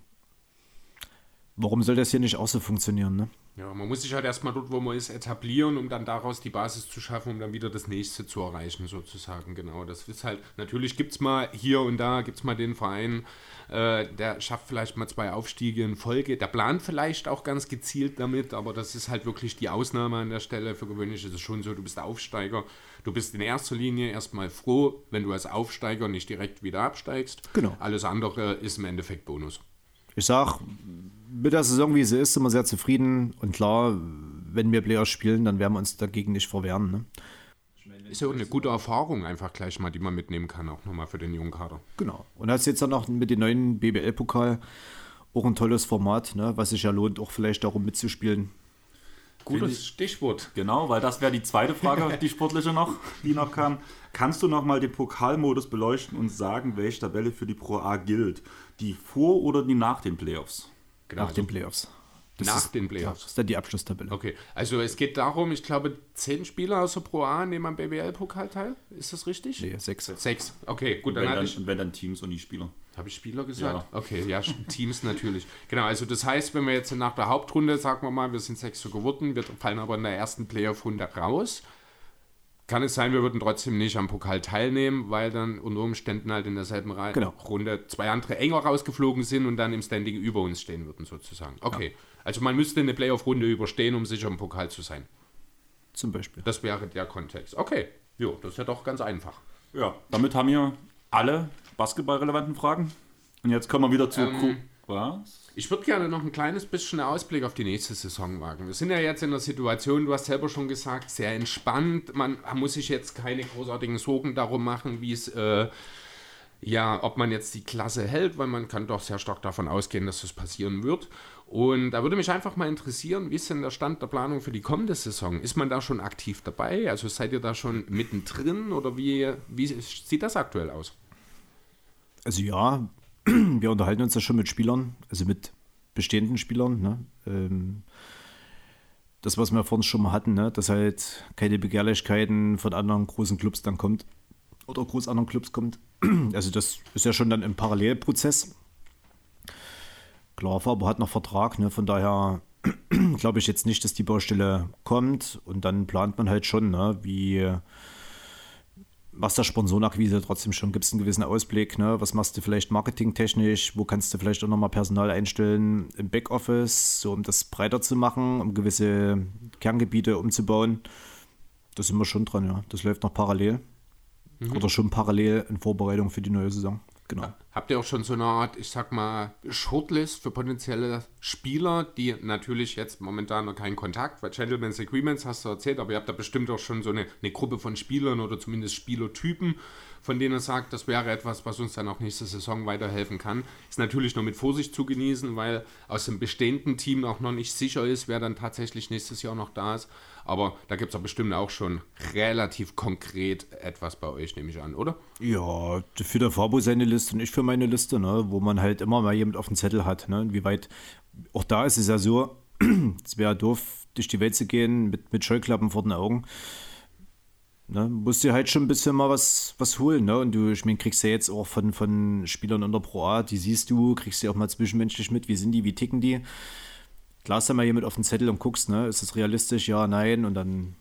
[SPEAKER 5] Warum soll das hier nicht auch so funktionieren? Ne?
[SPEAKER 4] Ja, man muss sich halt erstmal dort, wo man ist, etablieren, um dann daraus die Basis zu schaffen, um dann wieder das nächste zu erreichen, sozusagen. Genau, das ist halt, natürlich gibt es mal hier und da, gibt es mal den Verein, äh, der schafft vielleicht mal zwei Aufstiege in Folge, der plant vielleicht auch ganz gezielt damit, aber das ist halt wirklich die Ausnahme an der Stelle. Für gewöhnlich ist es schon so, du bist Aufsteiger, du bist in erster Linie erstmal froh, wenn du als Aufsteiger nicht direkt wieder absteigst.
[SPEAKER 5] Genau.
[SPEAKER 4] Alles andere ist im Endeffekt Bonus.
[SPEAKER 5] Ich sag, mit der Saison, wie sie ist, sind wir sehr zufrieden. Und klar, wenn wir Player spielen, dann werden wir uns dagegen nicht verwehren. Ne?
[SPEAKER 4] Ist ja auch eine gute Erfahrung einfach gleich mal, die man mitnehmen kann, auch nochmal für den jungen Kader.
[SPEAKER 5] Genau. Und hast jetzt dann noch mit dem neuen BBL-Pokal auch ein tolles Format, ne? was sich ja lohnt, auch vielleicht darum mitzuspielen.
[SPEAKER 4] Gutes Stichwort.
[SPEAKER 3] Genau, weil das wäre die zweite Frage, die sportliche noch, die noch kam. Kannst du noch mal den Pokalmodus beleuchten und sagen, welche Tabelle für die Pro A gilt? Die vor oder die nach den Playoffs?
[SPEAKER 4] Genau,
[SPEAKER 5] nach den Playoffs. Das
[SPEAKER 4] nach
[SPEAKER 5] ist,
[SPEAKER 4] den Playoffs.
[SPEAKER 5] das ist dann die Abschlusstabelle.
[SPEAKER 4] Okay, also es geht darum, ich glaube, zehn Spieler aus der Pro A nehmen am BWL-Pokal teil. Ist das richtig?
[SPEAKER 5] Nee, sechs.
[SPEAKER 4] Sechs. Okay, gut, dann
[SPEAKER 3] Wenn dann,
[SPEAKER 4] ich.
[SPEAKER 3] wenn dann Teams und die Spieler.
[SPEAKER 4] Habe ich Spieler gesagt?
[SPEAKER 3] Ja.
[SPEAKER 4] Okay, ja, Teams natürlich. Genau, also das heißt, wenn wir jetzt nach der Hauptrunde, sagen wir mal, wir sind Sechster geworden, wir fallen aber in der ersten Playoff-Runde raus, kann es sein, wir würden trotzdem nicht am Pokal teilnehmen, weil dann unter Umständen halt in derselben Re
[SPEAKER 5] Genau.
[SPEAKER 4] Runde zwei andere enger rausgeflogen sind und dann im Standing über uns stehen würden, sozusagen. Okay, also man müsste eine Playoff-Runde überstehen, um sicher im Pokal zu sein.
[SPEAKER 5] Zum Beispiel.
[SPEAKER 4] Das wäre der Kontext. Okay, jo, das ist ja doch ganz einfach.
[SPEAKER 3] Ja, damit haben wir alle basketballrelevanten Fragen. Und jetzt kommen wir wieder zu.
[SPEAKER 4] Ähm,
[SPEAKER 3] Was?
[SPEAKER 4] Ich würde gerne noch ein kleines bisschen Ausblick auf die nächste Saison wagen. Wir sind ja jetzt in der Situation, du hast selber schon gesagt, sehr entspannt. Man muss sich jetzt keine großartigen Sorgen darum machen, wie es, äh, ja, ob man jetzt die Klasse hält, weil man kann doch sehr stark davon ausgehen, dass das passieren wird. Und da würde mich einfach mal interessieren, wie ist denn der Stand der Planung für die kommende Saison? Ist man da schon aktiv dabei? Also seid ihr da schon mittendrin oder wie, wie sieht das aktuell aus?
[SPEAKER 5] Also ja, wir unterhalten uns ja schon mit Spielern, also mit bestehenden Spielern. Ne? Ähm, das, was wir vorhin schon mal hatten, ne? dass halt keine Begehrlichkeiten von anderen großen Clubs dann kommt oder groß anderen Clubs kommt. Also das ist ja schon dann ein Parallelprozess. Klar, Faber hat noch Vertrag, ne? von daher glaube ich jetzt nicht, dass die Baustelle kommt und dann plant man halt schon, ne? wie machst der Sponsorenakquise trotzdem schon, gibt es einen gewissen Ausblick, ne? was machst du vielleicht marketingtechnisch, wo kannst du vielleicht auch nochmal Personal einstellen im Backoffice, so um das breiter zu machen, um gewisse Kerngebiete umzubauen. Da sind wir schon dran, ja. Das läuft noch parallel. Oder schon parallel in Vorbereitung für die neue Saison. Genau.
[SPEAKER 4] Habt ihr auch schon so eine Art, ich sag mal, Shortlist für potenzielle Spieler, die natürlich jetzt momentan noch keinen Kontakt, weil Gentleman's Agreements hast du erzählt, aber ihr habt da bestimmt auch schon so eine, eine Gruppe von Spielern oder zumindest Spielertypen, von denen ihr sagt, das wäre etwas, was uns dann auch nächste Saison weiterhelfen kann. Ist natürlich nur mit Vorsicht zu genießen, weil aus dem bestehenden Team auch noch nicht sicher ist, wer dann tatsächlich nächstes Jahr noch da ist. Aber da gibt es bestimmt auch schon relativ konkret etwas bei euch, nehme ich an, oder?
[SPEAKER 5] Ja, für der Fabo seine Liste und ich für meine Liste, ne, wo man halt immer mal jemand auf dem Zettel hat. Ne, inwieweit, auch da ist es ja so, es wäre doof, durch die Welt zu gehen mit, mit Scheuklappen vor den Augen. Ne, musst dir halt schon ein bisschen mal was, was holen. Ne? Und du, ich meine, kriegst ja jetzt auch von, von Spielern in der Pro A, die siehst du, kriegst du auch mal zwischenmenschlich mit, wie sind die, wie ticken die. Klar hast du mal jemand auf den Zettel und guckst, ne, ist das realistisch, ja, nein, und dann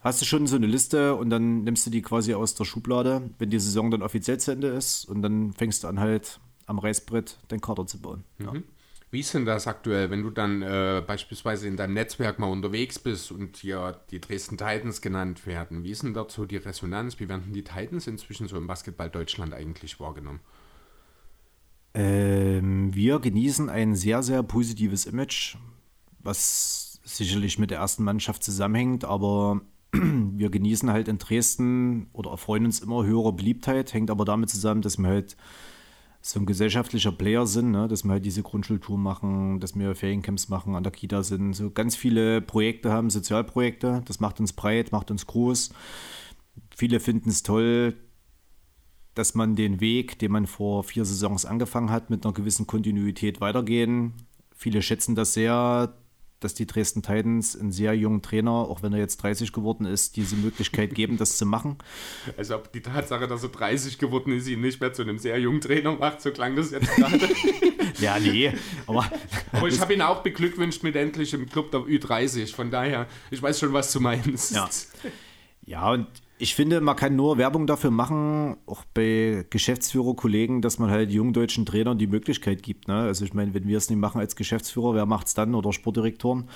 [SPEAKER 5] hast du schon so eine Liste und dann nimmst du die quasi aus der Schublade, wenn die Saison dann offiziell zu Ende ist und dann fängst du an halt am Reißbrett deinen Kader zu bauen. Ja.
[SPEAKER 4] Wie ist denn das aktuell, wenn du dann äh, beispielsweise in deinem Netzwerk mal unterwegs bist und hier die Dresden Titans genannt werden? Wie ist denn dazu die Resonanz? Wie werden die Titans inzwischen so im Basketball Deutschland eigentlich wahrgenommen?
[SPEAKER 5] Ähm, wir genießen ein sehr, sehr positives Image, was sicherlich mit der ersten Mannschaft zusammenhängt, aber wir genießen halt in Dresden oder erfreuen uns immer höherer Beliebtheit, hängt aber damit zusammen, dass wir halt so ein gesellschaftlicher Player sind, ne? dass wir halt diese Grundschultour machen, dass wir Feriencamps machen, an der Kita sind, so ganz viele Projekte haben, Sozialprojekte, das macht uns breit, macht uns groß. Viele finden es toll, dass man den Weg, den man vor vier Saisons angefangen hat, mit einer gewissen Kontinuität weitergehen. Viele schätzen das sehr, dass die Dresden Titans einen sehr jungen Trainer, auch wenn er jetzt 30 geworden ist, diese Möglichkeit geben, das zu machen.
[SPEAKER 4] Also ob die Tatsache, dass er 30 geworden ist, ihn nicht mehr zu einem sehr jungen Trainer macht, so klang das jetzt gerade.
[SPEAKER 5] Ja, nee, aber
[SPEAKER 4] Aber ich habe ihn auch beglückwünscht mit endlich im Club der Ü30. Von daher, ich weiß schon, was du meinst.
[SPEAKER 5] Ja. Ja, und ich finde, man kann nur Werbung dafür machen, auch bei Geschäftsführerkollegen, dass man halt jungen deutschen Trainern die Möglichkeit gibt. Ne? Also ich meine, wenn wir es nicht machen als Geschäftsführer, wer macht es dann oder Sportdirektoren?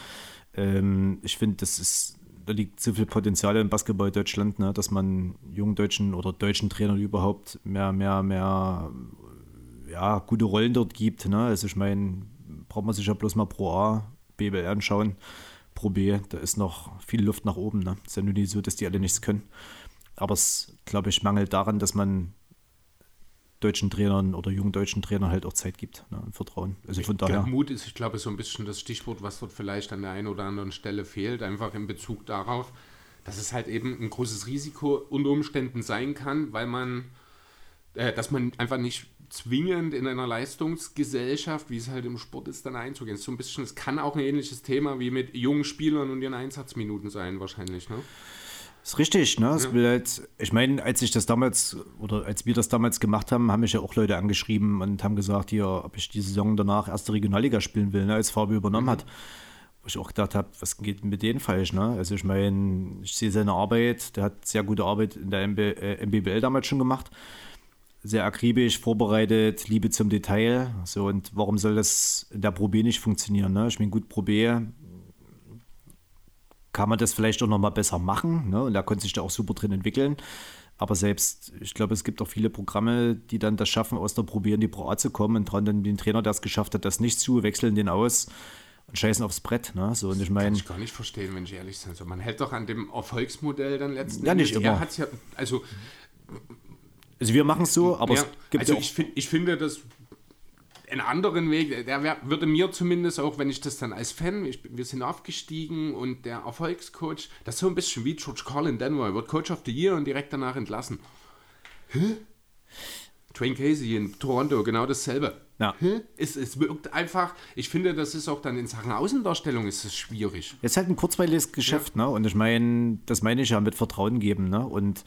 [SPEAKER 5] Ähm, ich finde, das ist, da liegt so viel Potenzial im Basketball Deutschland, ne? dass man jungen deutschen oder deutschen Trainern überhaupt mehr, mehr, mehr ja, gute Rollen dort gibt. Ne? Also ich meine, braucht man sich ja bloß mal Pro A, BBL anschauen. Pro B, da ist noch viel Luft nach oben. Ne? Ist ja nur nicht so, dass die alle nichts können. Aber es, glaube ich, mangelt daran, dass man deutschen Trainern oder jungen deutschen Trainern halt auch Zeit gibt ne? und Vertrauen. Also von daher.
[SPEAKER 4] Mut ist, ich glaube, so ein bisschen das Stichwort, was dort vielleicht an der einen oder anderen Stelle fehlt, einfach in Bezug darauf, dass es halt eben ein großes Risiko unter Umständen sein kann, weil man, äh, dass man einfach nicht zwingend in einer Leistungsgesellschaft, wie es halt im Sport ist, dann einzugehen. Es ist so ein bisschen, es kann auch ein ähnliches Thema wie mit jungen Spielern und ihren Einsatzminuten sein, wahrscheinlich, ne?
[SPEAKER 5] Ist richtig, ne? Will halt, ich meine, als ich das damals, oder als wir das damals gemacht haben, haben mich ja auch Leute angeschrieben und haben gesagt, hier, ob ich die Saison danach erste Regionalliga spielen will, ne, als Fabio übernommen hat. Wo ich auch gedacht habe, was geht mit denen falsch, ne? Also ich meine, ich sehe seine Arbeit, der hat sehr gute Arbeit in der MB, äh, MBBL damals schon gemacht. Sehr akribisch, vorbereitet, Liebe zum Detail. So, und warum soll das in der Pro B nicht funktionieren? Ne? Ich meine, gut, Pro B kann man das vielleicht auch noch mal besser machen. Ne? Und da konnte sich da auch super drin entwickeln. Aber selbst, ich glaube, es gibt auch viele Programme, die dann das schaffen, aus der Pro B in die Pro A zu kommen und dran dann den Trainer, der es geschafft hat, das nicht zu, wechseln den aus und scheißen aufs Brett. Ne? So, und ich
[SPEAKER 4] Kann
[SPEAKER 5] meine,
[SPEAKER 4] ich gar nicht verstehen, wenn ich ehrlich sein soll. Man hält doch an dem Erfolgsmodell dann letzten
[SPEAKER 5] Ja, nicht immer.
[SPEAKER 4] Er ja, also,
[SPEAKER 5] also wir machen es so, aber
[SPEAKER 4] ja,
[SPEAKER 5] es gibt
[SPEAKER 4] also
[SPEAKER 5] ja
[SPEAKER 4] ich, find, ich finde das einen anderen Weg, der wär, würde mir zumindest auch, wenn ich das dann als Fan, ich, wir sind aufgestiegen und der Erfolgscoach, das ist so ein bisschen wie George Carlin Denver, er wird Coach of the Year und direkt danach entlassen. Hä? Twain Casey in Toronto, genau dasselbe.
[SPEAKER 5] Ja.
[SPEAKER 4] Hä? Es, es wirkt einfach, ich finde, das ist auch dann in Sachen Außendarstellung ist es schwierig.
[SPEAKER 5] Es ist halt ein kurzweiliges Geschäft, ne? Und ich meine, das meine ich ja mit Vertrauen geben, ne? Und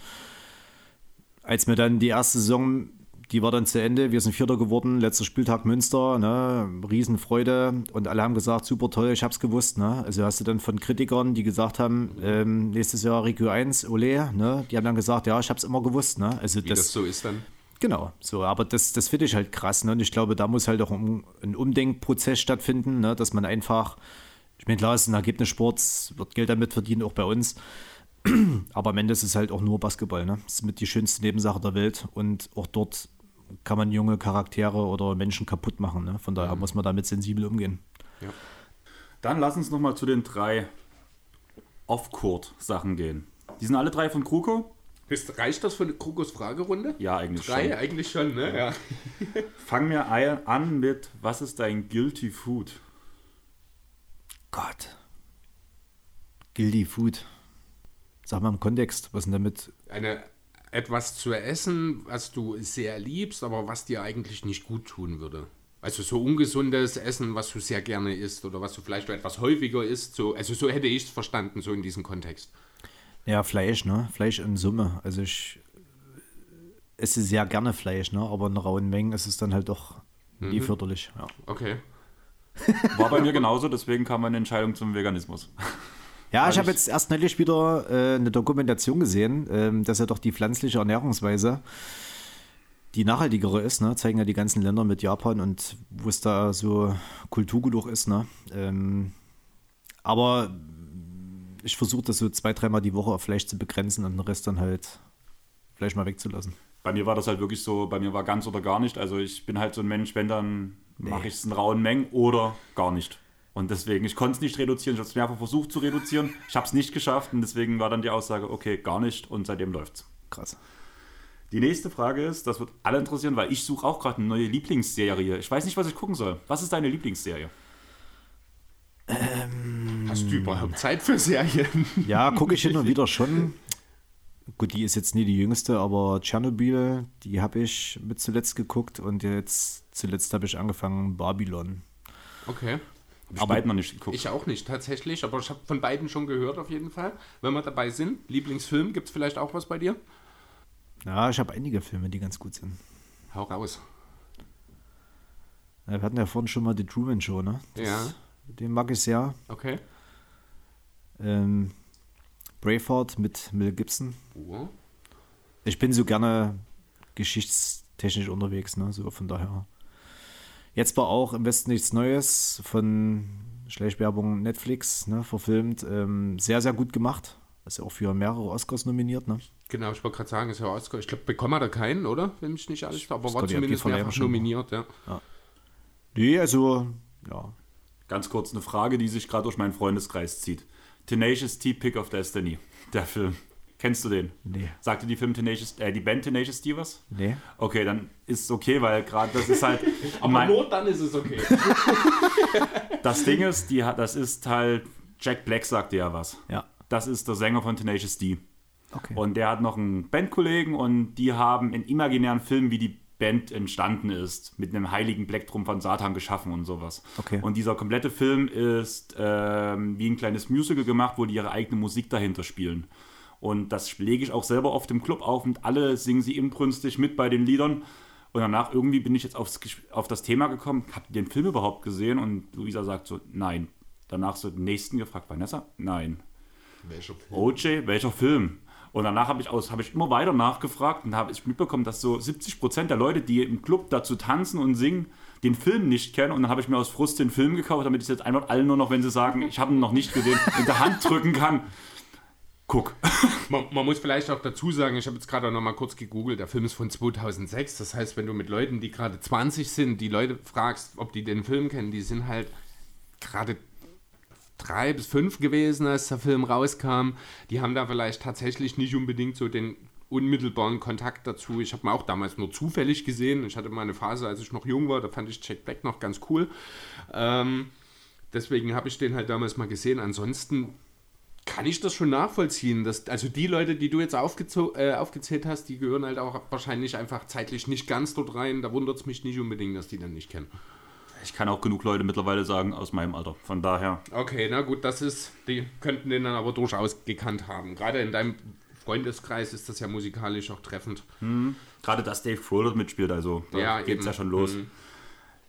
[SPEAKER 5] als mir dann die erste Saison, die war dann zu Ende, wir sind Vierter geworden, letzter Spieltag Münster, ne? Riesenfreude und alle haben gesagt, super toll, ich hab's gewusst, ne? Also hast du dann von Kritikern, die gesagt haben, ähm, nächstes Jahr Regio 1, Ole, ne? Die haben dann gesagt, ja, ich hab's immer gewusst, ne? Also
[SPEAKER 4] Wie das, so ist dann.
[SPEAKER 5] Genau, so, aber das, das finde ich halt krass. Ne? Und ich glaube, da muss halt auch ein, ein Umdenkprozess stattfinden, ne? dass man einfach, ich meine, klar, es ist ein Ergebnissport, wird Geld damit verdienen, auch bei uns. Aber am Ende ist es halt auch nur Basketball. Ne? Das ist mit die schönste Nebensache der Welt. Und auch dort kann man junge Charaktere oder Menschen kaputt machen. Ne? Von daher muss man damit sensibel umgehen.
[SPEAKER 3] Dann lass uns nochmal zu den drei Off-Court-Sachen gehen. Die sind alle drei von Kruko.
[SPEAKER 4] Ist, reicht das für eine Krugos Fragerunde?
[SPEAKER 3] Ja, eigentlich
[SPEAKER 4] Drei?
[SPEAKER 3] schon.
[SPEAKER 4] Eigentlich schon, ne? Ja.
[SPEAKER 3] Fang mir an mit, was ist dein Guilty Food?
[SPEAKER 5] Gott. Guilty Food. Sag mal im Kontext, was denn damit?
[SPEAKER 4] Eine, etwas zu essen, was du sehr liebst, aber was dir eigentlich nicht gut tun würde. Also so ungesundes Essen, was du sehr gerne isst oder was du vielleicht etwas häufiger isst. So, also so hätte ich es verstanden, so in diesem Kontext.
[SPEAKER 5] Ja, Fleisch, ne? Fleisch in Summe. Also ich esse sehr gerne Fleisch, ne? Aber in rauen Mengen ist es dann halt doch nie förderlich. Ja,
[SPEAKER 4] Okay.
[SPEAKER 3] War bei mir genauso, deswegen kam meine Entscheidung zum Veganismus.
[SPEAKER 5] Ja ich habe jetzt erst neulich wieder äh, eine Dokumentation gesehen, ähm, dass ja doch die pflanzliche Ernährungsweise die nachhaltigere ist, ne? Zeigen ja die ganzen Länder mit Japan und wo es da so Kulturgut ist, ne? Ähm, aber ich versuche das so zwei, dreimal die Woche auf Fleisch zu begrenzen und den Rest dann halt Fleisch mal wegzulassen.
[SPEAKER 3] Bei mir war das halt wirklich so, bei mir war ganz oder gar nicht. Also ich bin halt so ein Mensch, wenn dann mache ich es in rauen Mengen oder gar nicht. Und deswegen, ich konnte es nicht reduzieren. Ich habe es mehrfach versucht zu reduzieren. Ich habe es nicht geschafft und deswegen war dann die Aussage, okay, gar nicht und seitdem läuft's.
[SPEAKER 5] Krass.
[SPEAKER 3] Die nächste Frage ist, das wird alle interessieren, weil ich suche auch gerade eine neue Lieblingsserie. Ich weiß nicht, was ich gucken soll. Was ist deine Lieblingsserie?
[SPEAKER 4] Hast du überhaupt Zeit für Serien?
[SPEAKER 5] Ja, gucke ich hin und wieder schon. Gut, die ist jetzt nie die jüngste, aber Tschernobyl, die habe ich mit zuletzt geguckt und jetzt zuletzt habe ich angefangen Babylon.
[SPEAKER 4] Okay.
[SPEAKER 3] Hab ich beide noch nicht geguckt.
[SPEAKER 4] Ich auch nicht tatsächlich, aber ich habe von beiden schon gehört auf jeden Fall. Wenn wir dabei sind, Lieblingsfilm, gibt es vielleicht auch was bei dir?
[SPEAKER 5] Ja, ich habe einige Filme, die ganz gut sind.
[SPEAKER 4] Hau raus.
[SPEAKER 5] Ja, Wir hatten ja vorhin schon mal die Truman Show, ne?
[SPEAKER 4] Ja.
[SPEAKER 5] Den mag ich sehr.
[SPEAKER 4] Okay.
[SPEAKER 5] Ähm, Braveheart mit Mel Gibson.
[SPEAKER 4] Oh.
[SPEAKER 5] Ich bin so gerne geschichtstechnisch unterwegs, ne? So von daher. Jetzt war auch im Westen nichts Neues von Schleichwerbung Netflix, ne? Verfilmt. Ähm, sehr, sehr gut gemacht. Ist ja auch für mehrere Oscars nominiert, ne?
[SPEAKER 4] Genau, ich wollte gerade sagen, ist ja Oscar. Ich glaube, bekommen hat er keinen, oder? Wenn mich nicht alles, aber war zumindest mehrfach nominiert, ja.
[SPEAKER 5] Nee, also, ja.
[SPEAKER 3] Ganz kurz eine Frage, die sich gerade durch meinen Freundeskreis zieht. Tenacious T Pick of Destiny, der Film. Kennst du den?
[SPEAKER 5] Nee.
[SPEAKER 3] Sagte die Film Tenacious, äh, die Band Tenacious D was?
[SPEAKER 5] Nee.
[SPEAKER 3] Okay, dann ist es okay, weil gerade das ist halt.
[SPEAKER 4] Aber
[SPEAKER 3] mein,
[SPEAKER 4] nur dann ist es okay.
[SPEAKER 3] das Ding ist, die hat, das ist halt Jack Black sagte ja was.
[SPEAKER 5] Ja.
[SPEAKER 3] Das ist der Sänger von Tenacious D.
[SPEAKER 5] Okay.
[SPEAKER 3] Und der hat noch einen Bandkollegen und die haben in imaginären Filmen, wie die Band entstanden ist, mit einem heiligen Plektrum von Satan geschaffen und sowas.
[SPEAKER 5] Okay.
[SPEAKER 3] Und dieser komplette Film ist ähm, wie ein kleines Musical gemacht, wo die ihre eigene Musik dahinter spielen. Und das lege ich auch selber oft im Club auf und alle singen sie inbrünstig mit bei den Liedern. Und danach irgendwie bin ich jetzt aufs, auf das Thema gekommen, habt ihr den Film überhaupt gesehen? Und Luisa sagt so, nein. Danach so den nächsten gefragt, Vanessa? Nein.
[SPEAKER 4] Welcher Film?
[SPEAKER 3] OJ, welcher Film? Und danach habe ich, aus- habe ich immer weiter nachgefragt und habe ich mitbekommen, dass so 70% der Leute, die im Club dazu tanzen und singen, den Film nicht kennen. Und dann habe ich mir aus Frust den Film gekauft, damit ich jetzt einfach allen nur noch, wenn sie sagen, ich habe ihn noch nicht gesehen, in der Hand drücken kann. Guck.
[SPEAKER 4] Man, man muss vielleicht auch dazu sagen, ich habe jetzt gerade noch mal kurz gegoogelt, der Film ist von 2006. Das heißt, wenn du mit Leuten, die gerade 20 sind, die Leute fragst, ob die den Film kennen, die sind halt gerade drei bis fünf gewesen, als der Film rauskam. Die haben da vielleicht tatsächlich nicht unbedingt so den unmittelbaren Kontakt dazu. Ich habe ihn auch damals nur zufällig gesehen. Ich hatte mal eine Phase, als ich noch jung war, da fand ich Jack Black noch ganz cool. Ähm, deswegen habe ich den halt damals mal gesehen. Ansonsten kann ich das schon nachvollziehen. Dass, also die Leute, die du jetzt äh, aufgezählt hast, die gehören halt auch wahrscheinlich einfach zeitlich nicht ganz dort rein. Da wundert es mich nicht unbedingt, dass die dann nicht kennen.
[SPEAKER 3] Ich kann auch genug Leute mittlerweile sagen aus meinem Alter. Von daher,
[SPEAKER 4] Okay, na gut, das ist, die könnten den dann aber durchaus gekannt haben. Gerade in deinem Freundeskreis ist das ja musikalisch auch treffend.
[SPEAKER 3] gerade dass Dave Grohl mitspielt, also da
[SPEAKER 4] Ja,
[SPEAKER 3] geht's
[SPEAKER 4] eben.
[SPEAKER 3] ja schon los.
[SPEAKER 4] Mhm.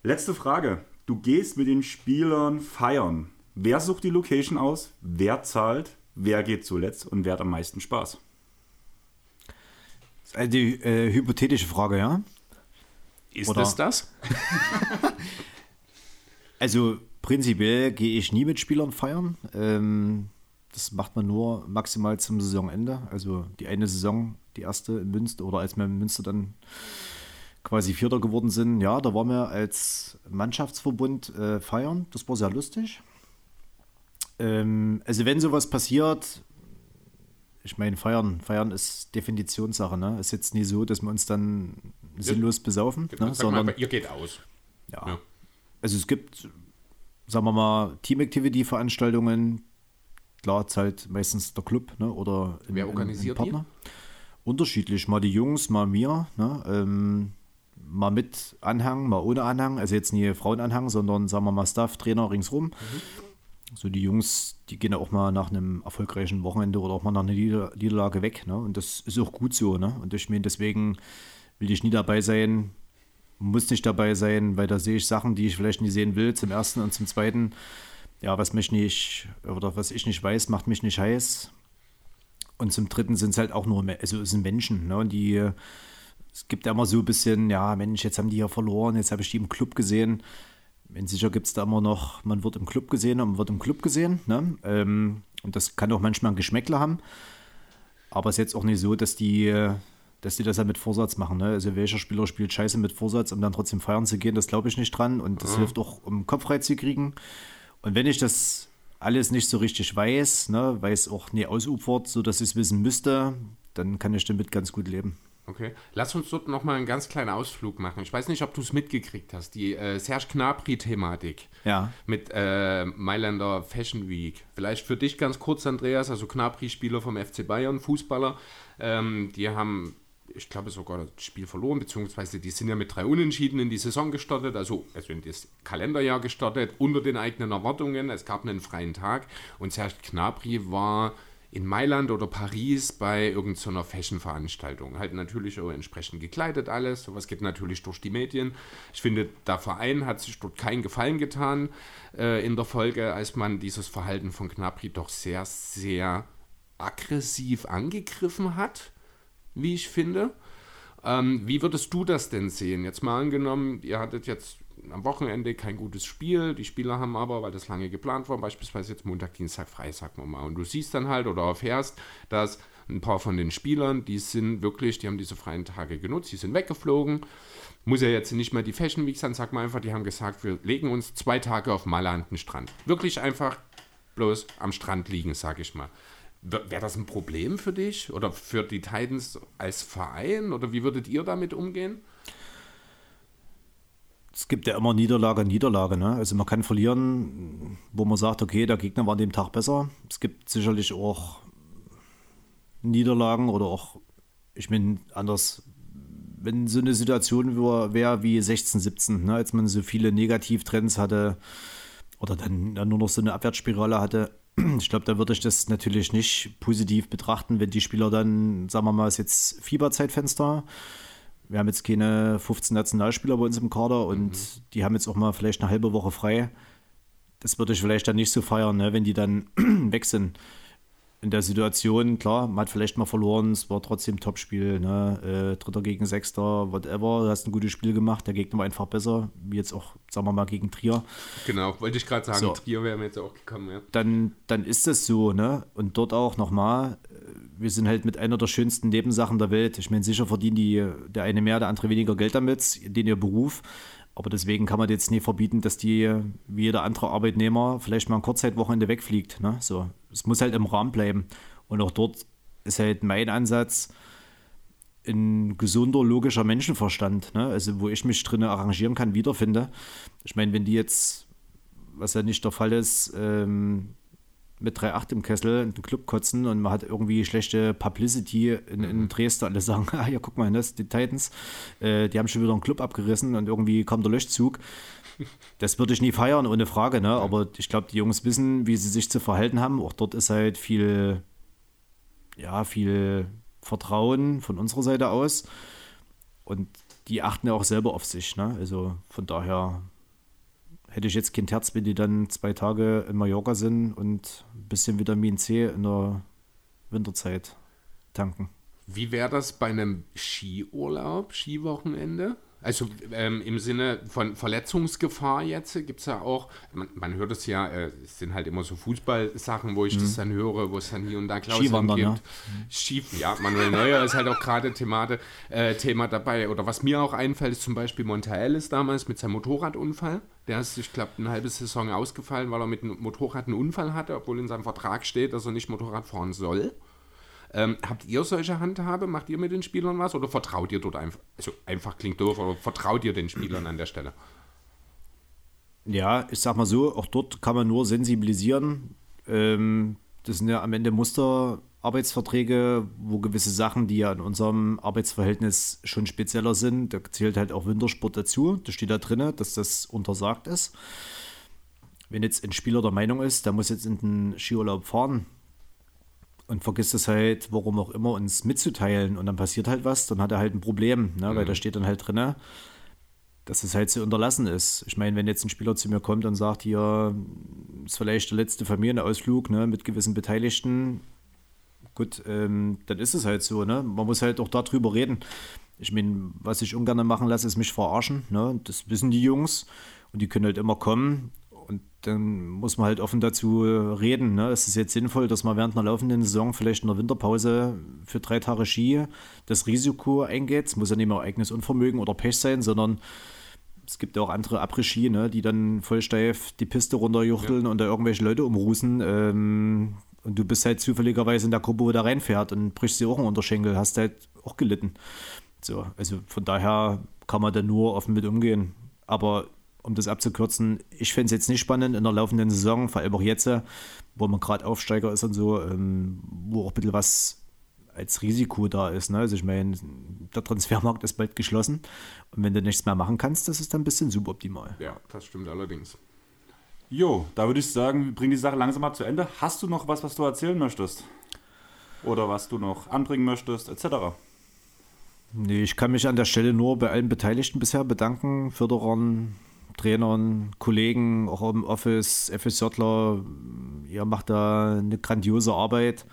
[SPEAKER 3] Letzte Frage. Du gehst mit den Spielern feiern. Wer sucht die Location aus? Wer zahlt? Wer geht zuletzt? Und wer hat am meisten Spaß?
[SPEAKER 5] Das ist eine äh, hypothetische Frage, ja?
[SPEAKER 4] Ist
[SPEAKER 5] Oder-
[SPEAKER 4] es das?
[SPEAKER 5] Also prinzipiell gehe ich nie mit Spielern feiern. Ähm, das macht man nur maximal zum Saisonende. Also die eine Saison, die erste in Münster oder als wir in Münster dann quasi Vierter geworden sind, ja, da waren wir als Mannschaftsverbund äh, feiern. Das war sehr lustig. Ähm, also wenn sowas passiert, ich meine, feiern, feiern ist Definitionssache, ne? Ist jetzt nie so, dass wir uns dann sinnlos besaufen, ne?
[SPEAKER 4] Sag
[SPEAKER 5] sondern
[SPEAKER 4] mal, ihr geht aus.
[SPEAKER 5] ja.
[SPEAKER 4] Ja.
[SPEAKER 5] Also es gibt, sagen wir mal, Team-Activity-Veranstaltungen. Klar, zahlt meistens der Club ne? oder ein,
[SPEAKER 4] Wer organisiert
[SPEAKER 5] ein Partner. Unterschiedlich, mal die Jungs, mal mir. Ne? Ähm, mal mit Anhang, mal ohne Anhang. Also jetzt nie Frauenanhang, sondern sagen wir mal Staff, Trainer ringsrum. So die Jungs, die gehen auch mal nach einem erfolgreichen Wochenende oder auch mal nach einer Nieder Niederlage weg. Ne? Und das ist auch gut so. Ne? Und ich meine, deswegen will ich nie dabei sein, muss nicht dabei sein, weil da sehe ich Sachen, die ich vielleicht nicht sehen will, zum ersten und zum zweiten. Ja, was mich nicht, oder was ich nicht weiß, macht mich nicht heiß. Und zum dritten sind es halt auch nur, also es sind Menschen, ne? Und die, es gibt ja immer so ein bisschen, ja, Mensch, jetzt haben die ja verloren, jetzt habe ich die im Club gesehen. Wenn sicher gibt es da immer noch, man wird im Club gesehen und man wird im Club gesehen, ne? Ähm, und das kann auch manchmal ein Geschmäckler haben. Aber es ist jetzt auch nicht so, dass die, dass die das ja mit Vorsatz machen. Ne? Also welcher Spieler spielt Scheiße mit Vorsatz, um dann trotzdem feiern zu gehen, das glaube ich nicht dran. Und das hilft auch, um den Kopf frei zu kriegen. Und wenn ich das alles nicht so richtig weiß, ne, weil es auch nie ausufert, so dass ich es wissen müsste, dann kann ich damit ganz gut leben.
[SPEAKER 4] Okay. Lass uns dort nochmal einen ganz kleinen Ausflug machen. Ich weiß nicht, ob du es mitgekriegt hast. Die äh, Serge Gnabry-Thematik.
[SPEAKER 5] Ja.
[SPEAKER 4] Mit äh, Mailänder Fashion Week. Vielleicht für dich ganz kurz, Andreas, also Gnabry-Spieler vom FC Bayern, Fußballer. Ähm, die haben, ich glaube sogar das Spiel verloren, beziehungsweise die sind ja mit drei Unentschieden in die Saison gestartet, also, also in das Kalenderjahr gestartet, unter den eigenen Erwartungen. Es gab einen freien Tag und Serge Gnabry war in Mailand oder Paris bei irgendeiner Fashion-Veranstaltung. Halt natürlich auch entsprechend gekleidet alles. Sowas geht natürlich durch die Medien. Ich finde, der Verein hat sich dort keinen Gefallen getan äh, in der Folge, als man dieses Verhalten von Gnabry doch sehr, sehr aggressiv angegriffen hat, wie ich finde. Ähm, wie würdest du das denn sehen? Jetzt mal angenommen, ihr hattet jetzt am Wochenende kein gutes Spiel, die Spieler haben aber, weil das lange geplant war, beispielsweise jetzt Montag, Dienstag frei, sagen wir mal. Und du siehst dann halt oder erfährst, dass ein paar von den Spielern, die sind wirklich, die haben diese freien Tage genutzt, die sind weggeflogen. Muss ja jetzt nicht mehr die Fashion Week sein, sag mal einfach, die haben gesagt, wir legen uns zwei Tage auf Malle an den Strand. Wirklich einfach bloß am Strand liegen, sag ich mal. Wäre das ein Problem für dich oder für die Titans als Verein oder wie würdet ihr damit umgehen?
[SPEAKER 5] Es gibt ja immer Niederlage, Niederlage. Ne? Also man kann verlieren, wo man sagt, okay, der Gegner war an dem Tag besser. Es gibt sicherlich auch Niederlagen oder auch, ich meine, anders, wenn so eine Situation wäre wär wie 16, 17, ne, als man so viele Negativtrends hatte oder dann, dann nur noch so eine Abwärtsspirale hatte, ich glaube, da würde ich das natürlich nicht positiv betrachten, wenn die Spieler dann, sagen wir mal, ist jetzt Fieberzeitfenster. Wir haben jetzt keine 15 Nationalspieler bei uns im Kader und die haben jetzt auch mal vielleicht eine halbe Woche frei. Das würde ich vielleicht dann nicht so feiern, ne, wenn die dann weg sind. In der Situation, klar, man hat vielleicht mal verloren, es war trotzdem Topspiel, ne? äh, Dritter gegen Sechster, whatever, du hast ein gutes Spiel gemacht, der Gegner war einfach besser, wie jetzt auch, sagen wir mal, gegen Trier.
[SPEAKER 4] Genau, wollte ich gerade sagen,
[SPEAKER 5] So.
[SPEAKER 4] Trier wäre mir jetzt auch gekommen, ja.
[SPEAKER 5] dann, dann ist das so, ne? Und dort auch nochmal, äh, wir sind halt mit einer der schönsten Nebensachen der Welt. Ich meine, sicher verdienen die, der eine mehr, der andere weniger Geld damit, den ihr Beruf. Aber deswegen kann man jetzt nie verbieten, dass die, wie jeder andere Arbeitnehmer, vielleicht mal ein Kurzzeitwochenende wegfliegt. Ne? So, es muss halt im Rahmen bleiben. Und auch dort ist halt mein Ansatz, ein gesunder, logischer Menschenverstand, ne? also wo ich mich drin arrangieren kann, wiederfinde. Ich meine, wenn die jetzt, was ja nicht der Fall ist, ähm, mit 3,8 im Kessel in den Club kotzen und man hat irgendwie schlechte Publicity in, in Dresden. Alle sagen, ah, ja, guck mal, das, die Titans, äh, die haben schon wieder einen Club abgerissen und irgendwie kam der Löschzug. Das würde ich nie feiern, ohne Frage, ne? aber ich glaube, die Jungs wissen, wie sie sich zu verhalten haben. Auch dort ist halt viel, ja, viel Vertrauen von unserer Seite aus. Und die achten ja auch selber auf sich. Ne? Also von daher hätte ich jetzt kein Herz, wenn die dann zwei Tage in Mallorca sind und ein bisschen Vitamin C in der Winterzeit tanken.
[SPEAKER 4] Wie wäre das bei einem Skiurlaub, Skiwochenende? Also ähm, im Sinne von Verletzungsgefahr jetzt gibt es ja auch, man, man hört es ja, äh, es sind halt immer so Fußballsachen, wo ich das dann höre, wo es dann hier und da Klauseln
[SPEAKER 5] Skiwandern,
[SPEAKER 4] gibt.
[SPEAKER 5] ja.
[SPEAKER 4] Ski, ja, Manuel Neuer ist halt auch gerade Themate, äh, Thema dabei. Oder was mir auch einfällt, ist zum Beispiel Montaelis damals mit seinem Motorradunfall. Der ist, ich glaube, eine halbe Saison ausgefallen, weil er mit dem Motorrad einen Unfall hatte, obwohl in seinem Vertrag steht, dass er nicht Motorrad fahren soll. Ähm, habt ihr solche Handhabe? Macht ihr mit den Spielern was oder vertraut ihr dort einfach? Also einfach klingt doof, aber vertraut ihr den Spielern an der Stelle?
[SPEAKER 5] Ja, ich sag mal so, auch dort kann man nur sensibilisieren. Ähm, das sind ja am Ende Musterarbeitsverträge, wo gewisse Sachen, die ja in unserem Arbeitsverhältnis schon spezieller sind, da zählt halt auch Wintersport dazu. Das steht da drin, dass das untersagt ist. Wenn jetzt ein Spieler der Meinung ist, der muss jetzt in den Skiurlaub fahren und vergisst es halt, warum auch immer, uns mitzuteilen und dann passiert halt was, dann hat er halt ein Problem, ne? weil da steht dann halt drin, dass es halt zu unterlassen ist. Ich meine, wenn jetzt ein Spieler zu mir kommt und sagt, hier ist vielleicht der letzte Familienausflug ne, mit gewissen Beteiligten, gut, ähm, dann ist es halt so. Ne? Man muss halt auch darüber reden. Ich meine, was ich ungern machen lasse, ist mich verarschen. Ne? Das wissen die Jungs und die können halt immer kommen. Und dann muss man halt offen dazu reden. Ne? Ist es jetzt sinnvoll, dass man während einer laufenden Saison, vielleicht in der Winterpause für drei Tage Ski das Risiko eingeht? Es muss ja nicht mehr eigenes Unvermögen oder Pech sein, sondern es gibt ja auch andere Après-Ski, ne, die dann voll steif die Piste runterjuchteln und da irgendwelche Leute umrußen. Ähm, und du bist halt zufälligerweise in der Gruppe, wo da reinfährt und brichst dir auch einen Unterschenkel, hast halt auch gelitten. So, also von daher kann man da nur offen mit umgehen. Aber um das abzukürzen, ich fände es jetzt nicht spannend in der laufenden Saison, vor allem auch jetzt, wo man gerade Aufsteiger ist und so, ähm, wo auch ein bisschen was als Risiko da ist. Ne? Also ich meine, der Transfermarkt ist bald geschlossen und wenn du nichts mehr machen kannst, das ist dann ein bisschen suboptimal.
[SPEAKER 4] Ja, das stimmt allerdings.
[SPEAKER 3] Jo, da würde ich sagen, wir bringen die Sache langsam mal zu Ende. Hast du noch was, was du erzählen möchtest? Oder was du noch anbringen möchtest, etc.?
[SPEAKER 5] Nee, ich kann mich an der Stelle nur bei allen Beteiligten bisher bedanken, Förderern, Trainern, Kollegen, auch im Office, FSJler. Ihr macht da eine grandiose Arbeit.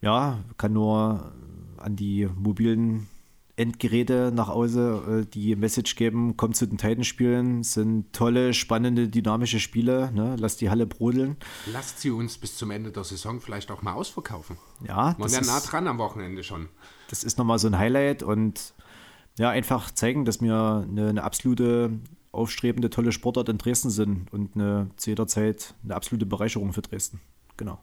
[SPEAKER 5] Ja, kann nur an die mobilen Endgeräte nach Hause äh, die Message geben, kommt zu den Titanspielen, sind tolle, spannende, dynamische Spiele, ne? lasst die Halle brodeln.
[SPEAKER 4] Lasst sie uns bis zum Ende der Saison vielleicht auch mal ausverkaufen.
[SPEAKER 5] Ja,
[SPEAKER 4] Man wäre nah dran am Wochenende schon.
[SPEAKER 5] das ist nochmal so ein Highlight und ja, einfach zeigen, dass wir eine, eine absolute, aufstrebende, tolle Sportart in Dresden sind und eine, zu jeder Zeit eine absolute Bereicherung für Dresden. Genau.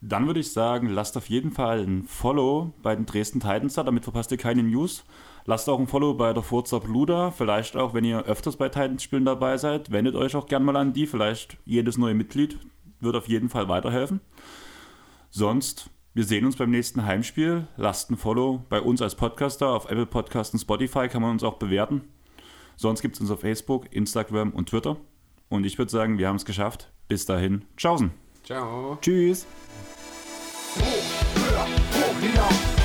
[SPEAKER 3] Dann würde ich sagen, lasst auf jeden Fall ein Follow bei den Dresden Titans da, damit verpasst ihr keine News. Lasst auch ein Follow bei der Forza Bluda, vielleicht auch, wenn ihr öfters bei Titans-Spielen dabei seid, wendet euch auch gern mal an die, vielleicht jedes neue Mitglied wird auf jeden Fall weiterhelfen. Sonst Wir sehen uns beim nächsten Heimspiel. Lasst ein Follow bei uns als Podcaster. Auf Apple Podcasts und Spotify kann man uns auch bewerten. Sonst gibt es uns auf Facebook, Instagram und Twitter. Und ich würde sagen, wir haben es geschafft. Bis dahin, tschaußen.
[SPEAKER 4] Ciao.
[SPEAKER 5] Tschüss. Hoch, höher, hoch, hinauf.